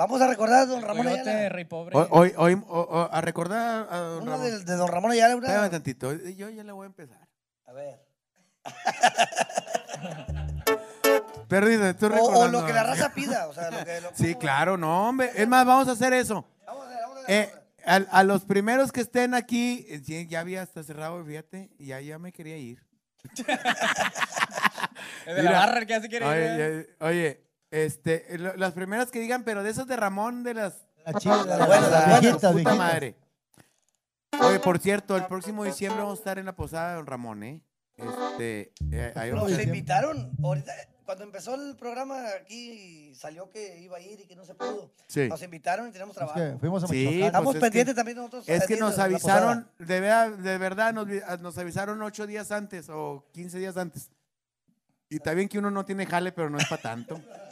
Vamos a recordar a don Ramón Coyote, Ayala. Rey Pobre. Hoy, hoy, hoy, o- o- a recordar a don Una Ramón. de, de don Ramón Ayala. Espérame Una... tantito, yo ya le voy a empezar. A ver. Perdida, estoy O, recordando. o lo que la raza pida. O sea, lo que, lo- Sí, claro, no, hombre. Es más, vamos a hacer eso. Vamos a ver, vamos a ver. Eh, al- a, los primeros que estén aquí, eh, sí, ya había hasta cerrado, fíjate, y ya, ya me quería ir. Es de la Mira, barra el que hace quiere ir, Oye, ¿verdad? ya- oye, este, lo- las primeras que digan, pero de esas de Ramón, de las La chida, la, buena, la puta viejita. madre. Oye, por cierto, el próximo diciembre vamos a estar en la posada de Don Ramón, ¿eh? Este, eh, ahí vamos Nos a- invitaron. Ahorita, cuando empezó el programa, aquí salió que iba a ir y que no se pudo. Sí. Nos invitaron y tenemos Es trabajo. que fuimos a Sí, Michoacán. Estamos pues es pendientes que- también nosotros. Es que pendientes nos de la avisaron, posada. de verdad, de verdad nos, vi- nos avisaron ocho días antes o 15 días antes. Y está bien que uno no tiene jale, pero no es para tanto.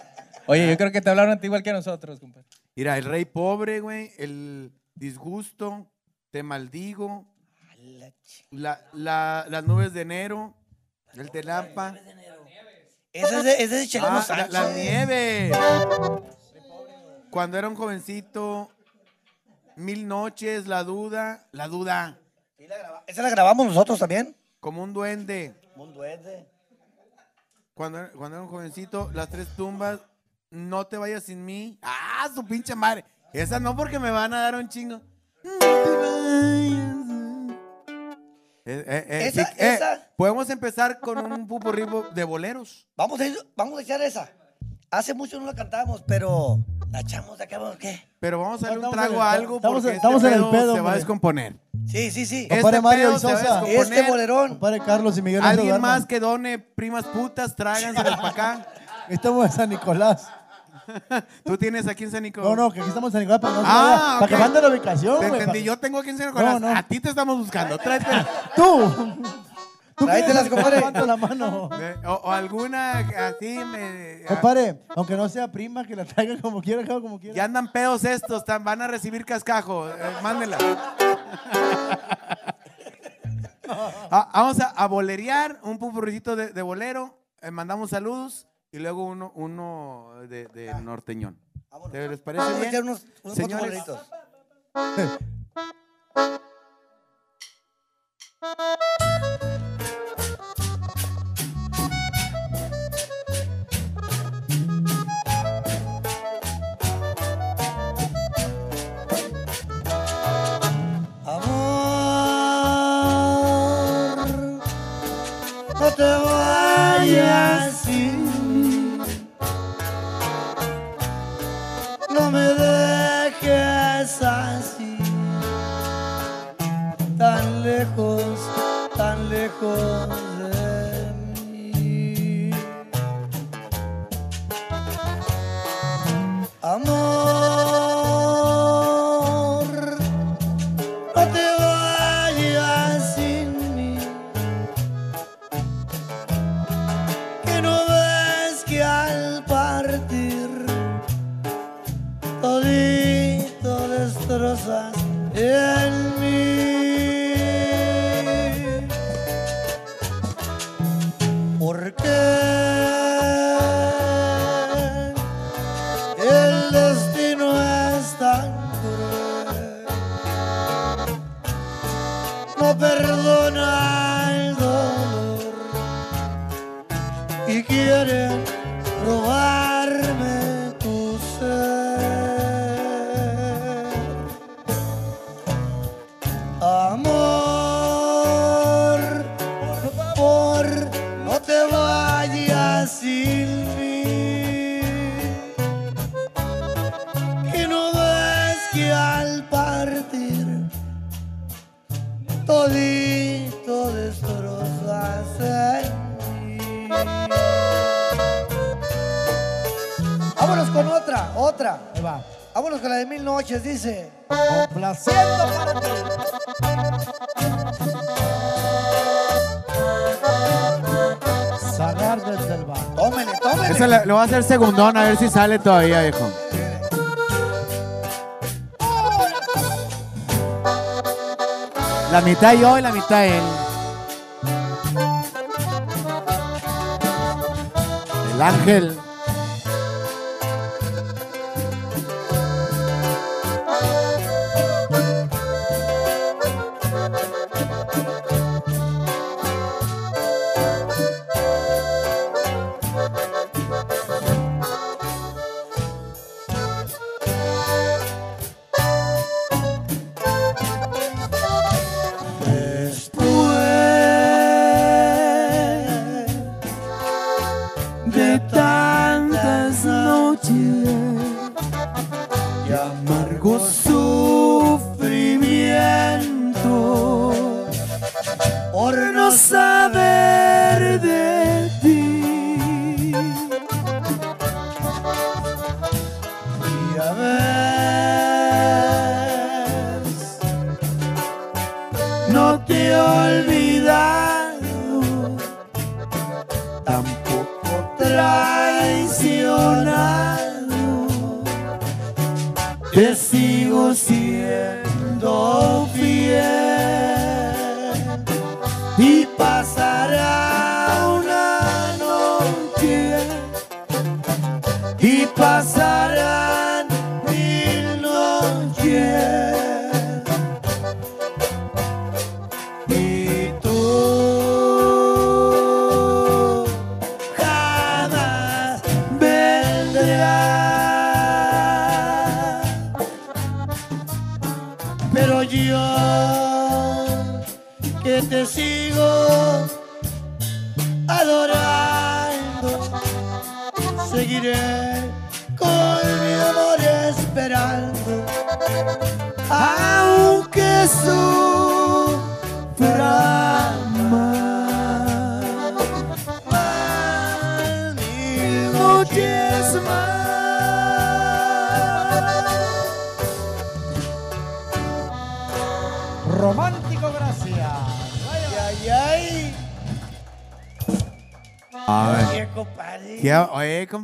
Oye, yo creo que te hablaron a ti igual que a nosotros, compadre. Mira, el rey pobre, güey, el disgusto, te maldigo, la, la- las nubes de enero, el telampa, Ese es de, ese es de ah, la, la nieve. Cuando era un jovencito, mil noches, la duda, la duda, Esa la grabamos nosotros también. como un duende. Un duende. Cuando, cuando era un jovencito, las tres tumbas, no te vayas sin mí. Ah, su pinche madre. Esa no porque me van a dar un chingo. No te vayas. Eh, eh, eh, Esa- sí, eh, esa. podemos empezar con un pupurrí de boleros. Vamos a, ir- vamos a echar esa. Hace mucho no la cantamos, pero la echamos de acá, ¿o ¿qué? Pero vamos a darle un Estamos en trago el- a algo estamos- porque estamos este en el pedo pedo, se va a hombre. descomponer. Sí, sí, sí. Este Compadre Mario pedo y se va a Sosa. descomponer. Este bolerón. Compadre Carlos y Miguel. no se Alguien duerman. más que done primas putas, tráganselas para acá. Estamos en San Nicolás. Tú tienes aquí en San No, Nicolás. no, que aquí estamos en San Nicolás para que no Ah. Para que mande la ubicación, Te entendí, yo tengo aquí en San Nicolás. No, no. A ti te estamos buscando. Tráete. Tú. Tú quieres, compadre. la mano. O, o alguna así me. Compadre, aunque no sea prima, que la traigan como quiera, como quiera. Ya andan pedos estos, tan- van a recibir cascajo. eh, mándenla. Ah, vamos a, a bolerear un pupurricito de, de bolero. eh, mandamos saludos y luego uno, uno de, de norteñón. Vámonos. ¿Te les parece Vamos a bien? echar unos, unos cuantos Señores. Amor, no te vayas segundón a ver si sale todavía, viejo. La mitad yo y la mitad él. El ángel.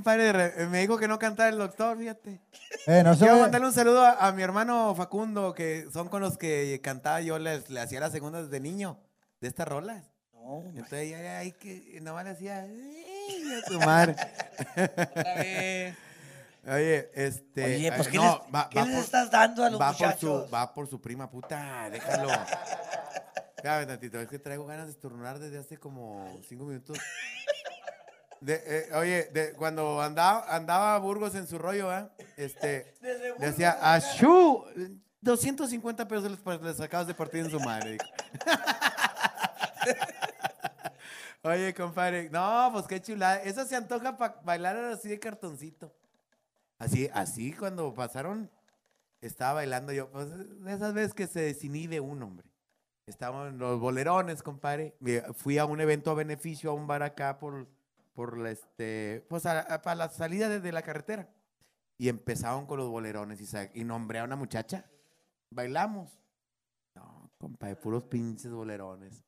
Compadre, re- me dijo que no cantaba el doctor, fíjate. Eh, no Quiero mandarle un saludo a, a mi hermano Facundo, que son con los que cantaba yo, les, le hacía las segundas de niño, de estas rolas. No, Entonces, ya, ahí que nomás le hacía, "Ay, a tu madre. Otra vez. Oye, este. Oye, pues eh, ¿qué, no, les, va, qué va les por, estás dando a los va por su, va por su prima puta, déjalo. Espérame tantito, es que traigo ganas de estornudar desde hace como cinco minutos. De, eh, oye, de, cuando andaba, andaba Burgos en su rollo, ¿eh? Este, decía, ¡Ashu! 250 pesos les, les acabas de partir en su madre. Oye, compadre, no, pues qué chulada. Eso se antoja para bailar así de cartoncito. Así, así cuando pasaron, estaba bailando yo. Pues esas veces que se desinhibe un hombre. Estaban los bolerones, compadre. Me- Fui a un evento a beneficio, a un bar acá por, por la, este, pues a- la salida desde la carretera. Y empezaron con los bolerones y, nombré a una muchacha. Bailamos. No, compadre, puros pinches bolerones.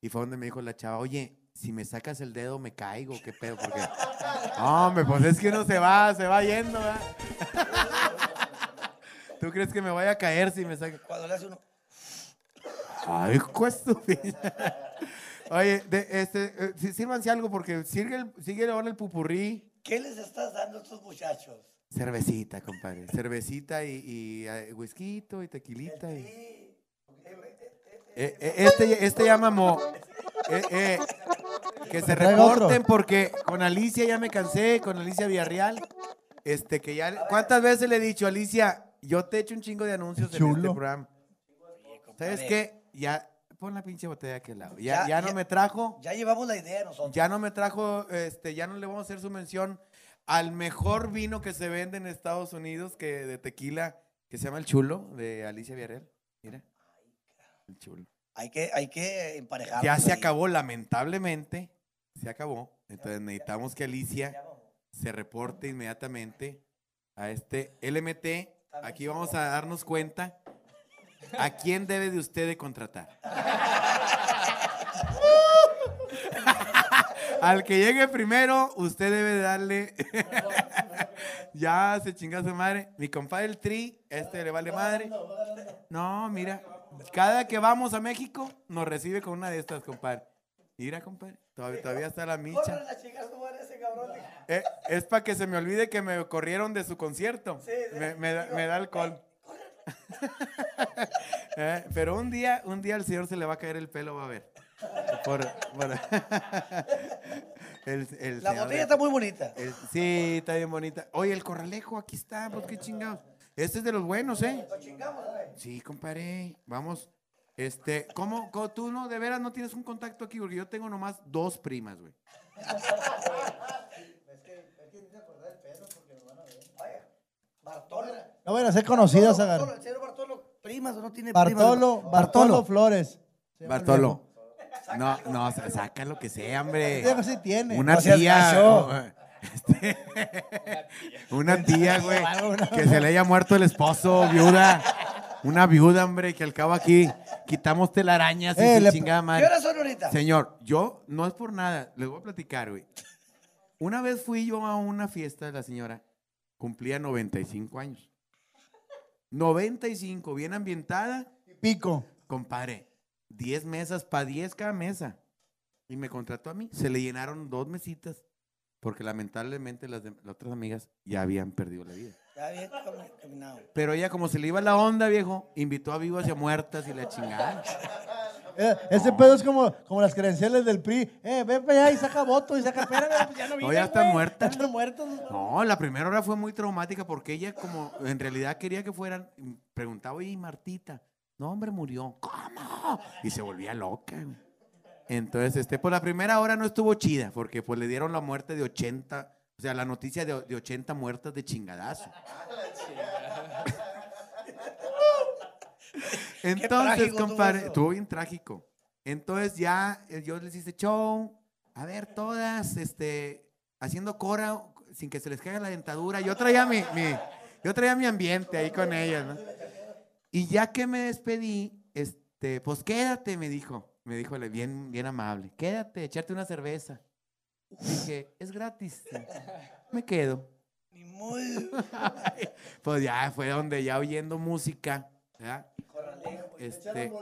Y fue donde me dijo la chava, oye, si me sacas el dedo me caigo, qué pedo, porque... Hombre, pues es que uno se va, se va yendo, ¿verdad? ¿Tú crees que me voy a caer si me saca? Cuando le hace uno. Ay, cuesta. Oye, de, este, eh, sí, sírvanse algo porque sigue, el, sigue ahora el pupurrí. ¿Qué les estás dando a estos muchachos? Cervecita, compadre. Cervecita y, y eh, whisky y tequilita. y- Eh, eh, este, este ya mamó. Eh, eh, que se reporten porque con Alicia ya me cansé, con Alicia Villarreal. Este, que ya. ¿Cuántas veces le he dicho, Alicia? Yo te echo un chingo de anuncios en este programa. ¿Sabes qué? Ya, pon la pinche botella aquí al lado. Ya, Ya- ya no ya- me trajo. Ya llevamos la idea nosotros. Ya no me trajo, este, ya no le vamos a hacer su mención al mejor vino que se vende en Estados Unidos que de tequila, que se llama el chulo, de Alicia Villarreal. Mira. El chulo. Hay que, hay que emparejar. Ya se acabó, lamentablemente. Se acabó. Entonces necesitamos que Alicia se reporte inmediatamente a este LMT. Aquí vamos a darnos cuenta a quién debe de usted de contratar. Al que llegue primero, usted debe de darle. ya se chinga su madre. Mi compadre el Tri, este le vale madre. No, mira. Cada que vamos a México, nos recibe con una de estas, compadre. Mira, compadre. Todavía, todavía está la micha. Eh, es para que se me olvide que me corrieron de su concierto. me, me da- me da alcohol. Eh, pero un día, un día al señor se le va a caer el pelo, va a ver. Por, por- el, el La señor botella está muy bonita. el- sí, está bien bonita. Oye, el corralejo, aquí está, pues qué chingados. Este es de los buenos, ¿eh? Sí, compadre. Vamos. Este, ¿cómo, cómo tú no, de veras no tienes un contacto aquí? Porque yo tengo nomás dos primas, güey. Bartolo. No van a ser conocidas, Bartolo, Agar. el señor Bartolo, primas o no tiene Bartolo, primas? Bartolo Flores. Bartolo. No, no, sa- saca lo que sea, hombre. Sí tiene. Una No tía. gacho. o- este, una tía, güey. Que se le haya muerto el esposo, viuda. Una viuda, hombre, que al cabo aquí quitamos telarañas y Eh, chingada ¿Qué madre. horas son ahorita? Señor, yo no es por nada, les voy a platicar, güey. Una vez fui yo a una fiesta de la señora, cumplía 95 años. 95, bien ambientada. Pico. Compadre, 10 mesas para 10 cada mesa. Y me contrató a mí. Se le llenaron dos mesitas. Porque lamentablemente las, de- las otras amigas ya habían perdido la vida. Ya. Pero ella, como se le iba la onda, viejo, invitó a vivas y a muertas y la chingada. Eh, ese pedo es como, como las credenciales del PRI. Eh, ven para allá y saca voto y saca pera. Pues ya no, No, ya están güey. muertas. Ya están muertos. No, la primera hora fue muy traumática porque ella, como en realidad quería que fueran, preguntaba, oye, ¿y Martita. No, hombre, murió. ¿Cómo? Y se volvía loca. güey. Entonces, este, pues la primera hora no estuvo chida porque pues le dieron la muerte de 80, o sea, la noticia de, de 80 muertas de chingadazo. Entonces, compadre, estuvo bien trágico. Entonces ya eh, yo les hice show, a ver, todas, este, haciendo cora sin que se les caiga la dentadura. Yo traía mi, mi- yo traía mi ambiente ahí con ellas, ¿no? Y ya que me despedí, este, pues quédate, me dijo. Me dijo bien, bien amable. Quédate, echarte una cerveza. Dije, es gratis. Me quedo. Ni muy. Pues ya fue donde ya oyendo música, ¿verdad? Este,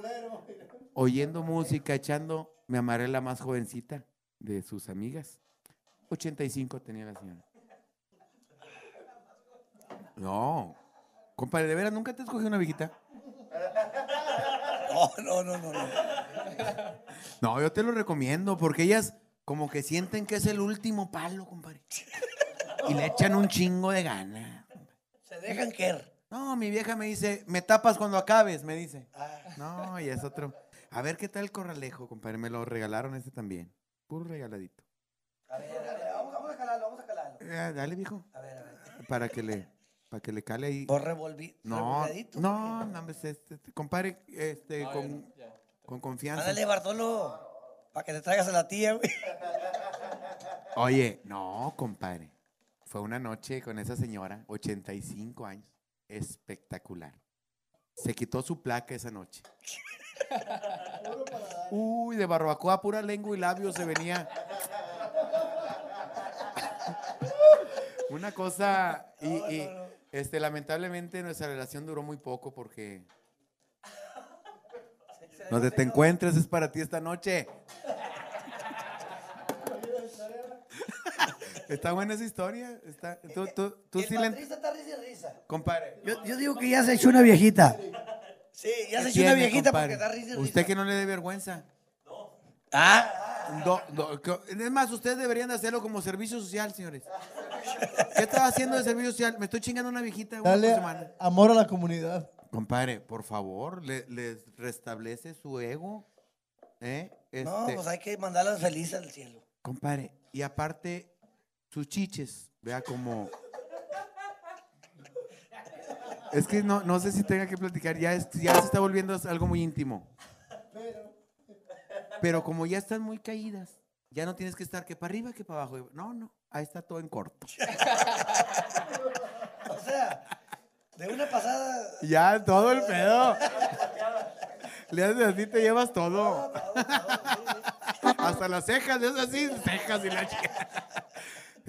oyendo música, echando, me amarré la más jovencita de sus amigas. 85 tenía la señora. No, compadre, de veras, ¿nunca te escogí una viejita? No, no, no, no. no. No, yo te lo recomiendo porque ellas como que sienten que es el último palo, compadre. Y le echan un chingo de gana. Se dejan querer. No, mi vieja me dice, me tapas cuando acabes, me dice. Ah, No, y es otro. A ver qué tal el corralejo, compadre. Me lo regalaron este también. Puro regaladito. a ver, a ver, vamos, vamos a calarlo, vamos a calarlo. Eh, dale, viejo. A ver, a ver. Para que le, para que le cale ahí. Por revolví. No, no, no, hombre, este, este, compadre, este, No, con, no, ya. con confianza. Ándale, Bartolo. Para que te traigas a la tía, güey. Oye, no, compadre. Fue una noche con esa señora, 85 años. Espectacular. Se quitó su placa esa noche. Uy, de barbacoa, pura lengua y labios se venía. Una cosa, y, y, este, lamentablemente nuestra relación duró muy poco porque donde te encuentres es para ti esta noche. Está buena esa historia. Está, tú, tú, tú El sí le... patrista está risa y risa. Compadre. Yo, yo digo que ya se echó una viejita. Sí, ya se echó una viejita compadre? porque está risa y risa. Usted que no le dé vergüenza. Ah, Do- do- co- es más, ustedes deberían de hacerlo como servicio social, señores. ¿Qué estaba haciendo de servicio social? Me estoy chingando una viejita una Dale semana. amor a la comunidad. Compadre, por favor, le- les restablece su ego. ¿eh? no, Este, pues hay que mandarlas felices al cielo. Compadre, y aparte, sus chiches, vea como... Es que no, no sé si tenga que platicar, ya, es- ya se está volviendo algo muy íntimo. Pero como ya están muy caídas, ya no tienes que estar que para arriba que para abajo. No, no, ahí está todo en corto. O sea, de una pasada. Ya, todo el pedo. Le haces así, te llevas todo. Hasta las cejas, es así, cejas y la chica.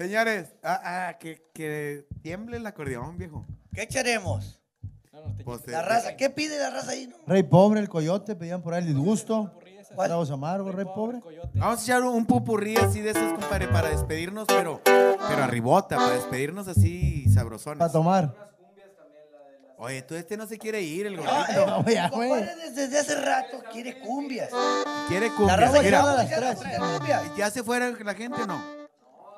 Señores, ah, ah, que, que tiemble el acordeón, viejo. ¿Qué echaremos? No, no, te Pues, La eh, raza. ¿Qué pide la raza ahí? No? Rey pobre, el coyote, pedían por ahí el disgusto. ¿Cuál? Tragos amargos, rey pobre. Coyote. Vamos a echar un pupurrí así de esos, compadre, para despedirnos, pero, pero arribota, para despedirnos así sabrosones. Para tomar. Oye, tú este no se quiere ir, el No, gordito. eh, No, ya, mi güey. compadre desde, desde hace rato quiere cumbias. Quiere La raza Mira, llama a las tres. ¿ya se fuera la gente o no?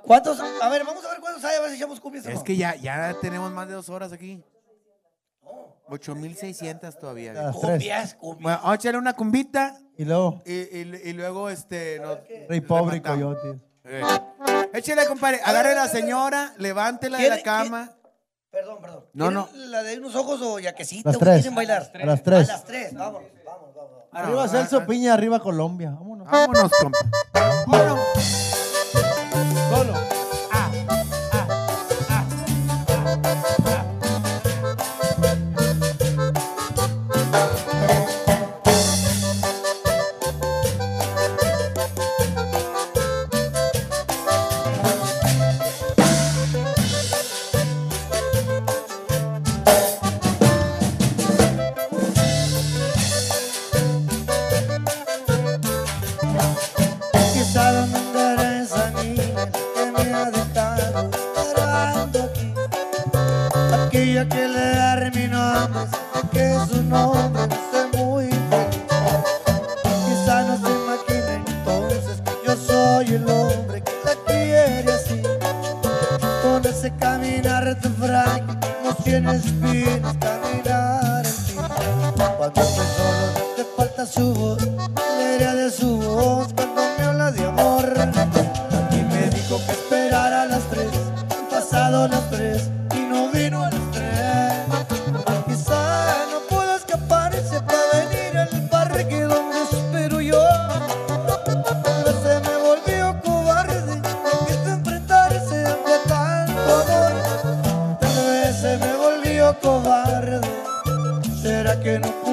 ¿Cuántos? A ver, vamos a ver cuántos hay, a ver si echamos cumbias Es que ya, ya tenemos más de dos horas aquí. 8600 todavía. Las. Cumbias, cumbias. Bueno, vamos a echarle una cumbita Y luego, y, y- y luego este. nos rey pobre y coyote. Eh. Échale, compadre. Agarre a la señora, levántela de la ¿Quiere- cama. Perdón, perdón. No, ¿Quieren no. ¿La de unos ojos o yaquecita? Las tres. quieren bailar? A las tres. A las tres, vamos, vamos, vamos. Arriba Ah, Celso ah, Piña, arriba Colombia. Vámonos. Vámonos, compa. Vámonos. Que no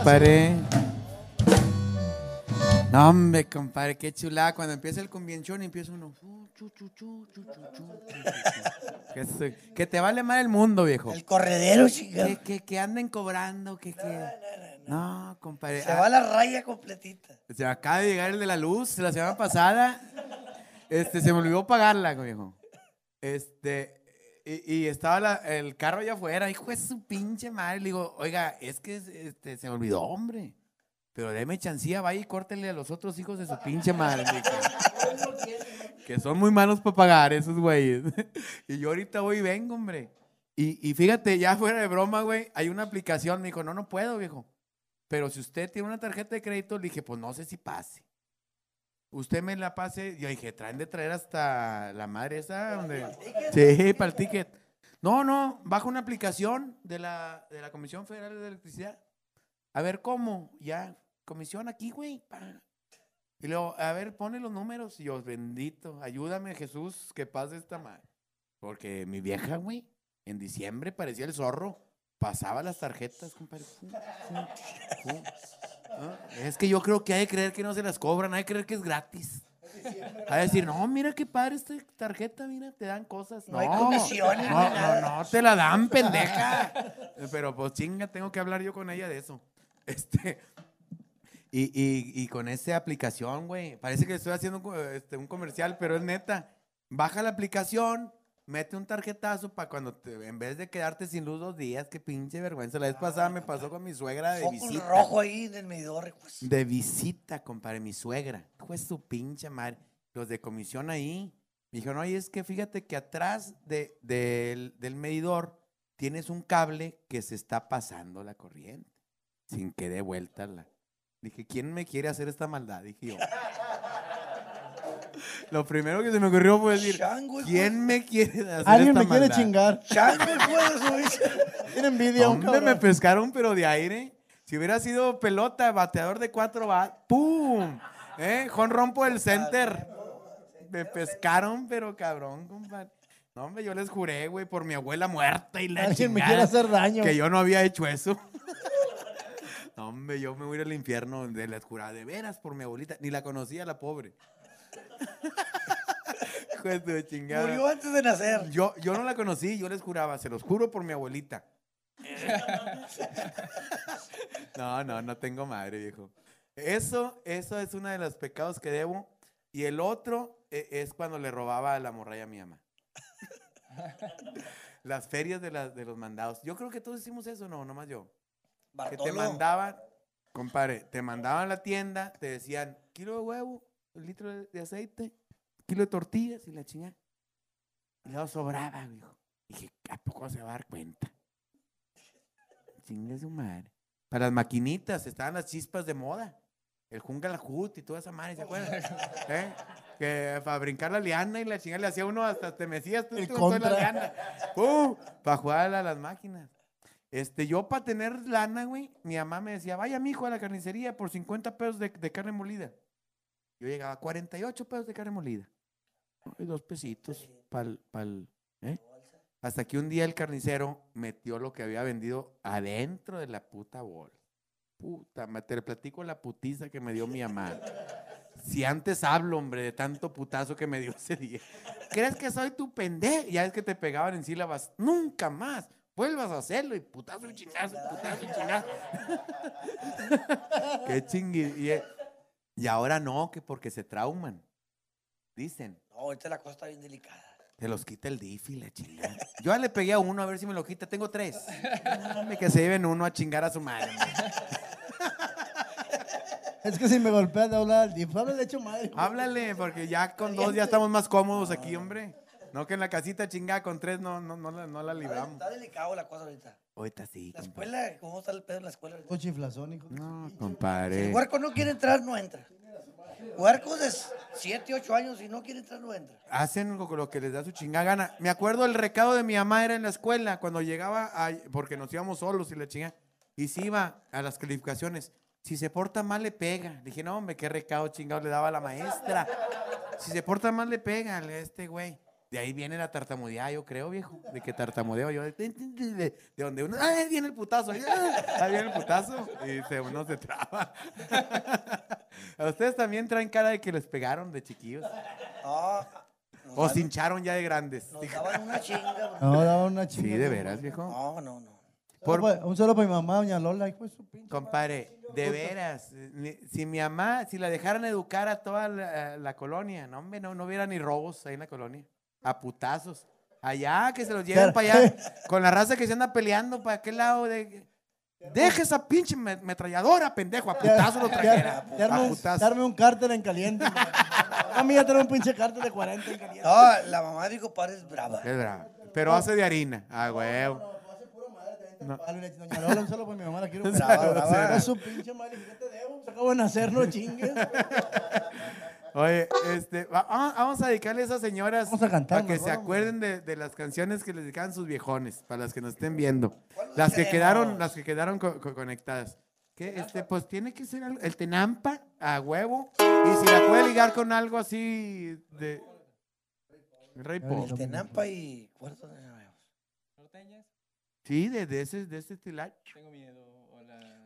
compadre. No, hombre, compadre, qué chulada. Cuando empieza el convención, empieza uno. que, te vale mal el mundo, viejo. El corredero, chica. Que, que, anden cobrando, que, no, que... No, no, no, compadre. Se ah. va la raya completita. Se acaba de llegar el de la luz la semana pasada. Este, se me olvidó pagarla, viejo. Este, y, estaba el carro allá afuera, hijo de su pinche madre. Le digo, oiga, es que este, se me olvidó, hombre. Pero déme chancía, vaya y córtele a los otros hijos de su pinche madre. que son muy malos para pagar esos güeyes. y yo ahorita voy y vengo, hombre. Y, y fíjate, ya fuera de broma, güey, hay una aplicación. Me dijo, no, no puedo, viejo. Pero si usted tiene una tarjeta de crédito, le dije, pues no sé si pase. Usted me la pase. Yo dije, traen de traer hasta la madre esa. Donde... Sí, para el ticket. No, no, baja una aplicación de la, de la Comisión Federal de Electricidad. A ver cómo, ya, comisión aquí, güey. Y luego, a ver, pone los números. Y yo, bendito, ayúdame, Jesús, que pase esta madre. Porque mi vieja, güey, en diciembre parecía el zorro. Pasaba las tarjetas, compadre. Ah, Es que yo creo que hay que creer que no se las cobran, hay que creer que es gratis. Hay que decir, no, mira qué padre esta tarjeta, mira, te dan cosas. No hay comisiones, No, no no, no, te la dan, pendeja. Pero pues chinga, tengo que hablar yo con ella de eso. Este. Y, y, y con esa aplicación, güey, parece que estoy haciendo un este, un comercial, pero es neta. Baja la aplicación, mete un tarjetazo para cuando, te- en vez de quedarte sin luz dos días, qué pinche vergüenza. La vez pasada me pasó con mi suegra de Foco visita. rojo ahí en el medidor. pues. De visita, compadre, mi suegra. Fue su pinche madre. Los de comisión ahí. Me dijeron, oye, es que fíjate que atrás de- del, del medidor tienes un cable que se está pasando la corriente. Sin que dé vuelta la. Dije, ¿quién me quiere hacer esta maldad? Dije yo. Lo primero que se me ocurrió fue decir, Chango, ¿quién me quiere hacer Alguien esta me quiere maldad? chingar. Chango, su bicha. Tiene envidia. un Hombre, me cabrón. pescaron, pero de aire. Si hubiera sido pelota, bateador de cuatro va, ¡pum! ¿Eh? Jon rompo el center. Me pescaron, pero cabrón, compadre. No, hombre, yo les juré, güey, por mi abuela muerta y la Alguien me quiere hacer daño. Que yo no había hecho eso. No, hombre, yo me voy a ir al infierno de les juraba, de veras, por mi abuelita. Ni la conocía, la pobre. De chingada. Murió antes de nacer. Yo, yo no la conocí, yo les juraba, se los juro por mi abuelita. No, no, no tengo madre, viejo. Eso, eso es uno de los pecados que debo. Y el otro eh, es cuando le robaba la morralla a mi mamá. Las ferias de, las- de los mandados. Yo creo que todos hicimos eso, no, nomás yo. Que te Bartolo. mandaban, compadre, te mandaban a la tienda, te decían kilo de huevo, litro de, aceite, kilo de tortillas y la chingada. Y luego sobraba, viejo. Dije, ¿a poco se va a dar cuenta? Chingue su madre. Para las maquinitas estaban las chispas de moda. El Hood y toda esa madre, ¿se acuerdan? ¿Eh? Que para brincar la liana y la chingada le hacía uno hasta te mecías tú, tú, la liana. ¡Pum! Para jugar a las máquinas. Este, yo para tener lana, güey, mi mamá me decía, vaya, mijo, a la carnicería por 50 pesos de, de carne molida. Yo llegaba a 48 pesos de carne molida. Y dos pesitos para. ¿eh? Hasta que un día el carnicero metió lo que había vendido adentro de la puta bolsa. Puta, te platico la putiza que me dio mi mamá. Si antes hablo, hombre, de tanto putazo que me dio ese día. ¿Crees que soy tu pendejo? Ya es que te pegaban en sílabas. Nunca más. Vuelvas a hacerlo y putazo y chingazo, putazo y chingazo. Qué chingui. Y, ahora no, que porque se trauman. Dicen. No, ahorita la cosa está bien delicada. Te los quita el DIF y la chingada. Yo ya le pegué a uno a ver si me lo quita. Tengo tres. Dame que se lleven uno a chingar a su madre. Es que si me golpea de hablar al DIF, háblale hecho madre. Háblale, porque ya con dos ya estamos más cómodos aquí, hombre. No que en la casita chingada con tres no, no, no, la, no la libramos. Está delicado la cosa ahorita. Ahorita sí. La compadre. escuela, ¿cómo está el pedo en la escuela? Tu chiflazón, hijo. No, Si compadre. el huerco no quiere entrar, no entra. Huercos de 7, 8 años, si no quiere entrar, no entra. Hacen lo, que les da su chingada gana. Me acuerdo el recado de mi mamá era en la escuela, cuando llegaba, a- porque nos íbamos solos y la chingada. Y se iba a las calificaciones. Si se porta mal, le pega. Dije, no, hombre, qué recado chingado le daba a la maestra. Si se porta mal, le pega a este güey. De ahí viene la tartamudeada, yo creo, viejo. De que tartamudeo yo. De, de- de- de- de donde uno. ¡Ay, viene el putazo! ¡Ay, ahí viene el putazo! Y se, uno se traba. ¿A ustedes también traen cara de que les pegaron de chiquillos? Nos, ¿O dan- se hincharon ya de grandes? nos daban una chinga. bro. No, daba una Sí, chingada. de veras, viejo. No, no, no. Por- Un saludo para mi mamá, doña Lola, hijo de su pinche. Compadre, de veras, si mi mamá, si la dejaran educar a toda la, la colonia, no, hombre, no, no hubiera ni robos ahí en la colonia. A putazos. Allá, que se los lleven para allá, con la raza que se anda peleando, ¿para qué lado? de Deja esa pinche me- metralladora, pendejo, a putazo lo trajera. Te arme A un, putazo. te arme un cárter en caliente. A mí ya tengo un pinche cárter de 40 en caliente. No, la mamá de mi compadre es brava. Es bravo. Pero hace de harina. Ah, huevo. Leche. Doña Lola, un saludo para mi mamá, la quiero Brava, brava. Es su pinche madre, ¿qué te debo? Se acabo de nacer, no chingues. Oye, este, va- ah, vamos a dedicarle a esas señoras Vamos a cantar, para que mejor, se hombre. acuerden de, de las canciones que les dedicaban sus viejones, para las que nos estén viendo. Las que quedaron, las que quedaron co- co- conectadas. Que este, pues tiene que ser algo- el tenampa a huevo. Y si la puede ligar con algo así de Rey Pop. El Tenampa y cuarto de ¿Norteñas? Sí, de, de ese, de ese estilacho. Tengo miedo.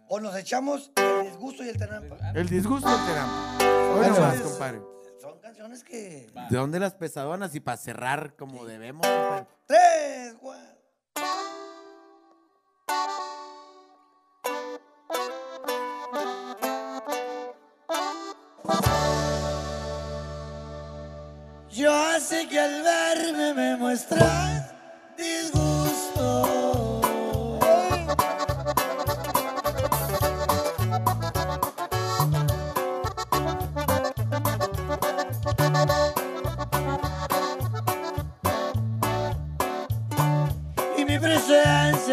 O nos echamos el disgusto y el Tenampa. Ah, El disgusto del tenampa. Hoy Bueno, nomás, compadre. Son canciones que. ¿De dónde las pesadonas? Y para cerrar como debemos, compadre. Tres, cuatro. Yo sé que al verme me muestras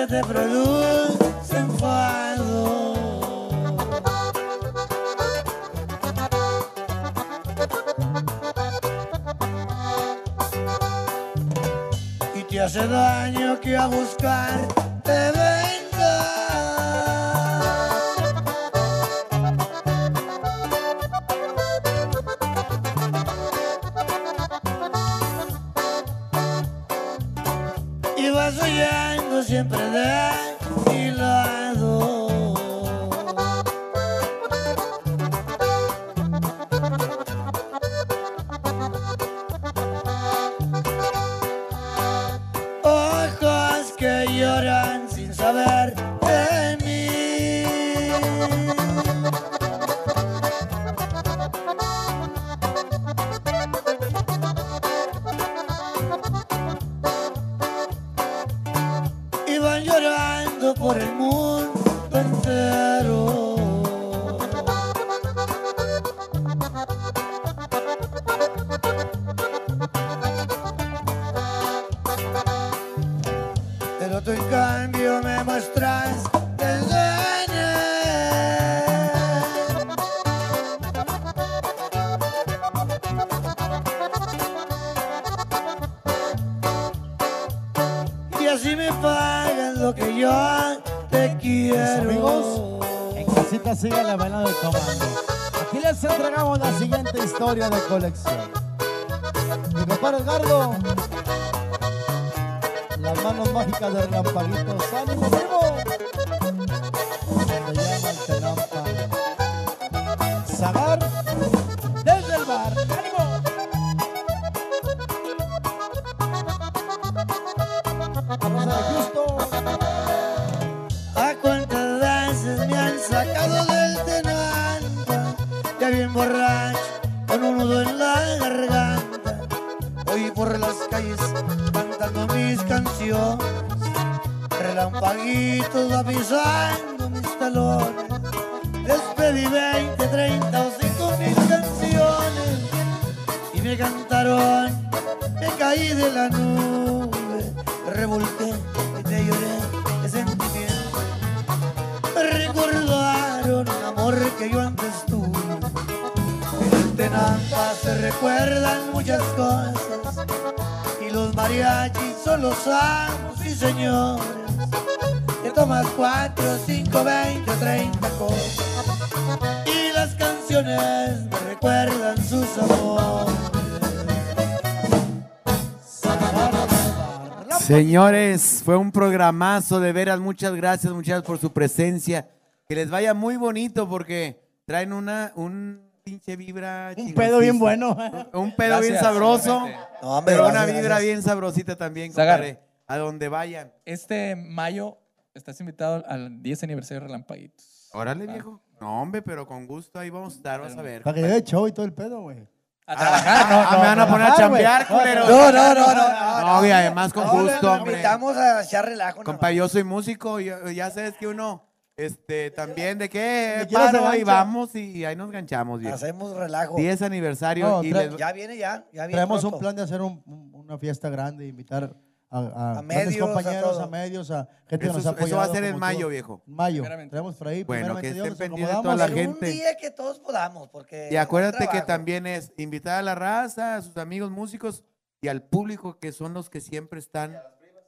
te produce enfado. Y te hace daño que a buscar historia de colección. Señores, fue un programazo de veras. Muchas gracias, muchachos, por su presencia. Que les vaya muy bonito porque traen una, un pinche vibra. Un pedo bien bueno. Un pedo bien sabroso. igualmente. No, hombre, Pero una vibra gracias. bien sabrosita también, compadre. A donde vayan. Este mayo estás invitado al 10 aniversario de Relampaguitos. Órale, viejo. No, hombre, pero con gusto ahí vamos a estar, vas a ver. Para que lleve show y todo el pedo, güey. A trabajar, no, Ah, me van a poner a chambear, culero. No, no, no, no. No, y además con No, gusto, hombre. Invitamos a echar relajo. nomás. Compa, yo soy músico, ya, sabes que uno, este, también de qué paro y gancha. vamos y ahí nos ganchamos, viejo. Hacemos relajo. 10 aniversario No, y les- Ya viene, ya. ya viene Traemos un pronto. plan de hacer un- un- una fiesta grande, invitar a, a, A medios, a compañeros, todo. a, medios, a gente Eso que nos ha eso apoyado. va a ser en mayo, tú. viejo. En Mayo. Traemos por ahí. Bueno, que pendientes acomodamos. toda la gente. Un día que todos podamos, porque. Y acuérdate que también es invitar a la raza, a sus amigos músicos y al público que son los que siempre están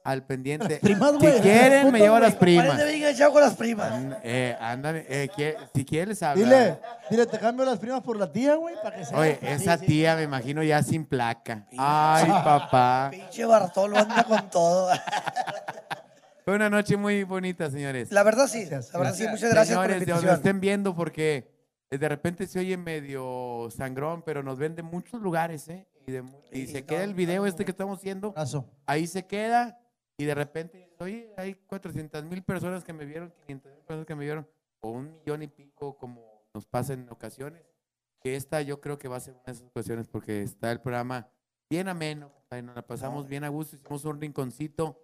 al pendiente. primas, si güey, quieren, me llevo a las primas. Parece bien echado con las primas. Eh, ándale, eh, si quieres hablar. Dile, dile, te cambio las primas por la tía, güey, para que sea. Oye, esa tía me imagino ya sin placa. Ay, papá. Pinche Bartolo anda con todo. Fue una noche muy bonita, señores. La verdad sí. La verdad sí. Muchas gracias por la Señores, de donde invitación. estén viendo, porque eh, de repente se oye medio sangrón, pero nos ven de muchos lugares, ¿eh? Y, de mu- y Sí, se no, queda el video este que estamos haciendo, Abrazo. ahí se queda, y de repente, oye, hay 400 mil personas que me vieron, 500 mil personas que me vieron, o un millón y pico, como nos pasa en ocasiones, que esta yo creo que va a ser una de esas ocasiones, porque está el programa bien ameno, nos la pasamos bien a gusto, hicimos un rinconcito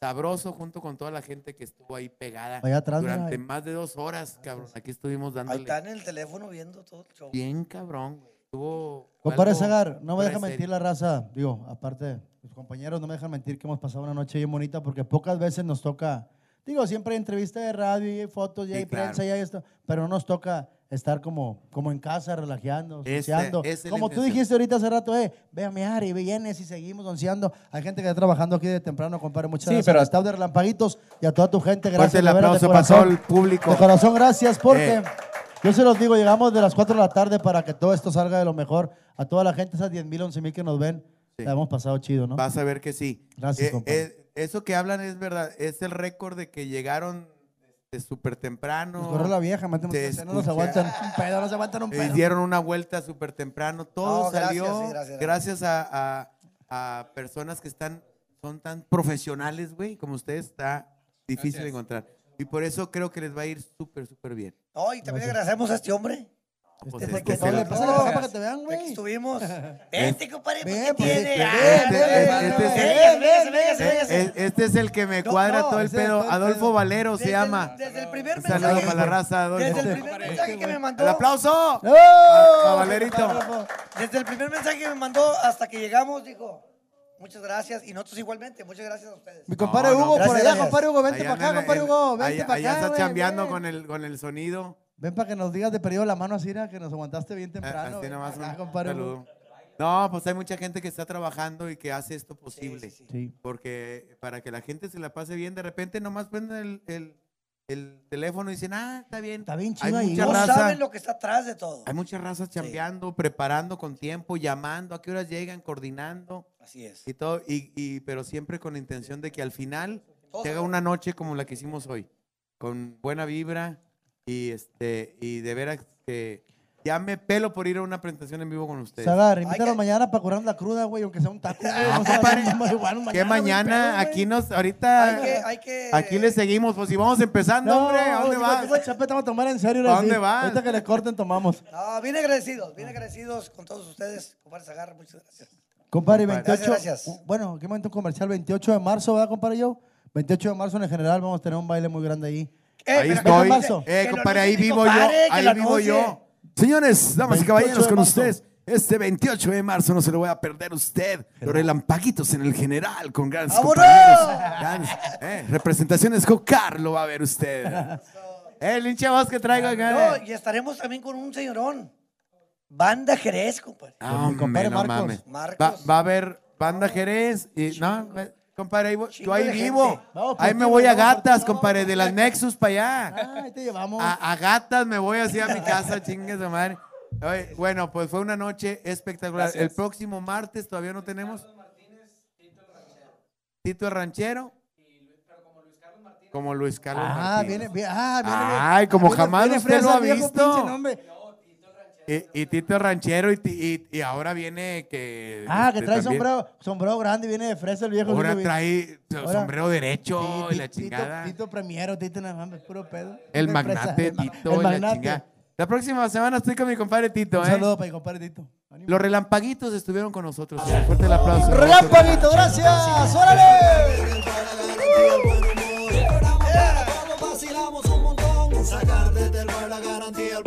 sabroso junto con toda la gente que estuvo ahí pegada atrás, durante ahí. más de dos horas, cabrón. Aquí estuvimos Ahí dándole está en el teléfono viendo todo el show. bien cabrón, güey. Estuvo Compadre Zagar, no me deja de mentir la raza. Digo, aparte, los compañeros no me dejan mentir que hemos pasado una noche bien bonita porque pocas veces nos toca. Digo, siempre hay entrevista de radio y hay fotos y Sí, hay claro. prensa y hay esto, pero no nos toca estar como, como en casa, relajando, Ese onceando. es la Como tú dijiste ahorita hace rato, eh, ve a mi área y vienes y seguimos onceando. Hay gente que está trabajando aquí de temprano, compadre. Muchas Sí, gracias pero- al staff de Relampaguitos y a toda tu gente. Fuerte Gracias el veras, de aplauso para todo el público. De corazón, gracias, porque Eh. Yo se los digo, llegamos de las 4 de la tarde para que todo esto salga de lo mejor. A toda la gente, esas 10 mil, 11 mil que nos ven, Sí. la hemos pasado chido, ¿no? Vas a ver que sí. Gracias, Eh, compadre. eh, eso que hablan es verdad. Es el récord de que llegaron súper temprano. Corre la vieja, que no nos aguantan un pedo, no se aguantan un Eh, pedo. Dieron una vuelta súper temprano. Todo No, gracias, salió sí, gracias, gracias, a, a- a personas que están, son tan profesionales, güey, como ustedes. Está difícil de Gracias. encontrar. Y por eso creo que les va a ir súper, súper bien. No, y también agradecemos a este hombre. Pues Este, es que se le pasa la para que te vean, Aquí güey. estuvimos. Vente, compadre, ¿por Ven, qué pues, tiene? este- Este es el que me No, cuadra no, todo el pedo. Adolfo. Valero se Desde llama. Desde el primer mensaje. para la raza, Desde Adolfo. el primer mensaje que me mandó. ¡El aplauso! ¡Oh! Cabalerito. Desde el primer mensaje que me mandó hasta que llegamos, dijo, muchas gracias. Y nosotros igualmente, muchas gracias a ustedes. Mi compadre No, no, Hugo, por allá, gracias. compadre Hugo, vente Allá para acá, compadre Hugo, vente allá- para allá acá. está güey, chambeando ven. con el, con el sonido. Ven para que nos digas de periodo la mano así, mira, que nos aguantaste bien Ah, temprano. Así ven nomás para acá, un compadre Hugo. saludo. No, pues hay mucha gente que está trabajando y que hace esto posible. sí, sí. Sí. Porque para que la gente se la pase bien, de repente nomás prenden el, el- el teléfono y dicen, ah, está bien. Está bien chido ahí. No raza. saben lo que está atrás de todo. Hay muchas razas chambeando, preparando con tiempo, llamando, a qué horas llegan, coordinando Así es. y todo, y, y- pero siempre con la intención de que al final Todo se haga se- una noche como la que hicimos hoy, con buena vibra y este y de veras que ya me pelo por ir a una presentación en vivo con ustedes. Sagar, que- mañana para curarnos la cruda, güey, aunque sea un taco. No, no sea compadre, marihuano que mañana pedo, aquí nos ahorita Hay que, hay que. aquí le seguimos, pues si vamos empezando, No, hombre, ¿a dónde vas? chapeta vamos a tomar en serio. ¿A dónde sí. vas? Ahorita que le corten, tomamos. No, bien agradecidos, bien agradecidos con todos ustedes. Compadre Zagarra, muchas gracias. Compadre, Compadre. 28. Gracias, gracias. Bueno, ¿qué momento comercial? 28 de marzo, ¿verdad, compadre yo? 28 de marzo en el general vamos a tener un baile muy grande ahí. Eh, Ahí estoy. marzo. Eh, compadre, ahí vivo yo. Ahí vivo yo. Señores, damas y 28 caballeros, con ustedes. Este 28 de marzo no se lo voy a perder usted. Los relampaguitos en el general con grandes compañeros. Grandes, eh, representaciones Cocar lo va a ver usted. Eh, el hincha voz que traigo acá. No, y estaremos también con un señorón. Banda Jerez, compadre. Ah, Con mi compadre no Marcos. mames. Marcos. Va, va a haber banda Jerez y no, compadre, ahí yo ahí de vivo. Ahí me voy a gatas, compadre, de las Nexus para allá. Ah, ahí te llevamos. A, a gatas me voy así a mi casa, chingue su madre. Oye, bueno, pues fue una noche espectacular. Gracias. El próximo martes todavía no tenemos. Tito el Ranchero. Como Luis Carlos Ah, Martínez. viene, viene, ah, viene. Ay, como viene- jamás viene usted fresa lo ha visto. pinche. Y, y Tito Ranchero y, y- y ahora viene que... Ah, que este, trae también- sombrero, sombrero grande, viene de fresa el viejo. Ahora trae Ahora- sombrero derecho y la Tito- chingada. Tito Premiero, Tito nada más, puro pedo. El fresa, magnate el Tito el y la magnate. chingada. La próxima semana estoy con mi compadre Tito, Un ¿eh? saludo para mi compadre Tito. Ánimo. Los relampaguitos estuvieron con nosotros. Fuerte el aplauso. Relámpaguito, gracias. ¡Órale! Todos vacilamos un montón, sacar desde el bar la garantía,